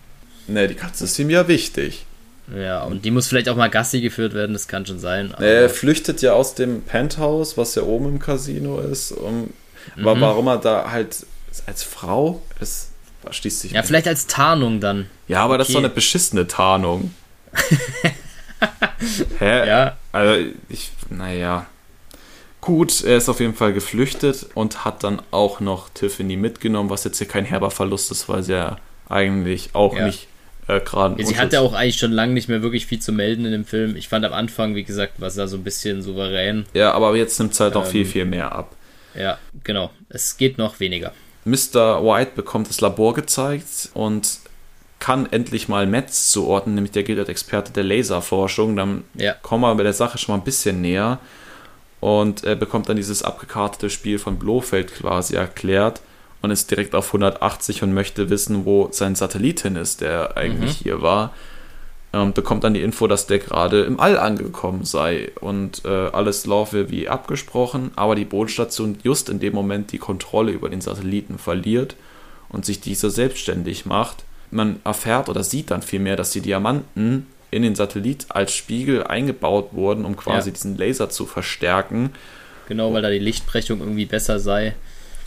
Speaker 1: Ne, die Katze ist ihm ja wichtig.
Speaker 2: Ja, und die muss vielleicht auch mal Gassi geführt werden, das kann schon sein.
Speaker 1: er flüchtet ja aus dem Penthouse, was ja oben im Casino ist. Um, mhm. Aber warum er da halt als Frau ist, da schließt sich.
Speaker 2: Ja, nicht. vielleicht als Tarnung dann.
Speaker 1: Ja, aber okay. das ist doch eine beschissene Tarnung. Hä? Ja. Also, ich, naja. Gut, er ist auf jeden Fall geflüchtet und hat dann auch noch Tiffany mitgenommen, was jetzt hier kein herber Verlust ist, weil sie ja eigentlich auch ja. nicht äh, gerade.
Speaker 2: Ja, sie hat ja auch eigentlich schon lange nicht mehr wirklich viel zu melden in dem Film. Ich fand am Anfang, wie gesagt, war es da so ein bisschen souverän.
Speaker 1: Ja, aber jetzt nimmt es halt noch ähm, viel, viel mehr ab.
Speaker 2: Ja, genau. Es geht noch weniger.
Speaker 1: Mr. White bekommt das Labor gezeigt und kann endlich mal Metz zuordnen, nämlich der gilt als Experte der Laserforschung. Dann ja. kommen wir bei der Sache schon mal ein bisschen näher. Und er bekommt dann dieses abgekartete Spiel von Blofeld quasi erklärt und ist direkt auf 180 und möchte wissen, wo sein Satellit hin ist, der eigentlich mhm. hier war ähm, bekommt dann die Info, dass der gerade im All angekommen sei und äh, alles laufe wie abgesprochen, aber die Bodenstation just in dem Moment die Kontrolle über den Satelliten verliert und sich dieser selbstständig macht. Man erfährt oder sieht dann vielmehr, dass die Diamanten in den Satellit als Spiegel eingebaut wurden, um quasi ja. diesen Laser zu verstärken.
Speaker 2: Genau, weil da die Lichtbrechung irgendwie besser sei.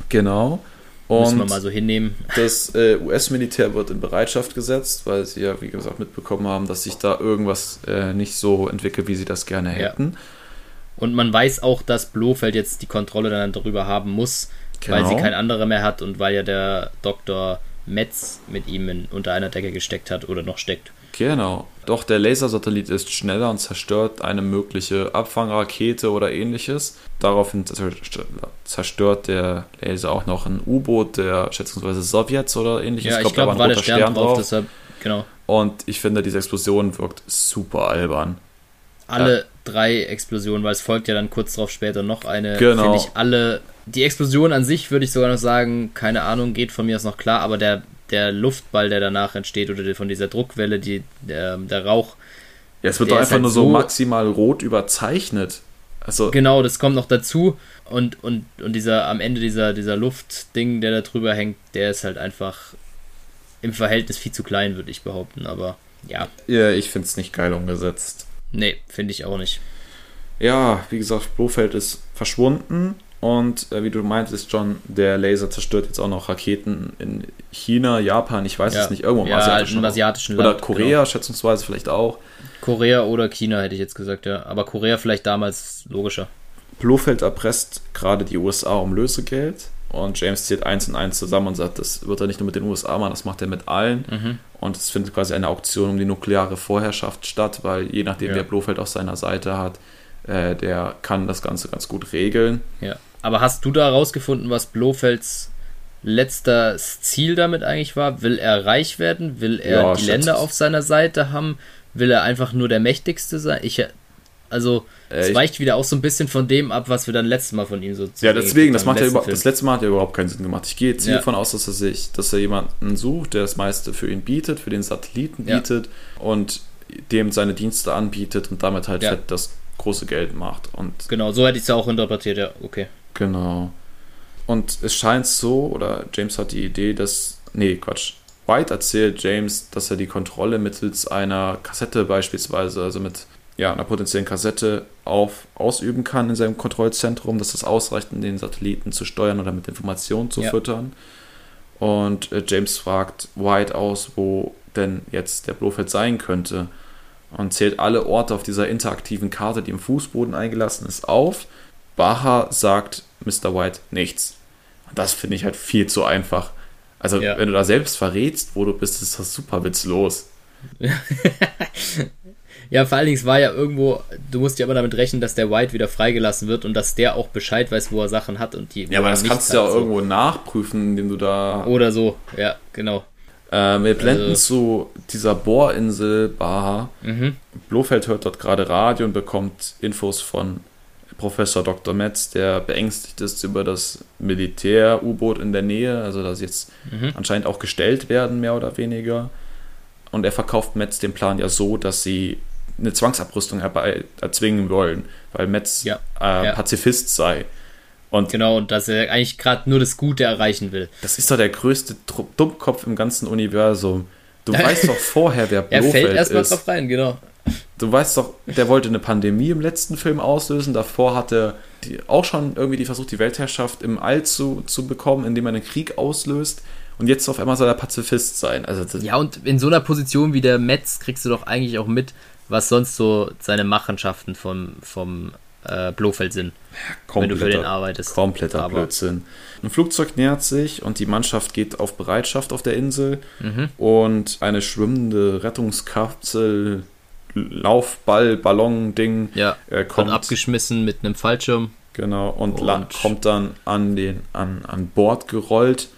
Speaker 1: Genau.
Speaker 2: Und Müssen wir mal so hinnehmen.
Speaker 1: Das äh, US-Militär wird in Bereitschaft gesetzt, weil sie ja, wie gesagt, mitbekommen haben, dass sich da irgendwas äh, nicht so entwickelt, wie sie das gerne hätten. Ja.
Speaker 2: Und man weiß auch, dass Blofeld jetzt die Kontrolle dann darüber haben muss, genau. weil sie kein anderer mehr hat und weil ja der Dr. Metz mit ihm in, unter einer Decke gesteckt hat oder noch steckt.
Speaker 1: Genau. Doch der Lasersatellit ist schneller und zerstört eine mögliche Abfangrakete oder ähnliches. Daraufhin zerstört der Laser auch noch ein U-Boot der schätzungsweise Sowjets oder ähnliches.
Speaker 2: Ja, ich glaube, glaub, da war der Stern, Stern drauf, drauf. Deshalb, genau.
Speaker 1: Und ich finde, diese Explosion wirkt super albern.
Speaker 2: Alle ja. drei Explosionen, weil es folgt ja dann kurz darauf später noch eine. Genau. Finde ich alle. Die Explosion an sich würde ich sogar noch sagen, keine Ahnung, geht von mir aus noch klar, aber der der Luftball, der danach entsteht, oder von dieser Druckwelle, die, der, der Rauch.
Speaker 1: Ja, es wird doch einfach halt nur so, maximal rot überzeichnet. Also
Speaker 2: genau, das kommt noch dazu. Und, und, und dieser am Ende dieser, dieser Luftding, der da drüber hängt, der ist halt einfach im Verhältnis viel zu klein, würde ich behaupten. Aber ja.
Speaker 1: Ja, ich finde es nicht geil umgesetzt.
Speaker 2: Nee, finde ich auch nicht.
Speaker 1: Ja, wie gesagt, Blofeld ist verschwunden. Und äh, wie du meintest, John, der Laser zerstört jetzt auch noch Raketen in China, Japan, ich weiß ja. es nicht, irgendwo im
Speaker 2: ja, asiatischen, asiatischen
Speaker 1: Land. Oder Korea, genau. schätzungsweise vielleicht auch.
Speaker 2: Korea oder China, hätte ich jetzt gesagt, ja. Aber Korea vielleicht damals logischer.
Speaker 1: Blofeld erpresst gerade die USA um Lösegeld und James zählt eins und eins zusammen und sagt, das wird er nicht nur mit den USA machen, das macht er mit allen. Mhm. Und es findet quasi eine Auktion um die nukleare Vorherrschaft statt, weil je nachdem, ja. wer Blofeld auf seiner Seite hat, äh, der kann das Ganze ganz gut regeln.
Speaker 2: Ja. Aber hast du da herausgefunden, was Blofelds letztes Ziel damit eigentlich war? Will er reich werden? Will er ja, die Länder auf seiner Seite haben? Will er einfach nur der Mächtigste sein? Ich, also, es
Speaker 1: Äh, ich-
Speaker 2: weicht wieder auch so ein bisschen von dem ab, was wir dann letztes Mal von ihm so
Speaker 1: Ja, deswegen, das, macht ja über,
Speaker 2: Film.
Speaker 1: das letzte Mal hat ja überhaupt keinen Sinn gemacht. Ich gehe jetzt hier
Speaker 2: Ja.
Speaker 1: davon aus, dass er sich, dass er jemanden sucht, der das meiste für ihn bietet, für den Satelliten
Speaker 2: Ja.
Speaker 1: bietet und dem seine Dienste anbietet und damit halt
Speaker 2: Ja.
Speaker 1: das große Geld macht. Und
Speaker 2: Genau, so hätte ich es ja auch interpretiert, ja, okay.
Speaker 1: Genau. Und es scheint so, oder James hat die Idee, dass. Nee, Quatsch. White erzählt James, dass er die Kontrolle mittels einer Kassette beispielsweise, also mit ja, einer potenziellen Kassette auf, ausüben kann in seinem Kontrollzentrum, dass das ausreicht, um den Satelliten zu steuern oder mit Informationen zu
Speaker 2: Ja.
Speaker 1: füttern. Und äh, James fragt White aus, wo denn jetzt der Blofeld sein könnte. Und zählt alle Orte auf dieser interaktiven Karte, die im Fußboden eingelassen ist, auf. Baha sagt Mr. White nichts. Und das finde ich halt viel zu einfach. Also,
Speaker 2: Ja.
Speaker 1: wenn du da selbst verrätst, wo du bist, ist das super witzlos.
Speaker 2: Ja, vor allen Dingen, es war ja irgendwo, du musst ja immer damit rechnen, dass der White wieder freigelassen wird und dass der auch Bescheid weiß, wo er Sachen hat und die.
Speaker 1: Ja, aber
Speaker 2: er
Speaker 1: das kannst du ja auch
Speaker 2: so.
Speaker 1: irgendwo nachprüfen, indem du da.
Speaker 2: Oder so, ja, genau.
Speaker 1: Äh, wir blenden
Speaker 2: Also-
Speaker 1: zu dieser Bohrinsel Baha.
Speaker 2: Mhm.
Speaker 1: Blofeld hört dort gerade Radio und bekommt Infos von Professor Dr. Metz, der beängstigt ist über das Militär-U-Boot in der Nähe, also dass jetzt
Speaker 2: Mhm.
Speaker 1: anscheinend auch gestellt werden, mehr oder weniger. Und er verkauft Metz den Plan ja so, dass sie eine Zwangsabrüstung erzwingen wollen, weil Metz
Speaker 2: Ja,
Speaker 1: äh,
Speaker 2: ja.
Speaker 1: Pazifist sei. Und
Speaker 2: Genau, und dass er eigentlich gerade nur das Gute erreichen will.
Speaker 1: das ist doch der größte Dummkopf im ganzen Universum. Du weißt doch vorher, wer
Speaker 2: Er fällt
Speaker 1: Blofeld
Speaker 2: erstmal
Speaker 1: ist.
Speaker 2: drauf rein, genau.
Speaker 1: Du weißt doch, der wollte eine Pandemie im letzten Film auslösen. Davor hatte die auch schon irgendwie die versucht, die Weltherrschaft im All zu, zu bekommen, indem er einen Krieg auslöst. Und jetzt auf einmal soll er Pazifist sein. Also
Speaker 2: Ja, und in so einer Position wie der Metz kriegst du doch eigentlich auch mit, was sonst so seine Machenschaften vom, vom äh, Blofeld sind, wenn du für den arbeitest.
Speaker 1: kompletter
Speaker 2: Aber-
Speaker 1: Blödsinn. Ein Flugzeug nähert sich und die Mannschaft geht auf Bereitschaft auf der Insel.
Speaker 2: Mhm.
Speaker 1: Und eine schwimmende Rettungskapsel, Laufball, Ballon-Ding
Speaker 2: Ja,
Speaker 1: äh,
Speaker 2: kommt abgeschmissen mit einem Fallschirm.
Speaker 1: Genau, und,
Speaker 2: Und-
Speaker 1: kommt dann an, den, an, an Bord gerollt.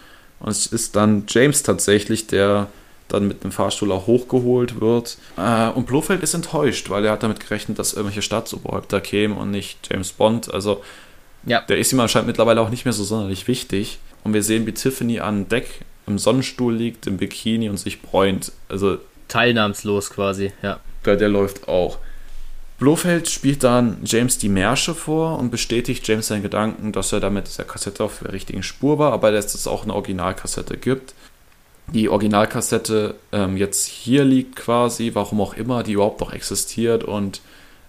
Speaker 1: Und es ist dann James tatsächlich, der dann mit einem Fahrstuhl auch hochgeholt wird. Äh, und Blofeld ist enttäuscht, weil er hat damit gerechnet, dass irgendwelche Staatsoberhäupter kämen und nicht James Bond. Also
Speaker 2: Ja.
Speaker 1: der ist ihm anscheinend mittlerweile auch nicht mehr so sonderlich wichtig. Und wir sehen, wie Tiffany an Deck im Sonnenstuhl liegt, im Bikini und sich bräunt. Also
Speaker 2: Teilnahmslos quasi, ja.
Speaker 1: Der, der läuft auch. Blofeld spielt dann James die Märsche vor und bestätigt James seinen Gedanken, dass er damit dieser Kassette auf der richtigen Spur war, aber dass es auch eine Originalkassette gibt. Die Originalkassette ähm, jetzt hier liegt quasi, warum auch immer, die überhaupt noch existiert und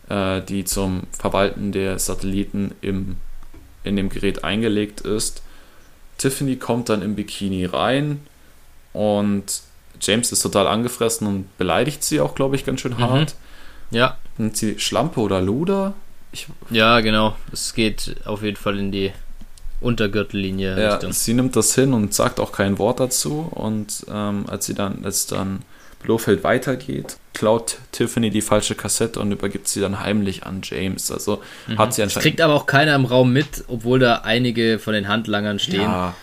Speaker 1: äh, die zum Verwalten der Satelliten im, in dem Gerät eingelegt ist. Tiffany kommt dann im Bikini rein und James ist total angefressen und beleidigt sie auch, glaube ich, ganz schön hart.
Speaker 2: Ja,
Speaker 1: Nennt sie Schlampe oder Luder? Ich,
Speaker 2: ja, genau. Es geht auf jeden Fall in die Untergürtellinie
Speaker 1: ja,
Speaker 2: Richtung.
Speaker 1: sie nimmt das hin und sagt auch kein Wort dazu. Und ähm, als sie dann, als dann Blofeld weitergeht, klaut Tiffany die falsche Kassette und übergibt sie dann heimlich an James. Also hat sie
Speaker 2: Das
Speaker 1: anscheinend.
Speaker 2: kriegt aber auch keiner im Raum mit, obwohl da einige von den Handlangern stehen.
Speaker 1: ja,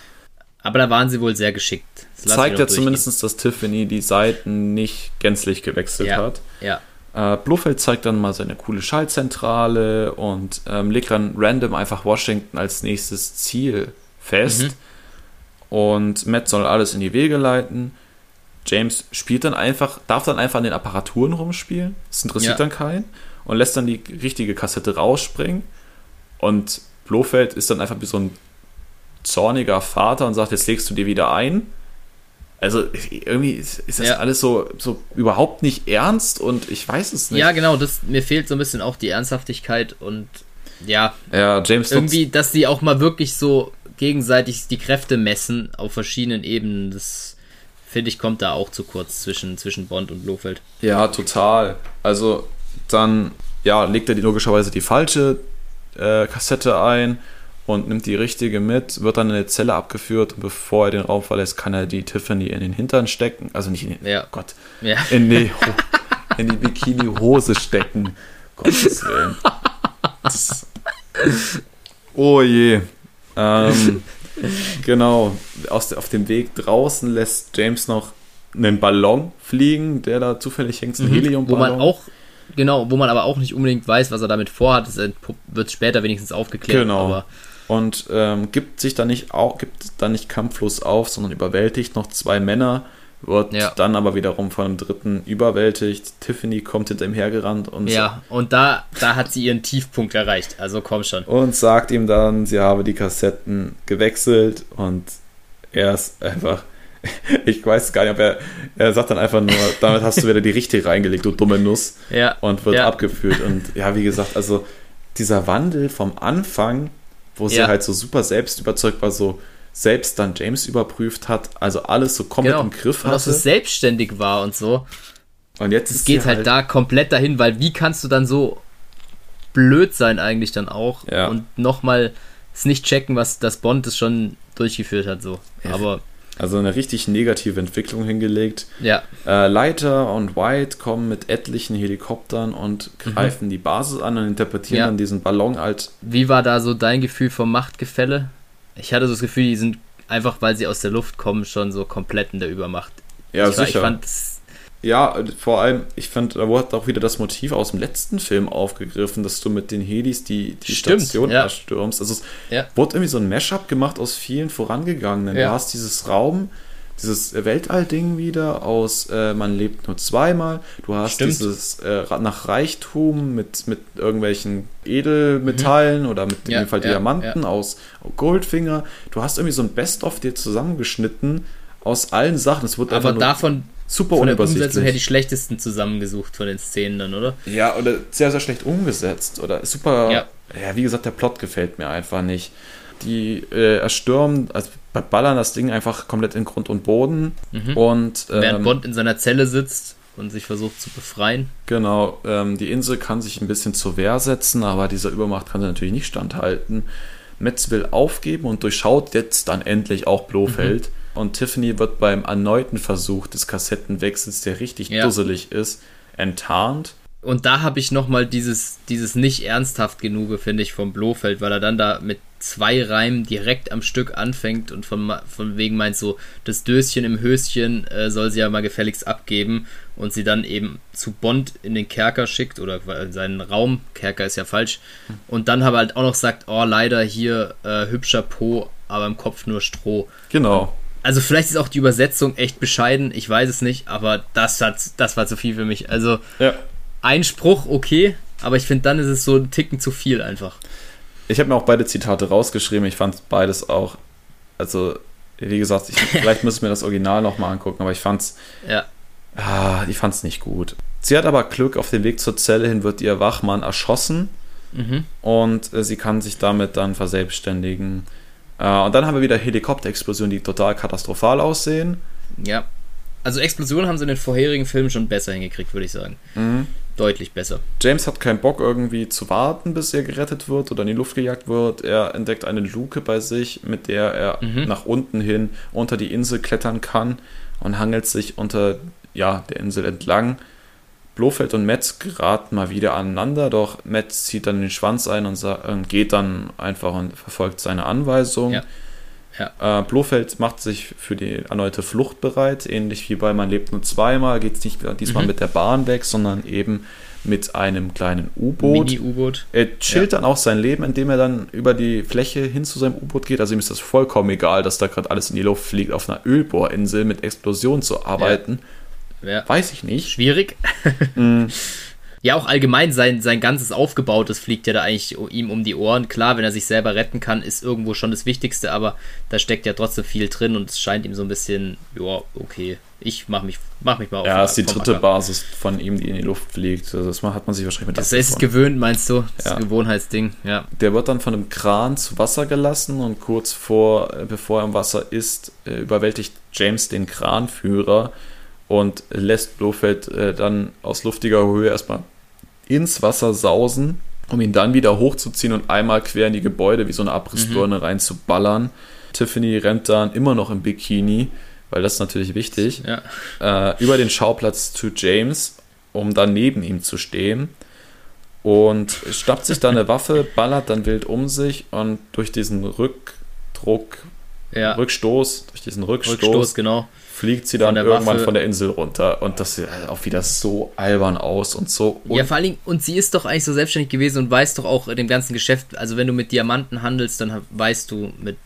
Speaker 2: Aber da waren sie wohl sehr geschickt. Das
Speaker 1: zeigt ja zumindest, dass Tiffany die Seiten nicht gänzlich gewechselt
Speaker 2: Ja.
Speaker 1: hat.
Speaker 2: Ja,
Speaker 1: Äh, Blofeld zeigt dann mal seine coole Schaltzentrale und ähm, legt dann random einfach Washington als nächstes Ziel fest.
Speaker 2: Mhm.
Speaker 1: Und Matt soll alles in die Wege leiten. James spielt dann einfach, darf dann einfach an den Apparaturen rumspielen. Das interessiert
Speaker 2: Ja.
Speaker 1: dann keinen. Und lässt dann die richtige Kassette rausspringen. Und Blofeld ist dann einfach wie so ein zorniger Vater und sagt, jetzt legst du dir wieder ein. Also irgendwie ist, ist das
Speaker 2: Ja.
Speaker 1: alles so, so überhaupt nicht ernst und ich weiß es nicht.
Speaker 2: ja genau. Das, mir fehlt so ein bisschen auch die Ernsthaftigkeit und ja,
Speaker 1: Ja, James
Speaker 2: irgendwie, dass die auch mal wirklich so gegenseitig die Kräfte messen auf verschiedenen Ebenen. Das finde ich kommt da auch zu kurz zwischen, zwischen Bond und Blofeld.
Speaker 1: Ja, total. Also dann ja, legt er die logischerweise die falsche äh, Kassette ein und nimmt die richtige mit, wird dann in eine Zelle abgeführt und bevor er den Raum verlässt, kann er die Tiffany in den Hintern stecken. Also nicht in den,
Speaker 2: Ja.
Speaker 1: oh Gott,
Speaker 2: Ja.
Speaker 1: in die, in die Bikini-Hose stecken. Gottes Willen. Oh je. Ähm, genau. Aus, auf dem Weg draußen lässt James noch einen Ballon fliegen, der da zufällig hängt, ein
Speaker 2: Mhm.
Speaker 1: Heliumballon.
Speaker 2: Wo man auch, genau, wo man aber auch nicht unbedingt weiß, was er damit vorhat. Das wird später wenigstens aufgeklärt.
Speaker 1: Genau.
Speaker 2: Aber
Speaker 1: und ähm, gibt sich dann nicht auch, gibt dann nicht kampflos auf, sondern überwältigt noch zwei Männer, wird
Speaker 2: Ja.
Speaker 1: dann aber wiederum von einem dritten überwältigt. Tiffany kommt hinter ihm hergerannt und,
Speaker 2: ja, und da, da hat sie ihren Tiefpunkt erreicht. Also komm schon.
Speaker 1: und sagt ihm dann, sie habe die Kassetten gewechselt und er ist einfach. Ich weiß gar nicht, ob er. Er sagt dann einfach nur, damit hast du wieder die richtige reingelegt, du dumme Nuss.
Speaker 2: Ja.
Speaker 1: Und wird
Speaker 2: Ja.
Speaker 1: abgeführt. Und ja, wie gesagt, also dieser Wandel vom Anfang, wo sie
Speaker 2: Ja.
Speaker 1: halt so super selbst überzeugt war, so selbst dann James überprüft hat, also alles so komplett
Speaker 2: Genau.
Speaker 1: im Griff
Speaker 2: Und auch so
Speaker 1: hatte.
Speaker 2: selbstständig war und so.
Speaker 1: Und jetzt
Speaker 2: Es
Speaker 1: ist
Speaker 2: geht
Speaker 1: sie
Speaker 2: halt, da komplett dahin, weil wie kannst du dann so blöd sein eigentlich dann auch
Speaker 1: Ja.
Speaker 2: und nochmal es nicht checken, was das Bond es schon durchgeführt hat so.
Speaker 1: Ja.
Speaker 2: Aber
Speaker 1: Also eine richtig negative Entwicklung hingelegt.
Speaker 2: ja,
Speaker 1: Äh, Leiter und White kommen mit etlichen Helikoptern und greifen die Basis an und interpretieren
Speaker 2: Mhm. Ja.
Speaker 1: dann diesen Ballon als
Speaker 2: wie war da so dein Gefühl vom Machtgefälle? Ich hatte so das Gefühl, die sind einfach, weil sie aus der Luft kommen, schon so komplett in der Übermacht.
Speaker 1: ja
Speaker 2: ich,
Speaker 1: sicher.
Speaker 2: ich fand es
Speaker 1: Ja, vor allem, ich fand, da wurde auch wieder das Motiv aus dem letzten Film aufgegriffen, dass du mit den Helis die, die
Speaker 2: Stimmt,
Speaker 1: Station
Speaker 2: ja.
Speaker 1: erstürmst. Also es
Speaker 2: Ja.
Speaker 1: wurde irgendwie so ein Mashup gemacht aus vielen vorangegangenen.
Speaker 2: Ja.
Speaker 1: Du hast dieses Raum, dieses Weltall-Ding wieder aus äh, Man lebt nur zweimal. Du hast
Speaker 2: Stimmt.
Speaker 1: dieses äh, nach Reichtum mit, mit irgendwelchen Edelmetallen oder mit
Speaker 2: Mhm. Ja,
Speaker 1: in dem Fall
Speaker 2: ja,
Speaker 1: Diamanten aus Goldfinger. Du hast irgendwie so ein Best-of dir zusammengeschnitten aus allen Sachen. Es wird
Speaker 2: aber davon
Speaker 1: super
Speaker 2: von der. Umsetzung her die schlechtesten zusammengesucht von den Szenen dann, oder?
Speaker 1: Ja, oder sehr, sehr schlecht umgesetzt. Oder super.
Speaker 2: Ja.
Speaker 1: Ja, wie gesagt, der Plot gefällt mir einfach nicht. Die äh, erstürmen, also ballern das Ding einfach komplett in Grund und Boden.
Speaker 2: Mhm.
Speaker 1: Und
Speaker 2: Während
Speaker 1: ähm,
Speaker 2: Bond in seiner Zelle sitzt und sich versucht zu befreien.
Speaker 1: genau, ähm, die Insel kann sich ein bisschen zur Wehr setzen, aber dieser Übermacht kann sie natürlich nicht standhalten. Metz will aufgeben und durchschaut jetzt dann endlich auch Blofeld.
Speaker 2: Mhm.
Speaker 1: Und Tiffany wird beim erneuten Versuch des Kassettenwechsels, der richtig
Speaker 2: Ja.
Speaker 1: dusselig ist, enttarnt.
Speaker 2: Und da habe ich nochmal dieses, dieses nicht ernsthaft genug, finde ich, vom Blofeld, weil er dann da mit zwei Reimen direkt am Stück anfängt und von, von wegen meint so, das Döschen im Höschen äh, soll sie ja mal gefälligst abgeben und sie dann eben zu Bond in den Kerker schickt oder in seinen Raum, Kerker ist ja falsch, und dann aber halt auch noch sagt, oh leider hier äh, hübscher Po, aber im Kopf nur Stroh.
Speaker 1: Genau.
Speaker 2: Also vielleicht ist auch die Übersetzung echt bescheiden, ich weiß es nicht, aber das, hat, das war zu viel für mich. Also
Speaker 1: Ja.
Speaker 2: ein Spruch, okay, aber ich finde, dann ist es so ein Ticken zu viel einfach.
Speaker 1: Ich habe mir auch beide Zitate rausgeschrieben. Ich fand beides auch. Also, wie gesagt, ich, vielleicht müssen wir das Original nochmal angucken, aber ich fand's.
Speaker 2: Ja,
Speaker 1: Ah, ich fand's nicht gut. Sie hat aber Glück, auf dem Weg zur Zelle hin wird ihr Wachmann erschossen
Speaker 2: mhm.
Speaker 1: und äh, sie kann sich damit dann verselbstständigen. Äh, und dann haben wir wieder Helikopterexplosionen, die total katastrophal aussehen.
Speaker 2: ja. Also Explosionen haben sie in den vorherigen Filmen schon besser hingekriegt, würde ich sagen. Deutlich besser.
Speaker 1: James hat keinen Bock irgendwie zu warten, bis er gerettet wird oder in die Luft gejagt wird. Er entdeckt eine Luke bei sich, mit der er
Speaker 2: Mhm.
Speaker 1: nach unten hin unter die Insel klettern kann und hangelt sich unter ja, der Insel entlang. Blofeld und Metz geraten mal wieder aneinander, doch Metz zieht dann den Schwanz ein und sa- äh, geht dann einfach und verfolgt seine Anweisung.
Speaker 2: Ja.
Speaker 1: Äh, Blofeld macht sich für die erneute Flucht bereit, ähnlich wie bei Man lebt nur zweimal, geht es nicht diesmal
Speaker 2: Mhm.
Speaker 1: mit der Bahn weg, sondern eben mit einem kleinen U-Boot.
Speaker 2: Mini-U-Boot.
Speaker 1: Er chillt dann auch sein Leben, indem er dann über die Fläche hin zu seinem U-Boot geht. Also ihm ist das vollkommen egal, dass da gerade alles in die Luft fliegt, auf einer Ölbohrinsel mit Explosion zu arbeiten.
Speaker 2: Ja.
Speaker 1: Weiß ich nicht.
Speaker 2: Schwierig.
Speaker 1: Mm,
Speaker 2: Ja, auch allgemein sein, sein ganzes Aufgebautes fliegt ja da eigentlich ihm um die Ohren. Klar, wenn er sich selber retten kann, ist irgendwo schon das Wichtigste, aber da steckt ja trotzdem viel drin und es scheint ihm so ein bisschen, ja, okay, ich mach mich, mach mich mal auf.
Speaker 1: ja, ist die dritte
Speaker 2: Acker.
Speaker 1: Basis von ihm, die in die Luft fliegt. Also das hat man sich wahrscheinlich mit
Speaker 2: Das ist
Speaker 1: abgefunden.
Speaker 2: gewöhnt, meinst du? Das ist
Speaker 1: Ja.
Speaker 2: ein Gewohnheitsding, ja.
Speaker 1: Der wird dann von einem Kran zu Wasser gelassen und kurz vor, äh, bevor er im Wasser ist, äh, überwältigt James den Kranführer und lässt Blofeld äh, dann aus luftiger Höhe erstmal ins Wasser sausen, um ihn dann wieder hochzuziehen und einmal quer in die Gebäude wie so eine Abrissbirne reinzuballern. Tiffany rennt dann immer noch im Bikini, weil das ist natürlich wichtig,
Speaker 2: ja.
Speaker 1: äh, über den Schauplatz zu James, um dann neben ihm zu stehen. Und schnappt sich dann eine Waffe, ballert dann wild um sich und durch diesen Rückdruck,
Speaker 2: Ja,
Speaker 1: Rückstoß, durch diesen Rückstoß,
Speaker 2: Rückstoß, genau.
Speaker 1: Fliegt sie dann irgendwann Waffe. von der Insel runter und das sieht auch wieder so albern aus und so.
Speaker 2: ja, vor allen Dingen, und sie ist doch eigentlich so selbstständig gewesen und weiß doch auch dem ganzen Geschäft, also wenn du mit Diamanten handelst, dann weißt du, mit,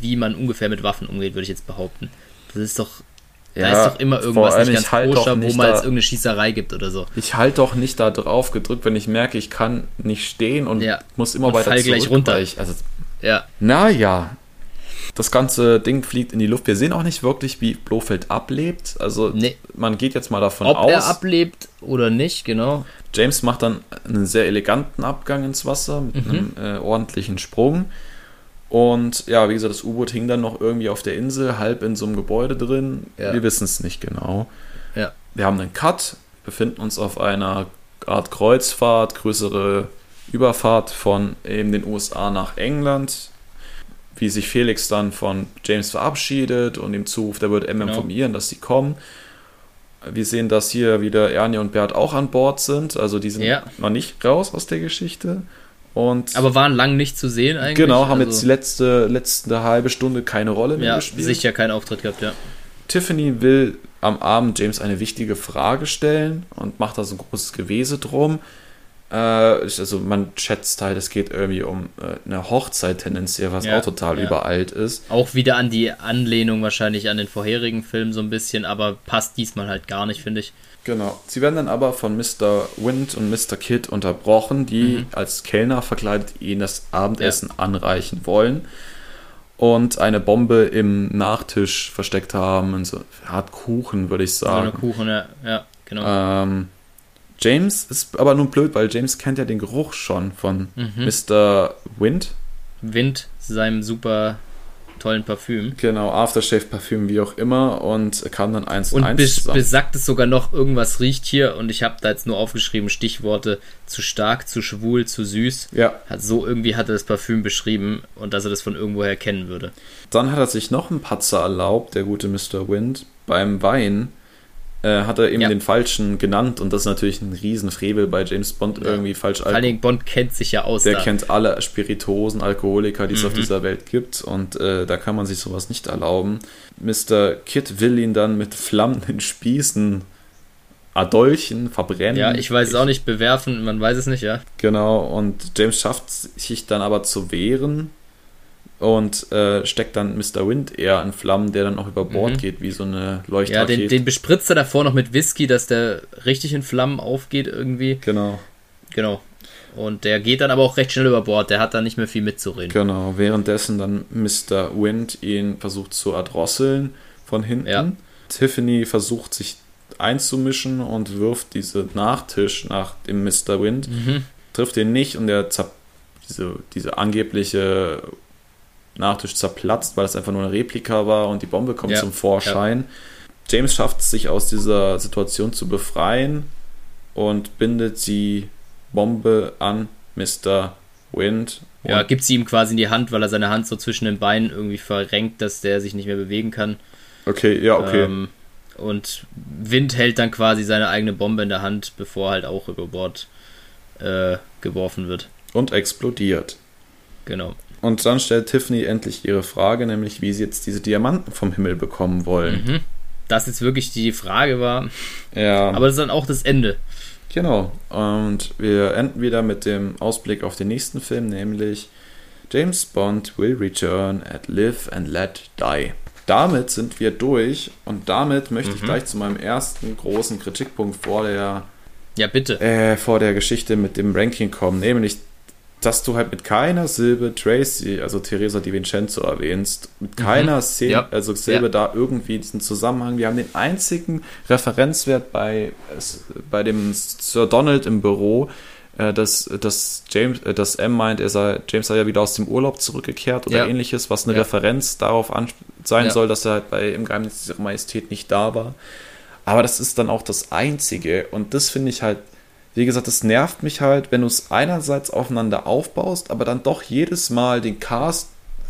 Speaker 2: wie man ungefähr mit Waffen umgeht, würde ich jetzt behaupten. Das ist doch ja, da ist doch immer irgendwas nicht ganz halt koscher, wo mal es irgendeine Schießerei gibt oder so.
Speaker 1: Ich halte doch nicht da drauf gedrückt, wenn ich merke, ich kann nicht stehen und ja. muss immer und weiter
Speaker 2: fall zurück, gleich runter.
Speaker 1: Ich, also, ja. Naja, das ganze Ding fliegt in die Luft. Wir sehen auch nicht wirklich, wie Blofeld ablebt. Also nee. man geht jetzt mal davon
Speaker 2: Ob
Speaker 1: aus.
Speaker 2: Ob er ablebt oder nicht, genau.
Speaker 1: James macht dann einen sehr eleganten Abgang ins Wasser mit mhm. einem äh, ordentlichen Sprung. Und ja, wie gesagt, das U-Boot hing dann noch irgendwie auf der Insel, halb in so einem Gebäude drin. Ja. Wir wissen es nicht genau. Ja. Wir haben einen Cut, befinden uns auf einer Art Kreuzfahrt, größere Überfahrt von eben den USA nach England. Wie sich Felix dann von James verabschiedet und ihm zuruft, er wird M genau. informieren, dass sie kommen. Wir sehen, dass hier wieder Ernie und Bert auch an Bord sind. Also die sind ja. noch nicht raus aus der Geschichte. Und
Speaker 2: aber waren lang nicht zu sehen eigentlich.
Speaker 1: Genau, haben also, jetzt die letzte, letzte halbe Stunde keine Rolle mehr
Speaker 2: ja,
Speaker 1: gespielt.
Speaker 2: Sicher keinen Auftritt gehabt, ja.
Speaker 1: Tiffany will am Abend James eine wichtige Frage stellen und macht da so ein großes Gewese drum. Äh, also man schätzt halt, es geht irgendwie um äh, eine Hochzeit tendenziell, was ja, auch total ja. überalt ist.
Speaker 2: Auch wieder an die Anlehnung wahrscheinlich an den vorherigen Film so ein bisschen, aber passt diesmal halt gar nicht, finde ich.
Speaker 1: Genau. Sie werden dann aber von Mr. Wind und Mr. Kidd unterbrochen, die mhm. als Kellner verkleidet ihnen das Abendessen ja. anreichen wollen und eine Bombe im Nachtisch versteckt haben, in so eine Art Kuchen, würde ich sagen.
Speaker 2: So eine Kuchen, ja, ja genau.
Speaker 1: Ähm, James ist aber nun blöd, weil James kennt ja den Geruch schon von mhm. Mr. Wind.
Speaker 2: Wind, seinem super tollen Parfüm.
Speaker 1: Genau, Aftershave-Parfüm, wie auch immer, und kam dann eins
Speaker 2: und eins bis, besagt es sogar noch, irgendwas riecht hier, und ich habe da jetzt nur aufgeschrieben, Stichworte zu stark, zu schwul, zu süß. Ja. Hat, so irgendwie hat er das Parfüm beschrieben und dass er das von irgendwoher kennen würde.
Speaker 1: Dann hat er sich noch einen Patzer erlaubt, der gute Mr. Wind, beim Wein äh, hat er eben ja. den falschen genannt und das ist natürlich ein Riesenfrevel bei James Bond ja. irgendwie falsch.
Speaker 2: Vor allem Bond kennt sich ja aus.
Speaker 1: Der da. kennt alle Spiritosen, Alkoholiker, die es mhm. auf dieser Welt gibt und äh, da kann man sich sowas nicht erlauben. Mr. Kid will ihn dann mit flammenden Spießen erdolchen, verbrennen.
Speaker 2: Ja, ich weiß es auch nicht, bewerfen, man weiß es nicht, ja.
Speaker 1: Genau, und James schafft sich dann aber zu wehren und äh, steckt dann Mr. Wind eher in Flammen, der dann auch über Bord mhm. geht, wie so eine Leuchtrakete.
Speaker 2: Ja, den, den bespritzt er davor noch mit Whisky, dass der richtig in Flammen aufgeht irgendwie.
Speaker 1: Genau.
Speaker 2: Genau. Und der geht dann aber auch recht schnell über Bord, der hat dann nicht mehr viel mitzureden.
Speaker 1: Genau, währenddessen dann Mr. Wind ihn versucht zu erdrosseln von hinten. Ja. Tiffany versucht sich einzumischen und wirft diese Nachtisch nach dem Mr. Wind, mhm. trifft ihn nicht und er diese, diese angebliche Nachtisch zerplatzt, weil es einfach nur eine Replika war und die Bombe kommt ja. zum Vorschein. Ja. James schafft es, sich aus dieser Situation zu befreien und bindet die Bombe an Mr. Wind.
Speaker 2: Ja, gibt sie ihm quasi in die Hand, weil er seine Hand so zwischen den Beinen irgendwie verrenkt, dass der sich nicht mehr bewegen kann.
Speaker 1: Okay, ja, okay. Ähm,
Speaker 2: und Wind hält dann quasi seine eigene Bombe in der Hand, bevor halt auch über Bord äh, geworfen wird.
Speaker 1: Und explodiert.
Speaker 2: Genau.
Speaker 1: Und dann stellt Tiffany endlich ihre Frage, nämlich wie sie jetzt diese Diamanten vom Himmel bekommen wollen. Mhm.
Speaker 2: Das jetzt wirklich die Frage war.
Speaker 1: Ja.
Speaker 2: Aber das ist dann auch das Ende.
Speaker 1: Genau. Und wir enden wieder mit dem Ausblick auf den nächsten Film, nämlich James Bond will return at Live and Let Die. Damit sind wir durch und damit möchte mhm. ich gleich zu meinem ersten großen Kritikpunkt vor der
Speaker 2: ja, bitte.
Speaker 1: Äh, vor der Geschichte mit dem Ranking kommen, nämlich dass du halt mit keiner Silbe Tracy, also Teresa Di Vincenzo erwähnst, mit keiner mhm. Szene, ja. also Silbe ja. da irgendwie diesen Zusammenhang. Wir haben den einzigen Referenzwert bei, bei dem Sir Donald im Büro, äh, dass, dass James, äh, dass M meint, er sei, James sei ja wieder aus dem Urlaub zurückgekehrt oder ja. ähnliches, was eine Referenz darauf an, sein soll, dass er halt bei Im Geheimnis dieser Majestät nicht da war. Aber das ist dann auch das Einzige und das finde ich halt wie gesagt, das nervt mich halt, wenn du es einerseits aufeinander aufbaust, aber dann doch jedes Mal den Cast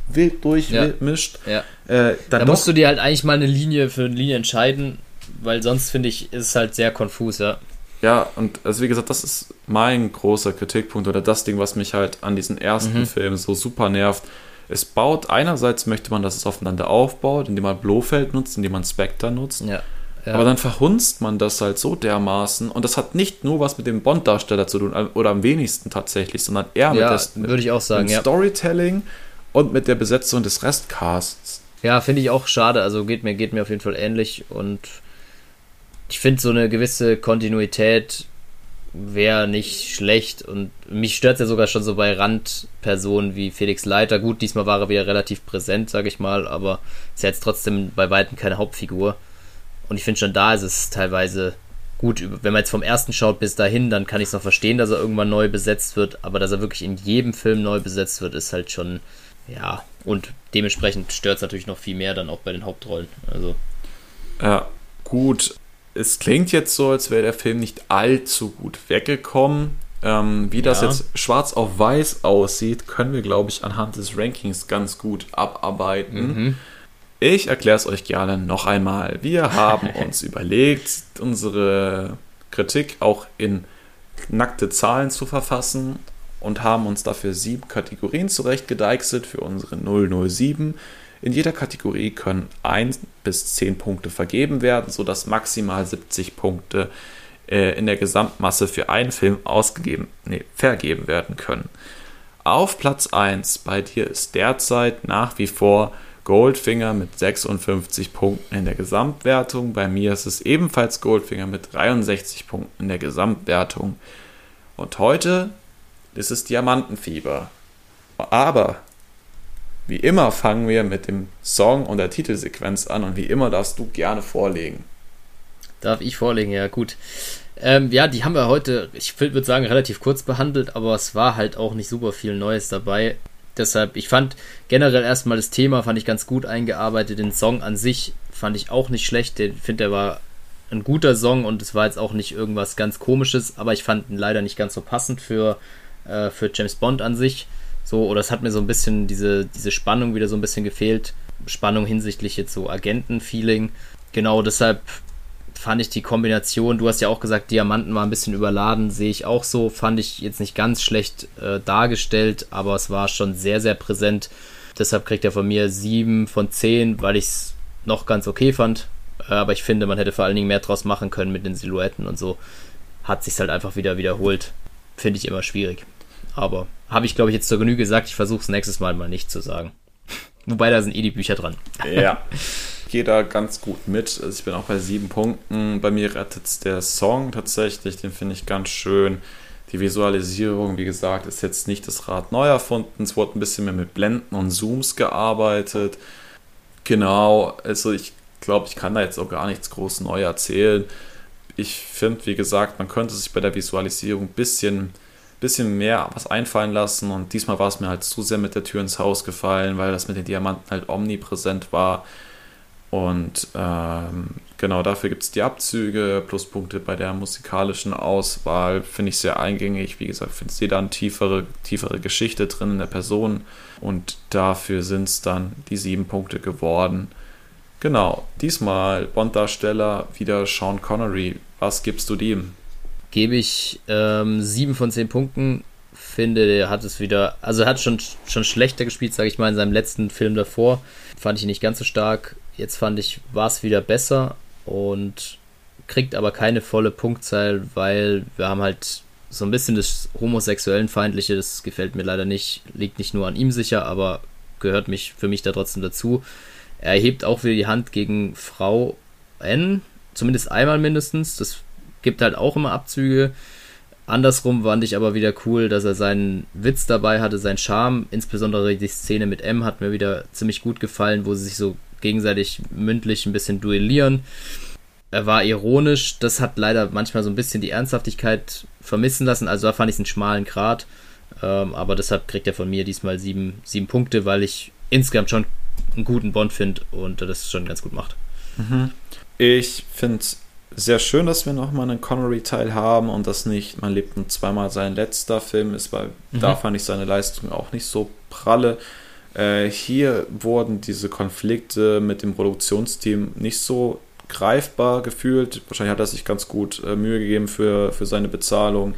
Speaker 1: wild durchmischt.
Speaker 2: Ja. ja. Äh, da musst du dir halt eigentlich mal eine Linie für eine Linie entscheiden, weil sonst finde ich, ist es halt sehr konfus, ja.
Speaker 1: Ja, und also wie gesagt, das ist mein großer Kritikpunkt oder das Ding, was mich halt an diesen ersten mhm. Film so super nervt. Es baut, einerseits möchte man, dass es aufeinander aufbaut, indem man Blofeld nutzt, indem man Spectre nutzt.
Speaker 2: Ja. Ja.
Speaker 1: Aber dann verhunzt man das halt so dermaßen. Und das hat nicht nur was mit dem Bond-Darsteller zu tun, oder am wenigsten tatsächlich, sondern eher mit, der,
Speaker 2: würde ich auch sagen.
Speaker 1: Storytelling und mit der Besetzung des Restcasts.
Speaker 2: Ja, finde ich auch schade. Also geht mir, geht mir auf jeden Fall ähnlich. Und ich finde so eine gewisse Kontinuität wäre nicht schlecht. Und mich stört es ja sogar schon so bei Randpersonen wie Felix Leiter. Gut, diesmal war er wieder relativ präsent, sage ich mal, aber ist ja jetzt trotzdem bei Weitem keine Hauptfigur. Und ich finde schon da ist es teilweise gut, wenn man jetzt vom ersten schaut bis dahin, dann kann ich es noch verstehen, dass er irgendwann neu besetzt wird, aber dass er wirklich in jedem Film neu besetzt wird, ist halt schon, ja, und dementsprechend stört es natürlich noch viel mehr dann auch bei den Hauptrollen. Also,
Speaker 1: Ja, gut. Es klingt jetzt so, als wäre der Film nicht allzu gut weggekommen. Ähm, wie das
Speaker 2: Ja.
Speaker 1: jetzt schwarz auf weiß aussieht, können wir, glaube ich, anhand des Rankings ganz gut abarbeiten.
Speaker 2: mhm.
Speaker 1: Ich erkläre es euch gerne noch einmal. Wir haben uns überlegt, unsere Kritik auch in nackte Zahlen zu verfassen und haben uns dafür sieben Kategorien zurechtgedeichselt für unsere 007. In jeder Kategorie können 1 bis 10 Punkte vergeben werden, sodass maximal 70 Punkte äh, in der Gesamtmasse für einen Film ausgegeben, nee, vergeben werden können. Auf Platz 1 bei dir ist derzeit nach wie vor Goldfinger mit 56 Punkten in der Gesamtwertung. Bei mir ist es ebenfalls Goldfinger mit 63 Punkten in der Gesamtwertung. Und heute ist es Diamantenfieber. Aber wie immer fangen wir mit dem Song und der Titelsequenz an und wie immer darfst du gerne vorlegen.
Speaker 2: Darf ich vorlegen, ja, gut. Ähm, ja, die haben wir heute, ich würde sagen, relativ kurz behandelt, aber es war halt auch nicht super viel Neues dabei. Deshalb, ich fand generell erstmal das Thema fand ich ganz gut eingearbeitet. Den Song an sich fand ich auch nicht schlecht. Ich finde, der war ein guter Song und es war jetzt auch nicht irgendwas ganz komisches, aber ich fand ihn leider nicht ganz so passend für, äh, für James Bond an sich. So, oder es hat mir so ein bisschen diese, diese Spannung wieder so ein bisschen gefehlt. Spannung hinsichtlich jetzt so Agenten-Feeling. Genau, deshalb fand ich die Kombination, du hast ja auch gesagt, Diamanten war ein bisschen überladen, sehe ich auch so, fand ich jetzt nicht ganz schlecht äh, dargestellt, aber es war schon sehr, sehr präsent. Deshalb kriegt er von mir 7 von 10, weil ich es noch ganz okay fand. Äh, aber ich finde, man hätte vor allen Dingen mehr draus machen können mit den Silhouetten und so. Hat sich halt einfach wieder wiederholt. Finde ich immer schwierig. Aber habe ich, glaube ich, jetzt zur Genüge gesagt, ich versuche es nächstes Mal mal nicht zu sagen. Wobei da sind eh die Bücher dran.
Speaker 1: Ja. Gehe da ganz gut mit. Also ich bin auch bei sieben Punkten. Bei mir rettet der Song tatsächlich, den finde ich ganz schön. Die Visualisierung, wie gesagt, ist jetzt nicht das Rad neu erfunden. Es wurde ein bisschen mehr mit Blenden und Zooms gearbeitet. Genau, also ich glaube, ich kann da jetzt auch gar nichts groß neu erzählen. Ich finde, wie gesagt, man könnte sich bei der Visualisierung ein bisschen, bisschen mehr was einfallen lassen. Und diesmal war es mir halt zu sehr mit der Tür ins Haus gefallen, weil das mit den Diamanten halt omnipräsent war. Und ähm, genau dafür gibt es die Abzüge, Pluspunkte bei der musikalischen Auswahl. Finde ich sehr eingängig. Wie gesagt, finde ich da eine tiefere, tiefere Geschichte drin in der Person. Und dafür sind es dann die sieben Punkte geworden. Genau, diesmal Bond-Darsteller wieder Sean Connery. Was gibst du dem?
Speaker 2: Gebe ich ähm, 7 von 10 Punkten. Finde, der hat es wieder, also er hat schon, schon schlechter gespielt, sage ich mal, in seinem letzten Film davor. Fand ich ihn nicht ganz so stark. Jetzt fand ich, war es wieder besser und kriegt aber keine volle Punktzahl, weil wir haben halt so ein bisschen das homosexuellen Feindliche, das gefällt mir leider nicht, liegt nicht nur an ihm sicher, aber gehört mich für mich da trotzdem dazu. Er erhebt auch wieder die Hand gegen Frau N, zumindest einmal mindestens. Das gibt halt auch immer Abzüge. Andersrum fand ich aber wieder cool, dass er seinen Witz dabei hatte, seinen Charme. Insbesondere die Szene mit M hat mir wieder ziemlich gut gefallen, wo sie sich so gegenseitig mündlich ein bisschen duellieren. Er war ironisch, das hat leider manchmal so ein bisschen die Ernsthaftigkeit vermissen lassen. Also da fand ich es einen schmalen Grad. Ähm, aber deshalb kriegt er von mir diesmal sieben, sieben Punkte, weil ich insgesamt schon einen guten Bond finde und das schon ganz gut macht.
Speaker 1: Ich finde es sehr schön, dass wir nochmal einen Connery-Teil haben und das nicht, man lebt nur zweimal sein letzter Film ist, weil
Speaker 2: Mhm.
Speaker 1: da fand ich seine Leistung auch nicht so pralle. Äh, hier wurden diese Konflikte mit dem Produktionsteam nicht so greifbar gefühlt. Wahrscheinlich hat er sich ganz gut äh, Mühe gegeben für, für seine Bezahlung.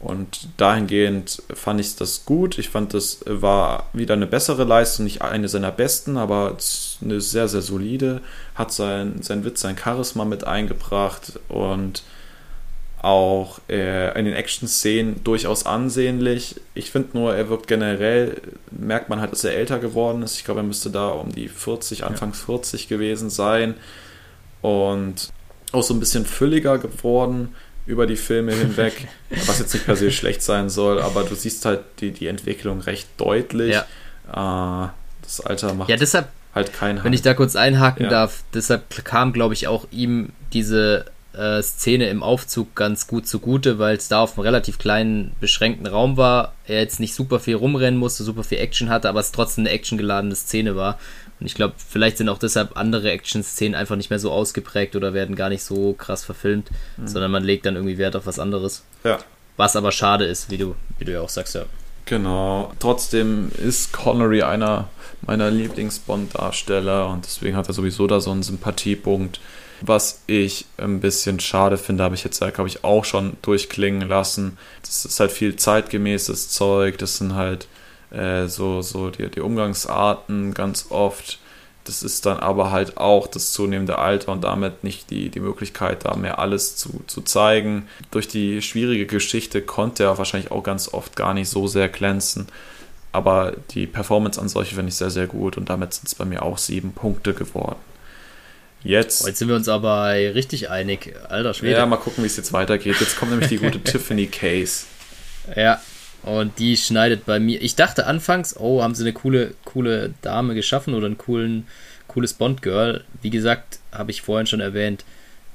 Speaker 1: Und dahingehend fand ich das gut. Ich fand, das war wieder eine bessere Leistung, nicht eine seiner besten, aber eine sehr, sehr solide. Hat sein, sein Witz, sein Charisma mit eingebracht und auch äh, in den Action-Szenen durchaus ansehnlich. Ich finde nur, er wirkt generell, merkt man halt, dass er älter geworden ist. Ich glaube, er müsste da um die 40, Anfangs ja. 40 gewesen sein. Und auch so ein bisschen fülliger geworden über die Filme hinweg, was jetzt nicht per se schlecht sein soll, aber du siehst halt die, die Entwicklung recht deutlich. Ja. Äh, das Alter macht
Speaker 2: ja, deshalb, halt keinen Wenn ich da kurz einhaken ja. darf, deshalb kam, glaube ich, auch ihm diese äh, Szene im Aufzug ganz gut zugute, weil es da auf einem relativ kleinen, beschränkten Raum war. Er jetzt nicht super viel rumrennen musste, super viel Action hatte, aber es trotzdem eine actiongeladene Szene war. Und ich glaube, vielleicht sind auch deshalb andere Action-Szenen einfach nicht mehr so ausgeprägt oder werden gar nicht so krass verfilmt, mhm. sondern man legt dann irgendwie Wert auf was anderes.
Speaker 1: Ja.
Speaker 2: Was aber schade ist, wie du, wie du ja auch sagst, ja.
Speaker 1: Genau. Trotzdem ist Connery einer meiner Lieblings-Bond-Darsteller und deswegen hat er sowieso da so einen Sympathiepunkt. Was ich ein bisschen schade finde, habe ich jetzt, glaube ich, auch schon durchklingen lassen. Das ist halt viel zeitgemäßes Zeug. Das sind halt äh, so, so die, die Umgangsarten ganz oft. Das ist dann aber halt auch das zunehmende Alter und damit nicht die, die Möglichkeit, da mehr alles zu, zu zeigen. Durch die schwierige Geschichte konnte er wahrscheinlich auch ganz oft gar nicht so sehr glänzen. Aber die Performance an solche finde ich sehr, sehr gut und damit sind es bei mir auch sieben Punkte geworden.
Speaker 2: Jetzt. Jetzt sind wir uns aber richtig einig. Alter Schwede.
Speaker 1: Ja, mal gucken, wie es jetzt weitergeht. Jetzt kommt nämlich die gute Tiffany Case.
Speaker 2: Ja, und die schneidet bei mir. Ich dachte anfangs, oh, haben sie eine coole, coole Dame geschaffen oder ein coolen, cooles Bond-Girl. Wie gesagt, habe ich vorhin schon erwähnt,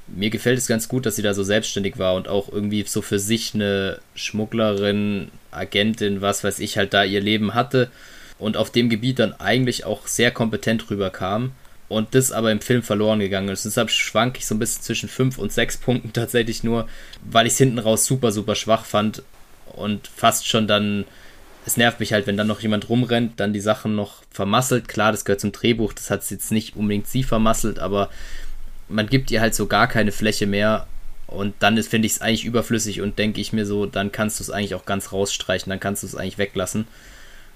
Speaker 2: mir gefällt es ganz gut, dass sie da so selbstständig war und auch irgendwie so für sich eine Schmugglerin, Agentin, was weiß ich, halt da ihr Leben hatte und auf dem Gebiet dann eigentlich auch sehr kompetent rüberkam und das aber im Film verloren gegangen ist. Deshalb schwank ich so ein bisschen zwischen 5 und 6 Punkten tatsächlich nur, weil ich es hinten raus super, super schwach fand und fast schon dann, es nervt mich halt, wenn dann noch jemand rumrennt, dann die Sachen noch vermasselt. Klar, das gehört zum Drehbuch, das hat jetzt nicht unbedingt sie vermasselt, aber man gibt ihr halt so gar keine Fläche mehr und dann finde ich es eigentlich überflüssig und denke ich mir so, dann kannst du es eigentlich auch ganz rausstreichen, dann kannst du es eigentlich weglassen.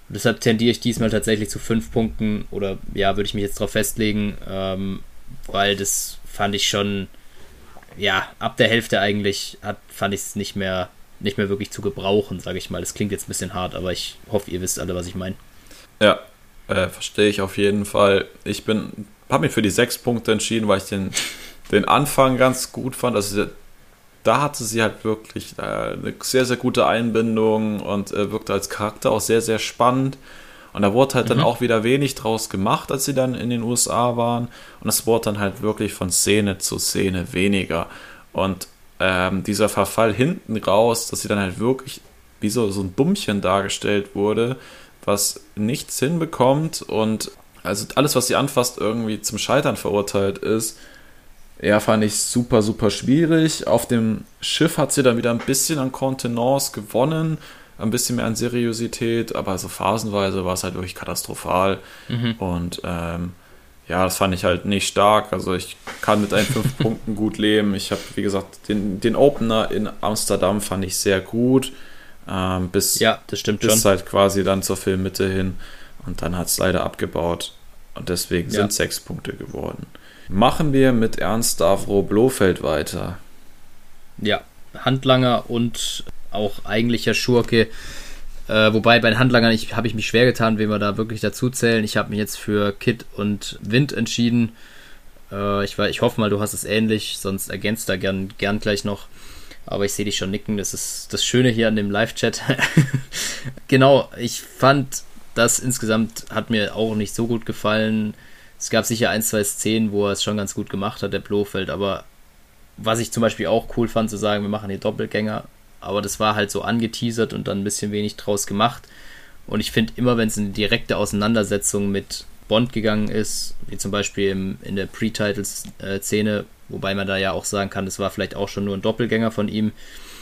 Speaker 2: Und deshalb tendiere ich diesmal tatsächlich zu fünf Punkten oder ja, würde ich mich jetzt darauf festlegen, ähm, weil das fand ich schon, ja, ab der Hälfte eigentlich hat, fand ich es nicht mehr, nicht mehr wirklich zu gebrauchen, sage ich mal. Das klingt jetzt ein bisschen hart, aber ich hoffe, ihr wisst alle, was ich meine.
Speaker 1: Ja, äh, verstehe ich auf jeden Fall. Ich bin, habe mich für die sechs Punkte entschieden, weil ich den, den Anfang ganz gut fand. Also da hatte sie halt wirklich äh, eine sehr, sehr gute Einbindung und äh, wirkte als Charakter auch sehr, sehr spannend. Und da wurde halt mhm. dann auch wieder wenig draus gemacht, als sie dann in den USA waren. Und es wurde dann halt wirklich von Szene zu Szene weniger. Und ähm, dieser Verfall hinten raus, dass sie dann halt wirklich wie so, so ein Dummchen dargestellt wurde, was nichts hinbekommt und also alles, was sie anfasst, irgendwie zum Scheitern verurteilt ist, ja, fand ich super, super schwierig. Auf dem Schiff hat sie dann wieder ein bisschen an Kontenance gewonnen, ein bisschen mehr an Seriosität, aber so phasenweise war es halt wirklich katastrophal. Mhm. Und ähm, ja, das fand ich halt nicht stark. Also ich kann mit einen fünf Punkten gut leben. Ich habe, wie gesagt, den, den Opener in Amsterdam fand ich sehr gut. Ähm, bis,
Speaker 2: ja, das stimmt
Speaker 1: bis
Speaker 2: schon.
Speaker 1: halt quasi dann zur Filmmitte hin. Und dann hat es leider abgebaut. Und deswegen ja. sind sechs Punkte geworden. Machen wir mit Ernst Davro Blofeld weiter.
Speaker 2: Ja, Handlanger und auch eigentlicher Schurke. Äh, wobei bei den Handlangern habe ich mich schwer getan, wen wir da wirklich dazu zählen. Ich habe mich jetzt für Kit und Wind entschieden. Äh, ich, ich hoffe mal, du hast es ähnlich, sonst ergänzt da gern, gern gleich noch. Aber ich sehe dich schon nicken. Das ist das Schöne hier an dem Live-Chat. genau, ich fand das insgesamt hat mir auch nicht so gut gefallen. Es gab sicher ein, zwei Szenen, wo er es schon ganz gut gemacht hat, der Blofeld, aber was ich zum Beispiel auch cool fand, zu sagen, wir machen hier Doppelgänger, aber das war halt so angeteasert und dann ein bisschen wenig draus gemacht. Und ich finde immer, wenn es eine direkte Auseinandersetzung mit Bond gegangen ist, wie zum Beispiel im, in der Pre-Titles-Szene, wobei man da ja auch sagen kann, das war vielleicht auch schon nur ein Doppelgänger von ihm.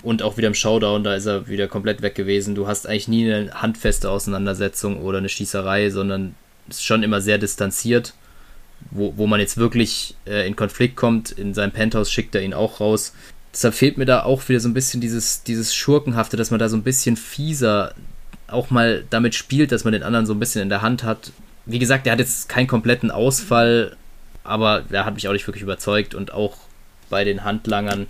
Speaker 2: Und auch wieder im Showdown, da ist er wieder komplett weg gewesen. Du hast eigentlich nie eine handfeste Auseinandersetzung oder eine Schießerei, sondern ist schon immer sehr distanziert wo, wo man jetzt wirklich äh, in Konflikt kommt. In seinem Penthouse schickt er ihn auch raus. Deshalb fehlt mir da auch wieder so ein bisschen dieses, dieses Schurkenhafte, dass man da so ein bisschen fieser auch mal damit spielt, dass man den anderen so ein bisschen in der Hand hat. Wie gesagt, der hat jetzt keinen kompletten Ausfall, aber der hat mich auch nicht wirklich überzeugt und auch bei den Handlangern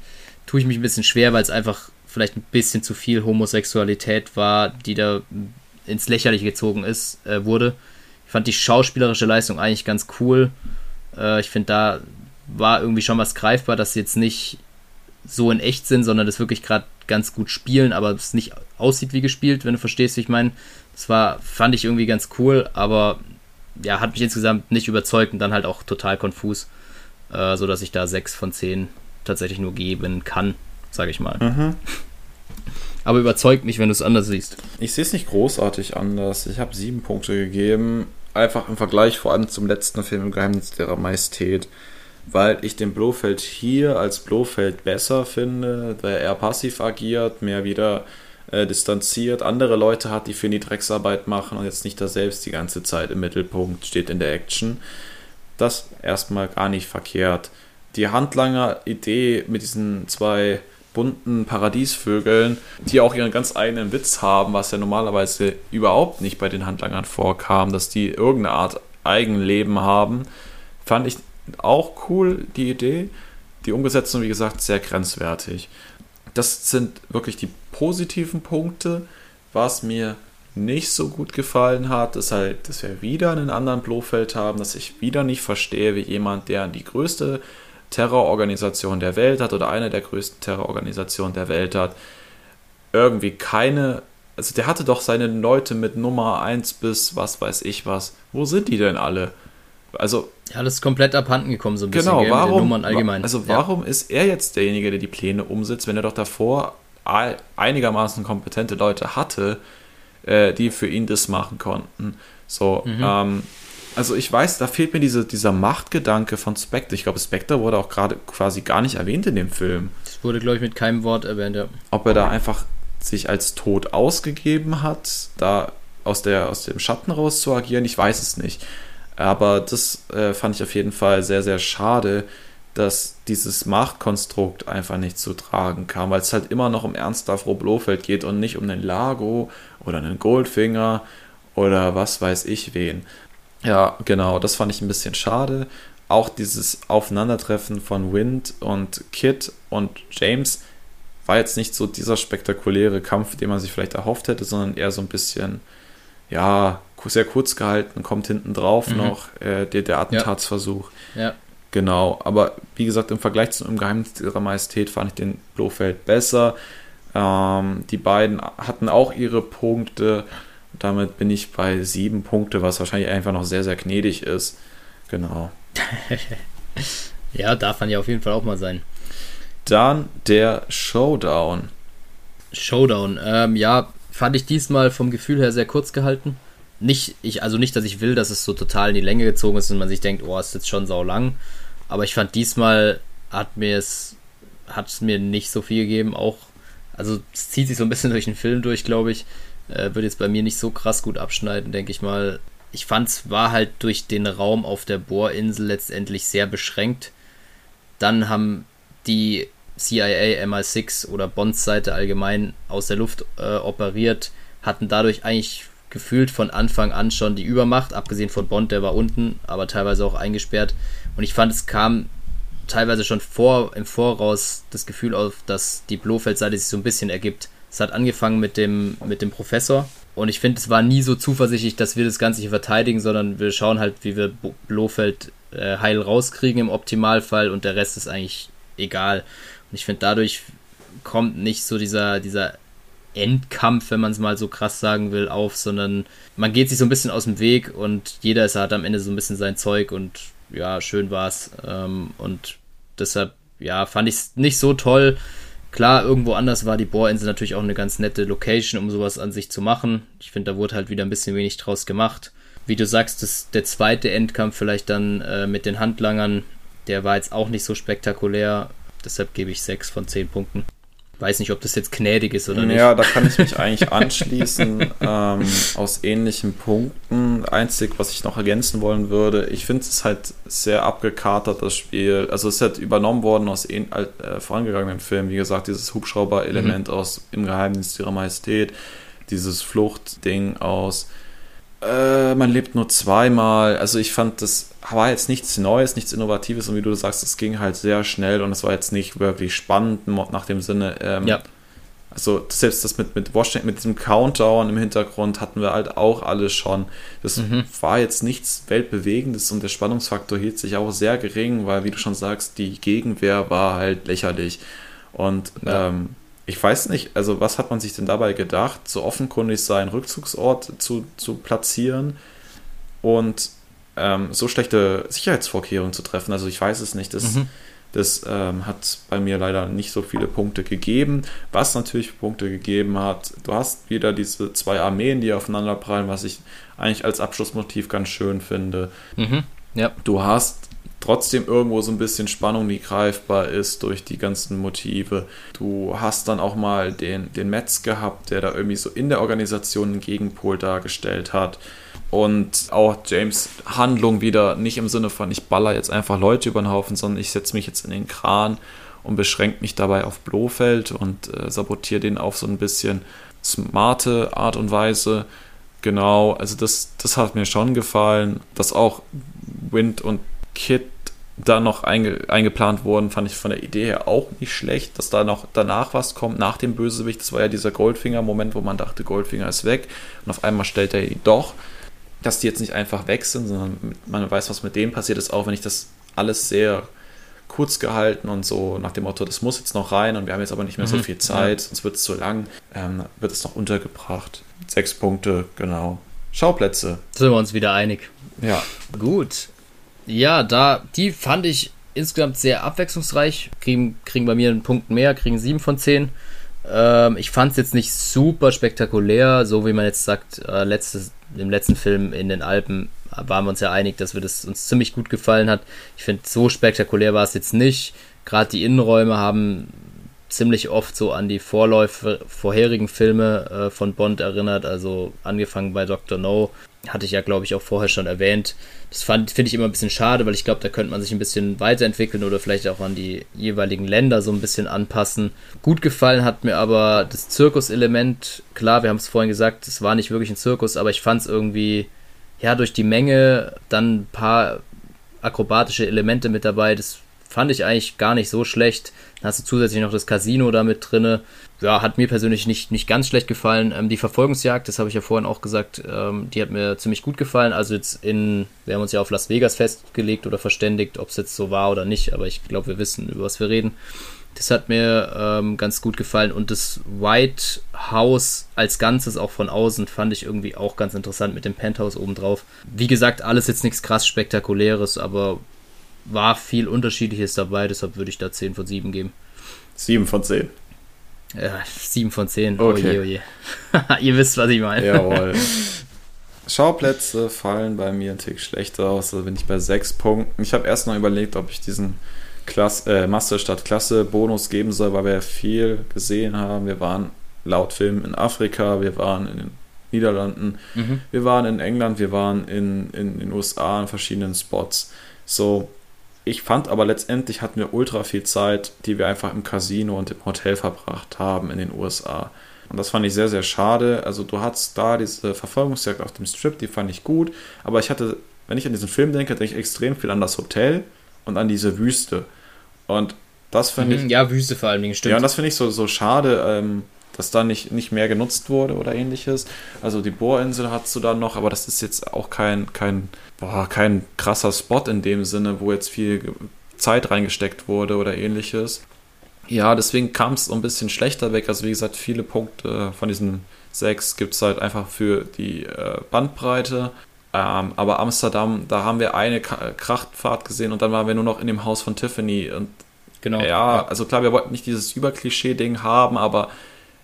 Speaker 2: tue ich mich ein bisschen schwer, weil es einfach vielleicht ein bisschen zu viel Homosexualität war, die da ins Lächerliche gezogen ist, äh, wurde. Ich fand die schauspielerische Leistung eigentlich ganz cool. Äh, ich finde, da war irgendwie schon was greifbar, dass sie jetzt nicht so in echt sind, sondern das wirklich gerade ganz gut spielen, aber es nicht aussieht wie gespielt, wenn du verstehst, wie ich meine. Das war, fand ich irgendwie ganz cool, aber ja, hat mich insgesamt nicht überzeugt und dann halt auch total konfus, äh, sodass ich da 6 von 10 tatsächlich nur geben kann, sage ich mal. Mhm. Aber überzeugt mich, wenn du es anders siehst.
Speaker 1: Ich sehe es nicht großartig anders. Ich habe sieben Punkte gegeben. Einfach im Vergleich vor allem zum letzten Film im Geheimnis der Majestät weil ich den Blofeld hier als Blofeld besser finde, weil er passiv agiert, mehr wieder äh, distanziert, andere Leute hat, die für ihn die Drecksarbeit machen und jetzt nicht da selbst die ganze Zeit im Mittelpunkt steht in der Action. Das erstmal gar nicht verkehrt. Die Handlanger-Idee mit diesen zwei bunten Paradiesvögeln, die auch ihren ganz eigenen Witz haben, was ja normalerweise überhaupt nicht bei den Handlangern vorkam, dass die irgendeine Art Eigenleben haben, fand ich auch cool, die Idee. Die Umgesetzung, wie gesagt, sehr grenzwertig. Das sind wirklich die positiven Punkte. Was mir nicht so gut gefallen hat, ist halt, dass wir wieder einen anderen Blofeld haben, dass ich wieder nicht verstehe, wie jemand, der die größte Terrororganisation der Welt hat oder eine der größten Terrororganisationen der Welt hat, irgendwie keine, also der hatte doch seine Leute mit Nummer 1 bis was weiß ich was. Wo sind die denn alle? Also
Speaker 2: ja, das ist komplett abhanden gekommen, so ein
Speaker 1: bisschen. Genau, warum, allgemein. Also warum ja. ist er jetzt derjenige, der die Pläne umsetzt, wenn er doch davor einigermaßen kompetente Leute hatte, äh, die für ihn das machen konnten? So, mhm. ähm, also ich weiß, da fehlt mir diese, dieser Machtgedanke von Spectre. Ich glaube, Spectre wurde auch gerade quasi gar nicht erwähnt in dem Film.
Speaker 2: Das wurde, glaube ich, mit keinem Wort erwähnt, ja.
Speaker 1: Ob er da einfach sich als tot ausgegeben hat, da aus, der, aus dem Schatten raus zu agieren, ich weiß es nicht. Aber das äh, fand ich auf jeden Fall sehr, sehr schade, dass dieses Machtkonstrukt einfach nicht zu tragen kam, weil es halt immer noch um Ernst Davro Blofeld geht und nicht um einen Lago oder einen Goldfinger oder was weiß ich wen. Ja, genau, das fand ich ein bisschen schade. Auch dieses Aufeinandertreffen von Wind und Kit und James war jetzt nicht so dieser spektakuläre Kampf, den man sich vielleicht erhofft hätte, sondern eher so ein bisschen, ja, sehr kurz gehalten, kommt hinten drauf mhm. noch äh, der, der Attentatsversuch.
Speaker 2: Ja. ja.
Speaker 1: Genau, aber wie gesagt, im Vergleich zum Geheimnis ihrer Majestät fand ich den Blofeld besser. Ähm, die beiden hatten auch ihre Punkte. Damit bin ich bei sieben Punkte, was wahrscheinlich einfach noch sehr, sehr gnädig ist. Genau.
Speaker 2: ja, darf man ja auf jeden Fall auch mal sein.
Speaker 1: Dann der Showdown.
Speaker 2: Showdown, ähm, ja, fand ich diesmal vom Gefühl her sehr kurz gehalten nicht, ich, also nicht, dass ich will, dass es so total in die Länge gezogen ist und man sich denkt, oh, ist jetzt schon sau lang. Aber ich fand diesmal hat mir es, hat es mir nicht so viel gegeben, auch, also es zieht sich so ein bisschen durch den Film durch, glaube ich. Äh, wird jetzt bei mir nicht so krass gut abschneiden, denke ich mal. Ich fand es war halt durch den Raum auf der Bohrinsel letztendlich sehr beschränkt. Dann haben die CIA, MI6 oder Bonds Seite allgemein aus der Luft äh, operiert, hatten dadurch eigentlich gefühlt von Anfang an schon die Übermacht, abgesehen von Bond, der war unten, aber teilweise auch eingesperrt. Und ich fand, es kam teilweise schon vor, im Voraus das Gefühl auf, dass die Blofeld-Seite sich so ein bisschen ergibt. Es hat angefangen mit dem, mit dem Professor. Und ich finde, es war nie so zuversichtlich, dass wir das Ganze hier verteidigen, sondern wir schauen halt, wie wir Blofeld äh, heil rauskriegen im Optimalfall und der Rest ist eigentlich egal. Und ich finde, dadurch kommt nicht so dieser, dieser Endkampf, wenn man es mal so krass sagen will, auf, sondern man geht sich so ein bisschen aus dem Weg und jeder ist hat am Ende so ein bisschen sein Zeug und ja, schön war's. Ähm, und deshalb, ja, fand ich es nicht so toll. Klar, irgendwo anders war die Bohrinsel natürlich auch eine ganz nette Location, um sowas an sich zu machen. Ich finde, da wurde halt wieder ein bisschen wenig draus gemacht. Wie du sagst, das, der zweite Endkampf vielleicht dann äh, mit den Handlangern, der war jetzt auch nicht so spektakulär. Deshalb gebe ich 6 von 10 Punkten. Weiß nicht, ob das jetzt gnädig ist oder nicht.
Speaker 1: Ja, da kann ich mich eigentlich anschließen ähm, aus ähnlichen Punkten. Einzig, was ich noch ergänzen wollen würde, ich finde es halt sehr abgekatert, das Spiel. Also es ist halt übernommen worden aus äh, vorangegangenen Filmen. Wie gesagt, dieses Hubschrauber-Element mhm. aus Im Geheimnis ihrer Majestät, dieses Fluchtding aus äh, man lebt nur zweimal. Also ich fand, das war jetzt nichts Neues, nichts Innovatives und wie du sagst, es ging halt sehr schnell und es war jetzt nicht wirklich spannend nach dem Sinne. Ähm, ja. Also selbst das mit, mit Washington, mit diesem Countdown im Hintergrund hatten wir halt auch alles schon. Das mhm. war jetzt nichts Weltbewegendes und der Spannungsfaktor hielt sich auch sehr gering, weil, wie du schon sagst, die Gegenwehr war halt lächerlich. Und ja. ähm, ich weiß nicht, also was hat man sich denn dabei gedacht, so offenkundig seinen Rückzugsort zu, zu platzieren und ähm, so schlechte Sicherheitsvorkehrungen zu treffen? Also ich weiß es nicht. Das, mhm. das ähm, hat bei mir leider nicht so viele Punkte gegeben. Was natürlich Punkte gegeben hat, du hast wieder diese zwei Armeen, die aufeinander prallen, was ich eigentlich als Abschlussmotiv ganz schön finde. Mhm. Ja. Du hast trotzdem irgendwo so ein bisschen Spannung, die greifbar ist durch die ganzen Motive. Du hast dann auch mal den, den Metz gehabt, der da irgendwie so in der Organisation einen Gegenpol dargestellt hat. Und auch James Handlung wieder nicht im Sinne von, ich baller jetzt einfach Leute über den Haufen, sondern ich setze mich jetzt in den Kran und beschränke mich dabei auf Blofeld und äh, sabotiere den auf so ein bisschen smarte Art und Weise. Genau, also das, das hat mir schon gefallen, dass auch Wind und Kid da noch einge, eingeplant wurden, fand ich von der Idee her auch nicht schlecht, dass da noch danach was kommt, nach dem Bösewicht. Das war ja dieser Goldfinger-Moment, wo man dachte, Goldfinger ist weg und auf einmal stellt er ihn doch, dass die jetzt nicht einfach weg sind, sondern man weiß, was mit denen passiert ist, auch wenn ich das alles sehr kurz gehalten und so nach dem Motto, das muss jetzt noch rein und wir haben jetzt aber nicht mehr mhm, so viel Zeit, sonst wird es zu lang, ähm, wird es noch untergebracht. Sechs Punkte, genau. Schauplätze.
Speaker 2: Sind wir uns wieder einig.
Speaker 1: Ja.
Speaker 2: Gut. Ja, da, die fand ich insgesamt sehr abwechslungsreich. Kriegen, kriegen bei mir einen Punkt mehr, kriegen sieben von zehn. Ähm, ich fand es jetzt nicht super spektakulär, so wie man jetzt sagt, äh, letztes, im letzten Film in den Alpen waren wir uns ja einig, dass wir das uns ziemlich gut gefallen hat. Ich finde, so spektakulär war es jetzt nicht. Gerade die Innenräume haben ziemlich oft so an die Vorläufe vorherigen Filme äh, von Bond erinnert, also angefangen bei Dr. No, hatte ich ja glaube ich auch vorher schon erwähnt. Das finde ich immer ein bisschen schade, weil ich glaube, da könnte man sich ein bisschen weiterentwickeln oder vielleicht auch an die jeweiligen Länder so ein bisschen anpassen. Gut gefallen hat mir aber das Zirkuselement. Klar, wir haben es vorhin gesagt, es war nicht wirklich ein Zirkus, aber ich fand es irgendwie, ja, durch die Menge dann ein paar akrobatische Elemente mit dabei. Das fand ich eigentlich gar nicht so schlecht. Dann hast du zusätzlich noch das Casino da mit drinne. Ja, hat mir persönlich nicht, nicht ganz schlecht gefallen. Ähm, die Verfolgungsjagd, das habe ich ja vorhin auch gesagt, ähm, die hat mir ziemlich gut gefallen. Also jetzt in, wir haben uns ja auf Las Vegas festgelegt oder verständigt, ob es jetzt so war oder nicht, aber ich glaube, wir wissen, über was wir reden. Das hat mir ähm, ganz gut gefallen und das White House als Ganzes auch von außen fand ich irgendwie auch ganz interessant mit dem Penthouse obendrauf. Wie gesagt, alles jetzt nichts krass Spektakuläres, aber war viel Unterschiedliches dabei, deshalb würde ich da 10 von 7 geben.
Speaker 1: 7 von 10.
Speaker 2: Ja, 7 von 10. Okay. Oje, oje. Ihr wisst, was ich meine.
Speaker 1: Jawohl. Schauplätze fallen bei mir ein Tick schlechter aus, da bin ich bei 6 Punkten. Ich habe erst noch überlegt, ob ich diesen Klasse, äh, Master statt Klasse Bonus geben soll, weil wir ja viel gesehen haben. Wir waren laut Film in Afrika, wir waren in den Niederlanden, mhm. wir waren in England, wir waren in, in den USA in verschiedenen Spots. So, ich fand aber letztendlich hatten wir ultra viel Zeit, die wir einfach im Casino und im Hotel verbracht haben in den USA. Und das fand ich sehr, sehr schade. Also du hattest da diese Verfolgungsjagd auf dem Strip, die fand ich gut. Aber ich hatte, wenn ich an diesen Film denke, denke ich extrem viel an das Hotel und an diese Wüste. Und das finde mhm, ich.
Speaker 2: Ja, Wüste vor allem,
Speaker 1: stimmt. Ja, und das finde ich so, so schade. Ähm, dass da nicht, nicht mehr genutzt wurde oder ähnliches. Also die Bohrinsel hast du da noch, aber das ist jetzt auch kein, kein, boah, kein krasser Spot in dem Sinne, wo jetzt viel Zeit reingesteckt wurde oder ähnliches. Ja, deswegen kam es so ein bisschen schlechter weg. Also wie gesagt, viele Punkte von diesen sechs gibt es halt einfach für die äh, Bandbreite. Ähm, aber Amsterdam, da haben wir eine Krachtfahrt gesehen und dann waren wir nur noch in dem Haus von Tiffany. Und genau. Ja, ja. also klar, wir wollten nicht dieses Überklischee-Ding haben, aber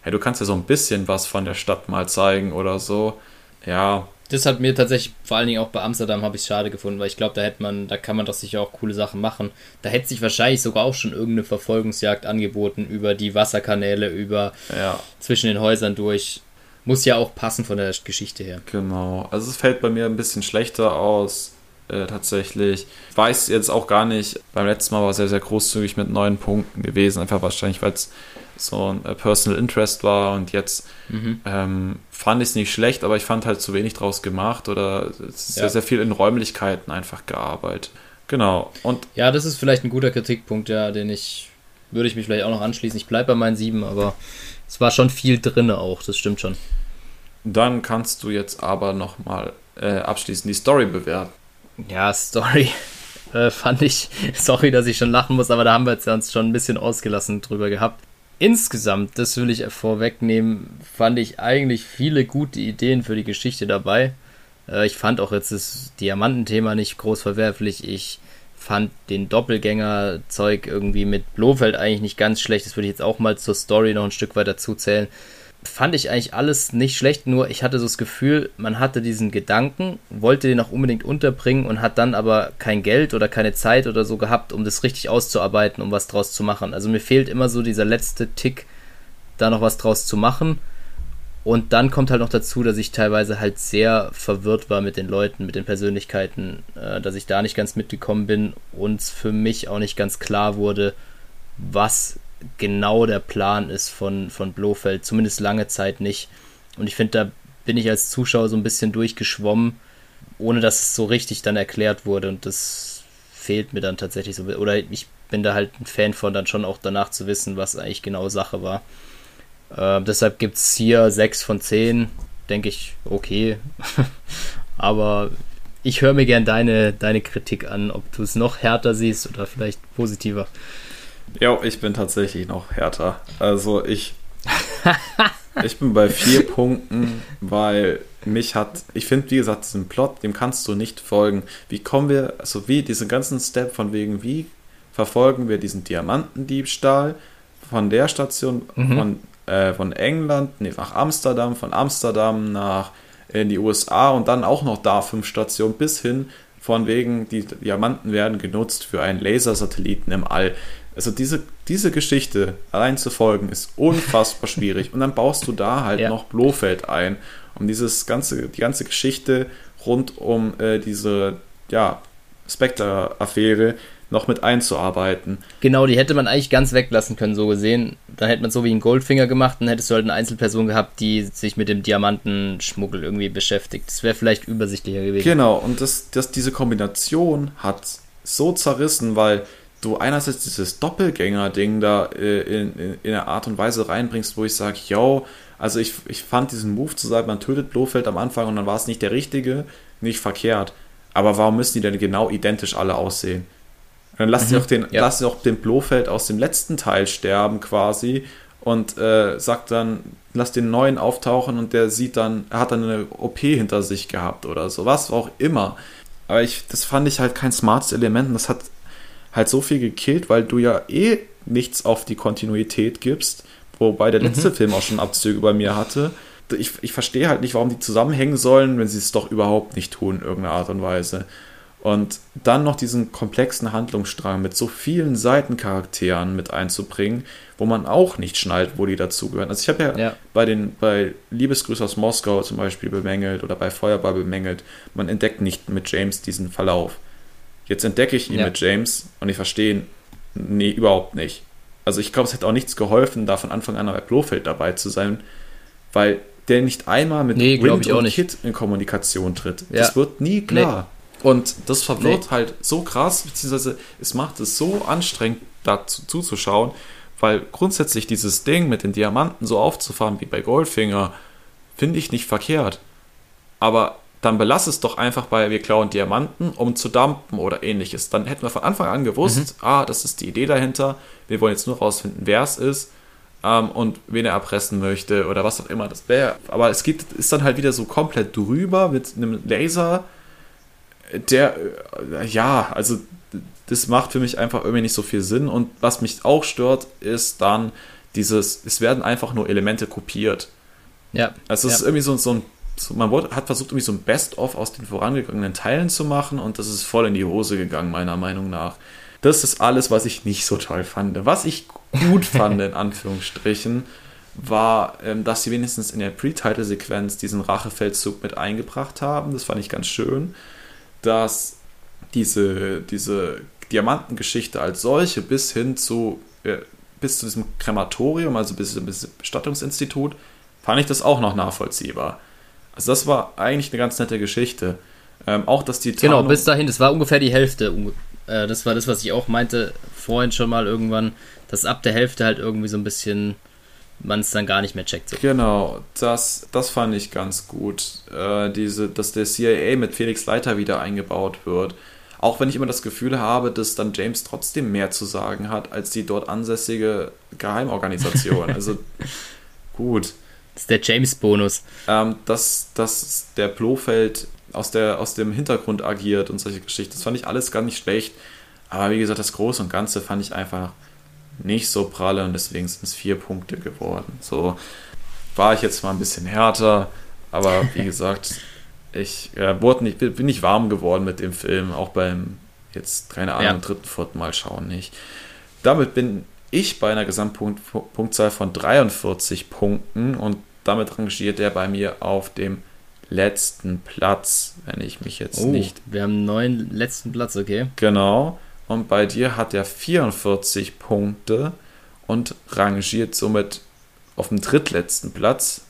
Speaker 1: hey, du kannst ja so ein bisschen was von der Stadt mal zeigen oder so. Ja,
Speaker 2: das hat mir tatsächlich, vor allen Dingen auch bei Amsterdam, habe ich schade gefunden, weil ich glaube, da hätte man, da kann man doch sicher auch coole Sachen machen. Da hätte sich wahrscheinlich sogar auch schon irgendeine Verfolgungsjagd angeboten über die Wasserkanäle, über
Speaker 1: Ja,
Speaker 2: zwischen den Häusern durch. Muss ja auch passen von der Geschichte her.
Speaker 1: genau. Also es fällt bei mir ein bisschen schlechter aus, äh, tatsächlich. Ich weiß jetzt auch gar nicht, beim letzten Mal war es sehr, sehr großzügig mit neun Punkten gewesen, einfach wahrscheinlich, weil es so ein äh, Personal Interest war und jetzt
Speaker 2: Mhm.
Speaker 1: ähm, fand ich es nicht schlecht, aber ich fand halt zu wenig draus gemacht oder ist
Speaker 2: Ja.
Speaker 1: sehr, sehr viel in Räumlichkeiten einfach gearbeitet. Genau. Und
Speaker 2: Ja, das ist vielleicht ein guter Kritikpunkt, ja, den ich, würde ich mich vielleicht auch noch anschließen. Ich bleibe bei meinen sieben, aber es war schon viel drin auch, das stimmt schon.
Speaker 1: dann kannst du jetzt aber nochmal äh, abschließend die Story bewerten.
Speaker 2: Ja, Story äh, fand ich, sorry, dass ich schon lachen muss, aber da haben wir jetzt uns schon ein bisschen ausgelassen drüber gehabt. Insgesamt, das will ich vorwegnehmen, fand ich eigentlich viele gute Ideen für die Geschichte dabei. Äh, ich fand auch jetzt das Diamantenthema nicht groß verwerflich. Ich fand den Doppelgänger-Zeug irgendwie mit Blofeld eigentlich nicht ganz schlecht. Das würde ich jetzt auch mal zur Story noch ein Stück weiter zuzählen fand ich eigentlich alles nicht schlecht, nur ich hatte so das Gefühl, man hatte diesen Gedanken, wollte den auch unbedingt unterbringen und hat dann aber kein Geld oder keine Zeit oder so gehabt, um das richtig auszuarbeiten, um was draus zu machen. Also mir fehlt immer so dieser letzte Tick, da noch was draus zu machen. Und dann kommt halt noch dazu, dass ich teilweise halt sehr verwirrt war mit den Leuten, mit den Persönlichkeiten, äh, dass ich da nicht ganz mitgekommen bin und für mich auch nicht ganz klar wurde, was genau der Plan ist von, von Blofeld, zumindest lange Zeit nicht. Und ich finde, da bin ich als Zuschauer so ein bisschen durchgeschwommen, ohne dass es so richtig dann erklärt wurde. Und das fehlt mir dann tatsächlich so. Oder ich bin da halt ein Fan von, dann schon auch danach zu wissen, was eigentlich genau Sache war. Äh, deshalb gibt es hier 6 von 10, denke ich, okay. Aber ich höre mir gern deine, deine Kritik an, ob du es noch härter siehst oder vielleicht positiver.
Speaker 1: Ja, ich bin tatsächlich noch härter. Also ich, ich bin bei vier Punkten, weil mich hat, ich finde, wie gesagt, diesen Plot, dem kannst du nicht folgen. Wie kommen wir, also wie diesen ganzen Step von wegen, wie verfolgen wir diesen Diamantendiebstahl von der Station
Speaker 2: Mhm.
Speaker 1: von, äh, von England nee, nach Amsterdam, von Amsterdam nach in die USA und dann auch noch da fünf Stationen bis hin von wegen, die Diamanten werden genutzt für einen Lasersatelliten im All. Also diese, diese Geschichte allein zu folgen ist unfassbar schwierig. Und dann baust du da halt
Speaker 2: Ja.
Speaker 1: noch Blofeld ein, um dieses ganze, die ganze Geschichte rund um äh, diese, ja, Spectre-Affäre noch mit einzuarbeiten.
Speaker 2: Genau, die hätte man eigentlich ganz weglassen können, so gesehen. Dann hätte man so wie ein Goldfinger gemacht, dann hättest du halt eine Einzelperson gehabt, die sich mit dem Diamantenschmuggel irgendwie beschäftigt. Das wäre vielleicht übersichtlicher gewesen.
Speaker 1: Genau, und das, das, diese Kombination hat so zerrissen, weil du einerseits dieses Doppelgänger-Ding da äh, in, in, in einer Art und Weise reinbringst, wo ich sage, yo, also ich, ich fand diesen Move zu sagen, man tötet Blofeld am Anfang und dann war es nicht der richtige, nicht verkehrt. Aber warum müssen die denn genau identisch alle aussehen? Dann lass sie auch den,
Speaker 2: ja.
Speaker 1: lass sie auch den Blofeld aus dem letzten Teil sterben quasi und äh, sagt dann, lass den neuen auftauchen und der sieht dann, er hat dann eine OP hinter sich gehabt oder so, was auch immer. Aber ich, das fand ich halt kein smartes Element und das hat halt so viel gekillt, weil du ja eh nichts auf die Kontinuität gibst, wobei der letzte Film auch schon Abzüge bei mir hatte. Ich, ich verstehe halt nicht, warum die zusammenhängen sollen, wenn sie es doch überhaupt nicht tun, in irgendeiner Art und Weise. Und dann noch diesen komplexen Handlungsstrang mit so vielen Seitencharakteren mit einzubringen, wo man auch nicht schnallt, wo die dazugehören. Also ich habe ja,
Speaker 2: Ja.
Speaker 1: bei den bei Liebesgrüße aus Moskau zum Beispiel bemängelt oder bei Feuerball bemängelt, man entdeckt nicht mit James diesen Verlauf. Jetzt entdecke ich ihn
Speaker 2: Ja.
Speaker 1: mit James und ich verstehe ihn, nee, überhaupt nicht. Also ich glaube, es hätte auch nichts geholfen, da von Anfang an bei Blofeld dabei zu sein, weil der nicht einmal mit
Speaker 2: Nee,
Speaker 1: Wind und
Speaker 2: nicht.
Speaker 1: Kid in Kommunikation tritt.
Speaker 2: Ja.
Speaker 1: Das wird nie klar. Und das verwirrt
Speaker 2: Nee.
Speaker 1: halt so krass, beziehungsweise es macht es so anstrengend, dazu zuzuschauen, weil grundsätzlich dieses Ding mit den Diamanten so aufzufahren wie bei Goldfinger, finde ich nicht verkehrt. Aber dann belass es doch einfach bei wir klauen Diamanten, um zu dumpen oder ähnliches. Dann hätten wir von Anfang an gewusst, ah, das ist die Idee dahinter. Wir wollen jetzt nur rausfinden, wer es ist ähm, und wen er erpressen möchte oder was auch immer das wäre. Aber es geht, ist dann halt wieder so komplett drüber mit einem Laser, der, äh, ja, also das macht für mich einfach irgendwie nicht so viel Sinn. Und was mich auch stört, ist dann dieses, es werden einfach nur Elemente kopiert.
Speaker 2: Ja.
Speaker 1: Also es
Speaker 2: ja.
Speaker 1: ist irgendwie so, so ein so, man wurde, hat versucht, irgendwie so ein Best-of aus den vorangegangenen Teilen zu machen und das ist voll in die Hose gegangen, meiner Meinung nach. Das ist alles, was ich nicht so toll fand. Was ich gut fand, in Anführungsstrichen, war, ähm, dass sie wenigstens in der Pre-Title-Sequenz diesen Rachefeldzug mit eingebracht haben. Das fand ich ganz schön. Dass diese, diese Diamantengeschichte als solche bis hin zu, äh, bis zu diesem Krematorium, also bis zum Bestattungsinstitut, fand ich das auch noch nachvollziehbar. Also das war eigentlich eine ganz nette Geschichte. Ähm, auch, dass die
Speaker 2: Tarnung Genau, bis dahin, das war ungefähr die Hälfte. Äh, das war das, was ich auch meinte vorhin schon mal irgendwann, dass ab der Hälfte halt irgendwie so ein bisschen man es dann gar nicht mehr checkt. So.
Speaker 1: Genau, das, das fand ich ganz gut. Äh, diese, dass der CIA mit Felix Leiter wieder eingebaut wird. Auch wenn ich immer das Gefühl habe, dass dann James trotzdem mehr zu sagen hat als die dort ansässige Geheimorganisation. also gut.
Speaker 2: Das ist der James-Bonus.
Speaker 1: Ähm, dass, dass der Blofeld aus, der, aus dem Hintergrund agiert und solche Geschichten. Das fand ich alles gar nicht schlecht. Aber wie gesagt, das Große und Ganze fand ich einfach nicht so pralle und deswegen sind es vier Punkte geworden. So war ich jetzt mal ein bisschen härter, aber wie gesagt, ich äh, wurde nicht, bin nicht warm geworden mit dem Film, auch beim jetzt, keine Ahnung, ja. dritten, vierten Mal schauen nicht. Damit bin ich bei einer Gesamtpunktzahl von 43 Punkten und damit rangiert er bei mir auf dem letzten Platz, wenn ich mich jetzt oh, nicht.
Speaker 2: Wir haben einen neuen letzten Platz, okay.
Speaker 1: Genau. Und bei dir hat er 44 Punkte und rangiert somit auf dem drittletzten Platz.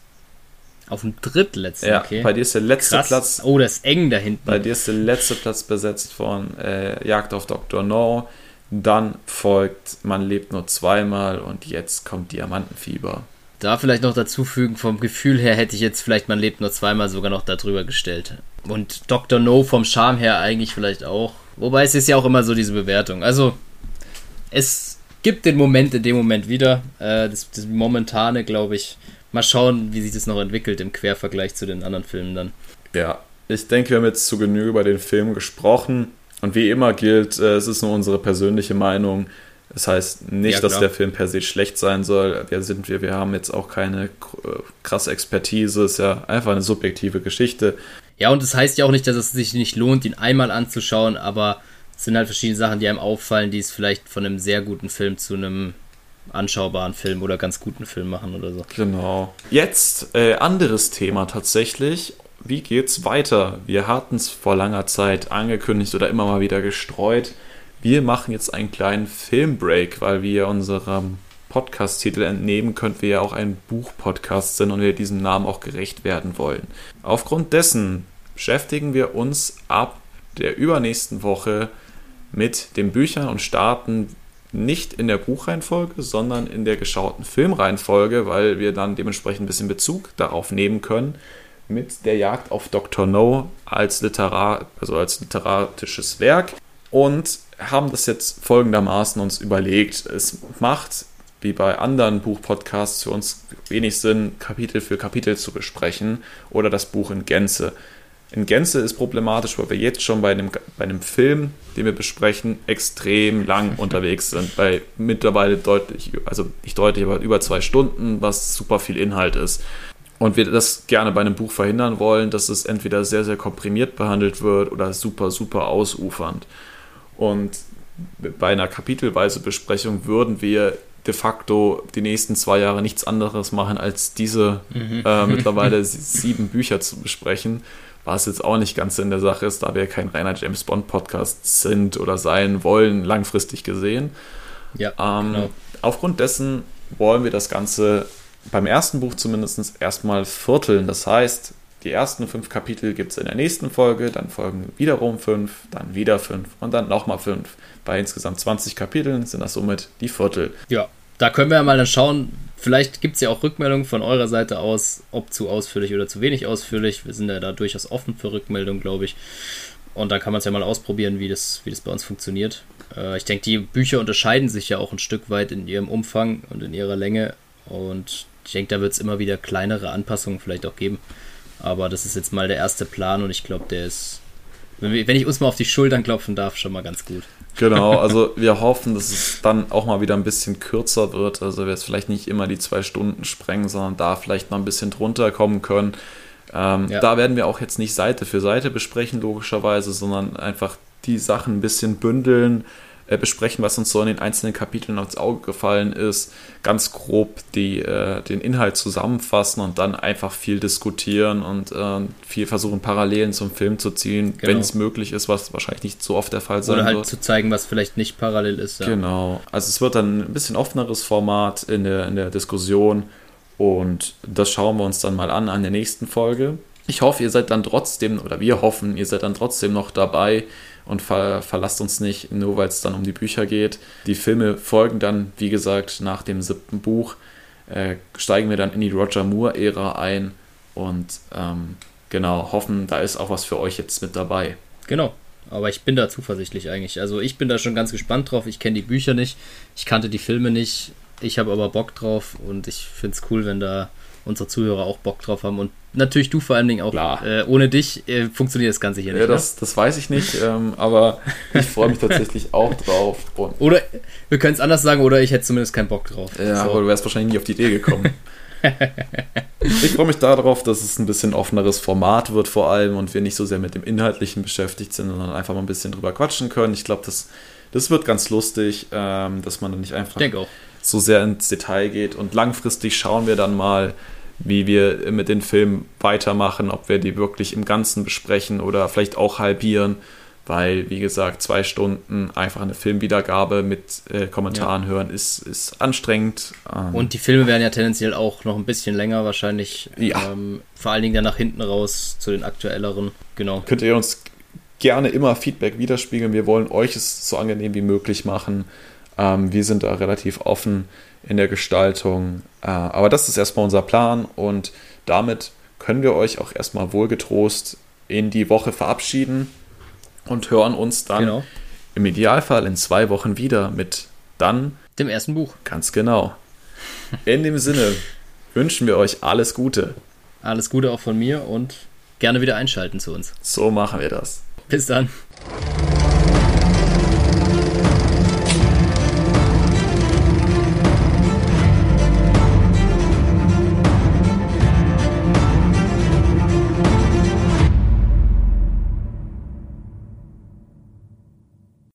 Speaker 2: Auf dem drittletzten,
Speaker 1: ja, okay. Bei dir ist der letzte
Speaker 2: Krass.
Speaker 1: Platz.
Speaker 2: Oh, das ist eng da hinten.
Speaker 1: Bei dir ist der letzte Platz besetzt von äh, Jagd auf Dr. No. Dann folgt Man lebt nur zweimal und jetzt kommt Diamantenfieber.
Speaker 2: Da vielleicht noch dazu fügen, vom Gefühl her hätte ich jetzt vielleicht Man lebt nur zweimal sogar noch darüber gestellt. Und Dr. No vom Charme her eigentlich vielleicht auch. Wobei es ist ja auch immer so diese Bewertung. Also, es gibt den Moment in dem Moment wieder. Äh, das, das Momentane, glaube ich. Mal schauen, wie sich das noch entwickelt im Quervergleich zu den anderen Filmen dann.
Speaker 1: Ja, ich denke, wir haben jetzt zu Genüge über den Film gesprochen. Und wie immer gilt, äh, es ist nur unsere persönliche Meinung. Das heißt nicht, ja, dass der Film per se schlecht sein soll. Wer sind wir? Wir haben jetzt auch keine äh, krasse Expertise. Es ist ja einfach eine subjektive Geschichte.
Speaker 2: Ja, und das heißt ja auch nicht, dass es sich nicht lohnt, ihn einmal anzuschauen, aber es sind halt verschiedene Sachen, die einem auffallen, die es vielleicht von einem sehr guten Film zu einem anschaubaren Film oder ganz guten Film machen oder so.
Speaker 1: Genau. Jetzt äh, anderes Thema tatsächlich. Wie geht's weiter? Wir hatten es vor langer Zeit angekündigt oder immer mal wieder gestreut. Wir machen jetzt einen kleinen Filmbreak, weil wir unserem Podcast-Titel entnehmen, könnten wir ja auch ein Buch-Podcast sind und wir diesem Namen auch gerecht werden wollen. Aufgrund dessen beschäftigen wir uns ab der übernächsten Woche mit den Büchern und starten nicht in der Buchreihenfolge, sondern in der geschauten Filmreihenfolge, weil wir dann dementsprechend ein bisschen Bezug darauf nehmen können mit der Jagd auf Dr. No als Literar, also als literarisches Werk und haben das jetzt folgendermaßen uns überlegt. Es macht wie bei anderen Buchpodcasts für uns wenig Sinn, Kapitel für Kapitel zu besprechen oder das Buch in Gänze. In Gänze ist problematisch, weil wir jetzt schon bei einem, bei einem Film, den wir besprechen, extrem lang unterwegs sind. Bei mittlerweile deutlich, also nicht deutlich, aber über zwei Stunden, was super viel Inhalt ist. Und wir das gerne bei einem Buch verhindern wollen, dass es entweder sehr, sehr komprimiert behandelt wird oder super, super ausufernd. Und bei einer kapitelweise Besprechung würden wir de facto die nächsten zwei Jahre nichts anderes machen, als diese mhm. äh, mittlerweile sieben Bücher zu besprechen. Was jetzt auch nicht ganz in der Sache ist, da wir kein reiner James Bond Podcast sind oder sein wollen, langfristig gesehen. Ja, ähm, genau. Aufgrund dessen wollen wir das Ganze beim ersten Buch zumindest erstmal vierteln. Das heißt, die ersten fünf Kapitel gibt es in der nächsten Folge, dann folgen wiederum fünf, dann wieder fünf und dann nochmal fünf. Bei insgesamt 20 Kapiteln sind das somit die Viertel.
Speaker 2: Ja, da können wir ja mal dann schauen. Vielleicht gibt es ja auch Rückmeldungen von eurer Seite aus, ob zu ausführlich oder zu wenig ausführlich. Wir sind ja da durchaus offen für Rückmeldungen, glaube ich. Und dann kann man es ja mal ausprobieren, wie das, wie das bei uns funktioniert. Äh, ich denke, die Bücher unterscheiden sich ja auch ein Stück weit in ihrem Umfang und in ihrer Länge. Und ich denke, da wird es immer wieder kleinere Anpassungen vielleicht auch geben. Aber das ist jetzt mal der erste Plan und ich glaube, der ist, wenn ich uns mal auf die Schultern klopfen darf, schon mal ganz gut.
Speaker 1: Genau, also wir hoffen, dass es dann auch mal wieder ein bisschen kürzer wird. Also wir jetzt vielleicht nicht immer die zwei Stunden sprengen, sondern da vielleicht mal ein bisschen drunter kommen können. Ähm, ja. Da werden wir auch jetzt nicht Seite für Seite besprechen, logischerweise, sondern einfach die Sachen ein bisschen bündeln, äh, besprechen, was uns so in den einzelnen Kapiteln aufs Auge gefallen ist, ganz grob die, äh, den Inhalt zusammenfassen und dann einfach viel diskutieren und äh, viel versuchen, Parallelen zum Film zu ziehen, genau. wenn es möglich ist, was wahrscheinlich nicht so oft der Fall sein
Speaker 2: wird. Oder
Speaker 1: halt
Speaker 2: zu zeigen, was vielleicht nicht parallel ist.
Speaker 1: Ja. Genau. Also es wird dann ein bisschen offeneres Format in der, in der Diskussion und das schauen wir uns dann mal an an der nächsten Folge. Ich hoffe, ihr seid dann trotzdem, oder wir hoffen, ihr seid dann trotzdem noch dabei und ver verlasst uns nicht, nur weil es dann um die Bücher geht. Die Filme folgen dann, wie gesagt, nach dem siebten Buch, äh, steigen wir dann in die Roger Moore-Ära ein und ähm, genau, hoffen, da ist auch was für euch jetzt mit dabei.
Speaker 2: Genau. Aber ich bin da zuversichtlich eigentlich. Also ich bin da schon ganz gespannt drauf. Ich kenne die Bücher nicht, ich kannte die Filme nicht. Ich habe aber Bock drauf und ich finde es cool, wenn da unsere Zuhörer auch Bock drauf haben und natürlich du vor allen Dingen auch. Äh, ohne dich äh, funktioniert das Ganze hier nicht.
Speaker 1: Ja, das, ne? das weiß ich nicht, ähm, aber ich freue mich tatsächlich auch drauf.
Speaker 2: Und oder wir können es anders sagen, oder ich hätte zumindest keinen Bock drauf.
Speaker 1: Ja, so. aber du wärst wahrscheinlich nie auf die Idee gekommen. ich freue mich darauf, dass es ein bisschen offeneres Format wird vor allem und wir nicht so sehr mit dem Inhaltlichen beschäftigt sind, sondern einfach mal ein bisschen drüber quatschen können. Ich glaube, das, das wird ganz lustig, ähm, dass man dann nicht einfach so sehr ins Detail geht. Und langfristig schauen wir dann mal, wie wir mit den Filmen weitermachen, ob wir die wirklich im Ganzen besprechen oder vielleicht auch halbieren, weil, wie gesagt, zwei Stunden einfach eine Filmwiedergabe mit äh, Kommentaren ja. hören ist, ist anstrengend.
Speaker 2: Ähm Und die Filme werden ja tendenziell auch noch ein bisschen länger wahrscheinlich. Ja. Ähm, vor allen Dingen dann nach hinten raus zu den aktuelleren. Genau.
Speaker 1: Könnt ihr uns gerne immer Feedback widerspiegeln. Wir wollen euch es so angenehm wie möglich machen. Ähm, wir sind da relativ offen in der Gestaltung. Äh, aber das ist erstmal unser Plan und damit können wir euch auch erstmal wohlgetrost in die Woche verabschieden und hören uns dann genau. im Idealfall in zwei Wochen wieder mit dann
Speaker 2: dem ersten Buch.
Speaker 1: Ganz genau. In dem Sinne wünschen wir euch alles Gute.
Speaker 2: Alles Gute auch von mir und gerne wieder einschalten zu uns.
Speaker 1: So machen wir das.
Speaker 2: Bis dann.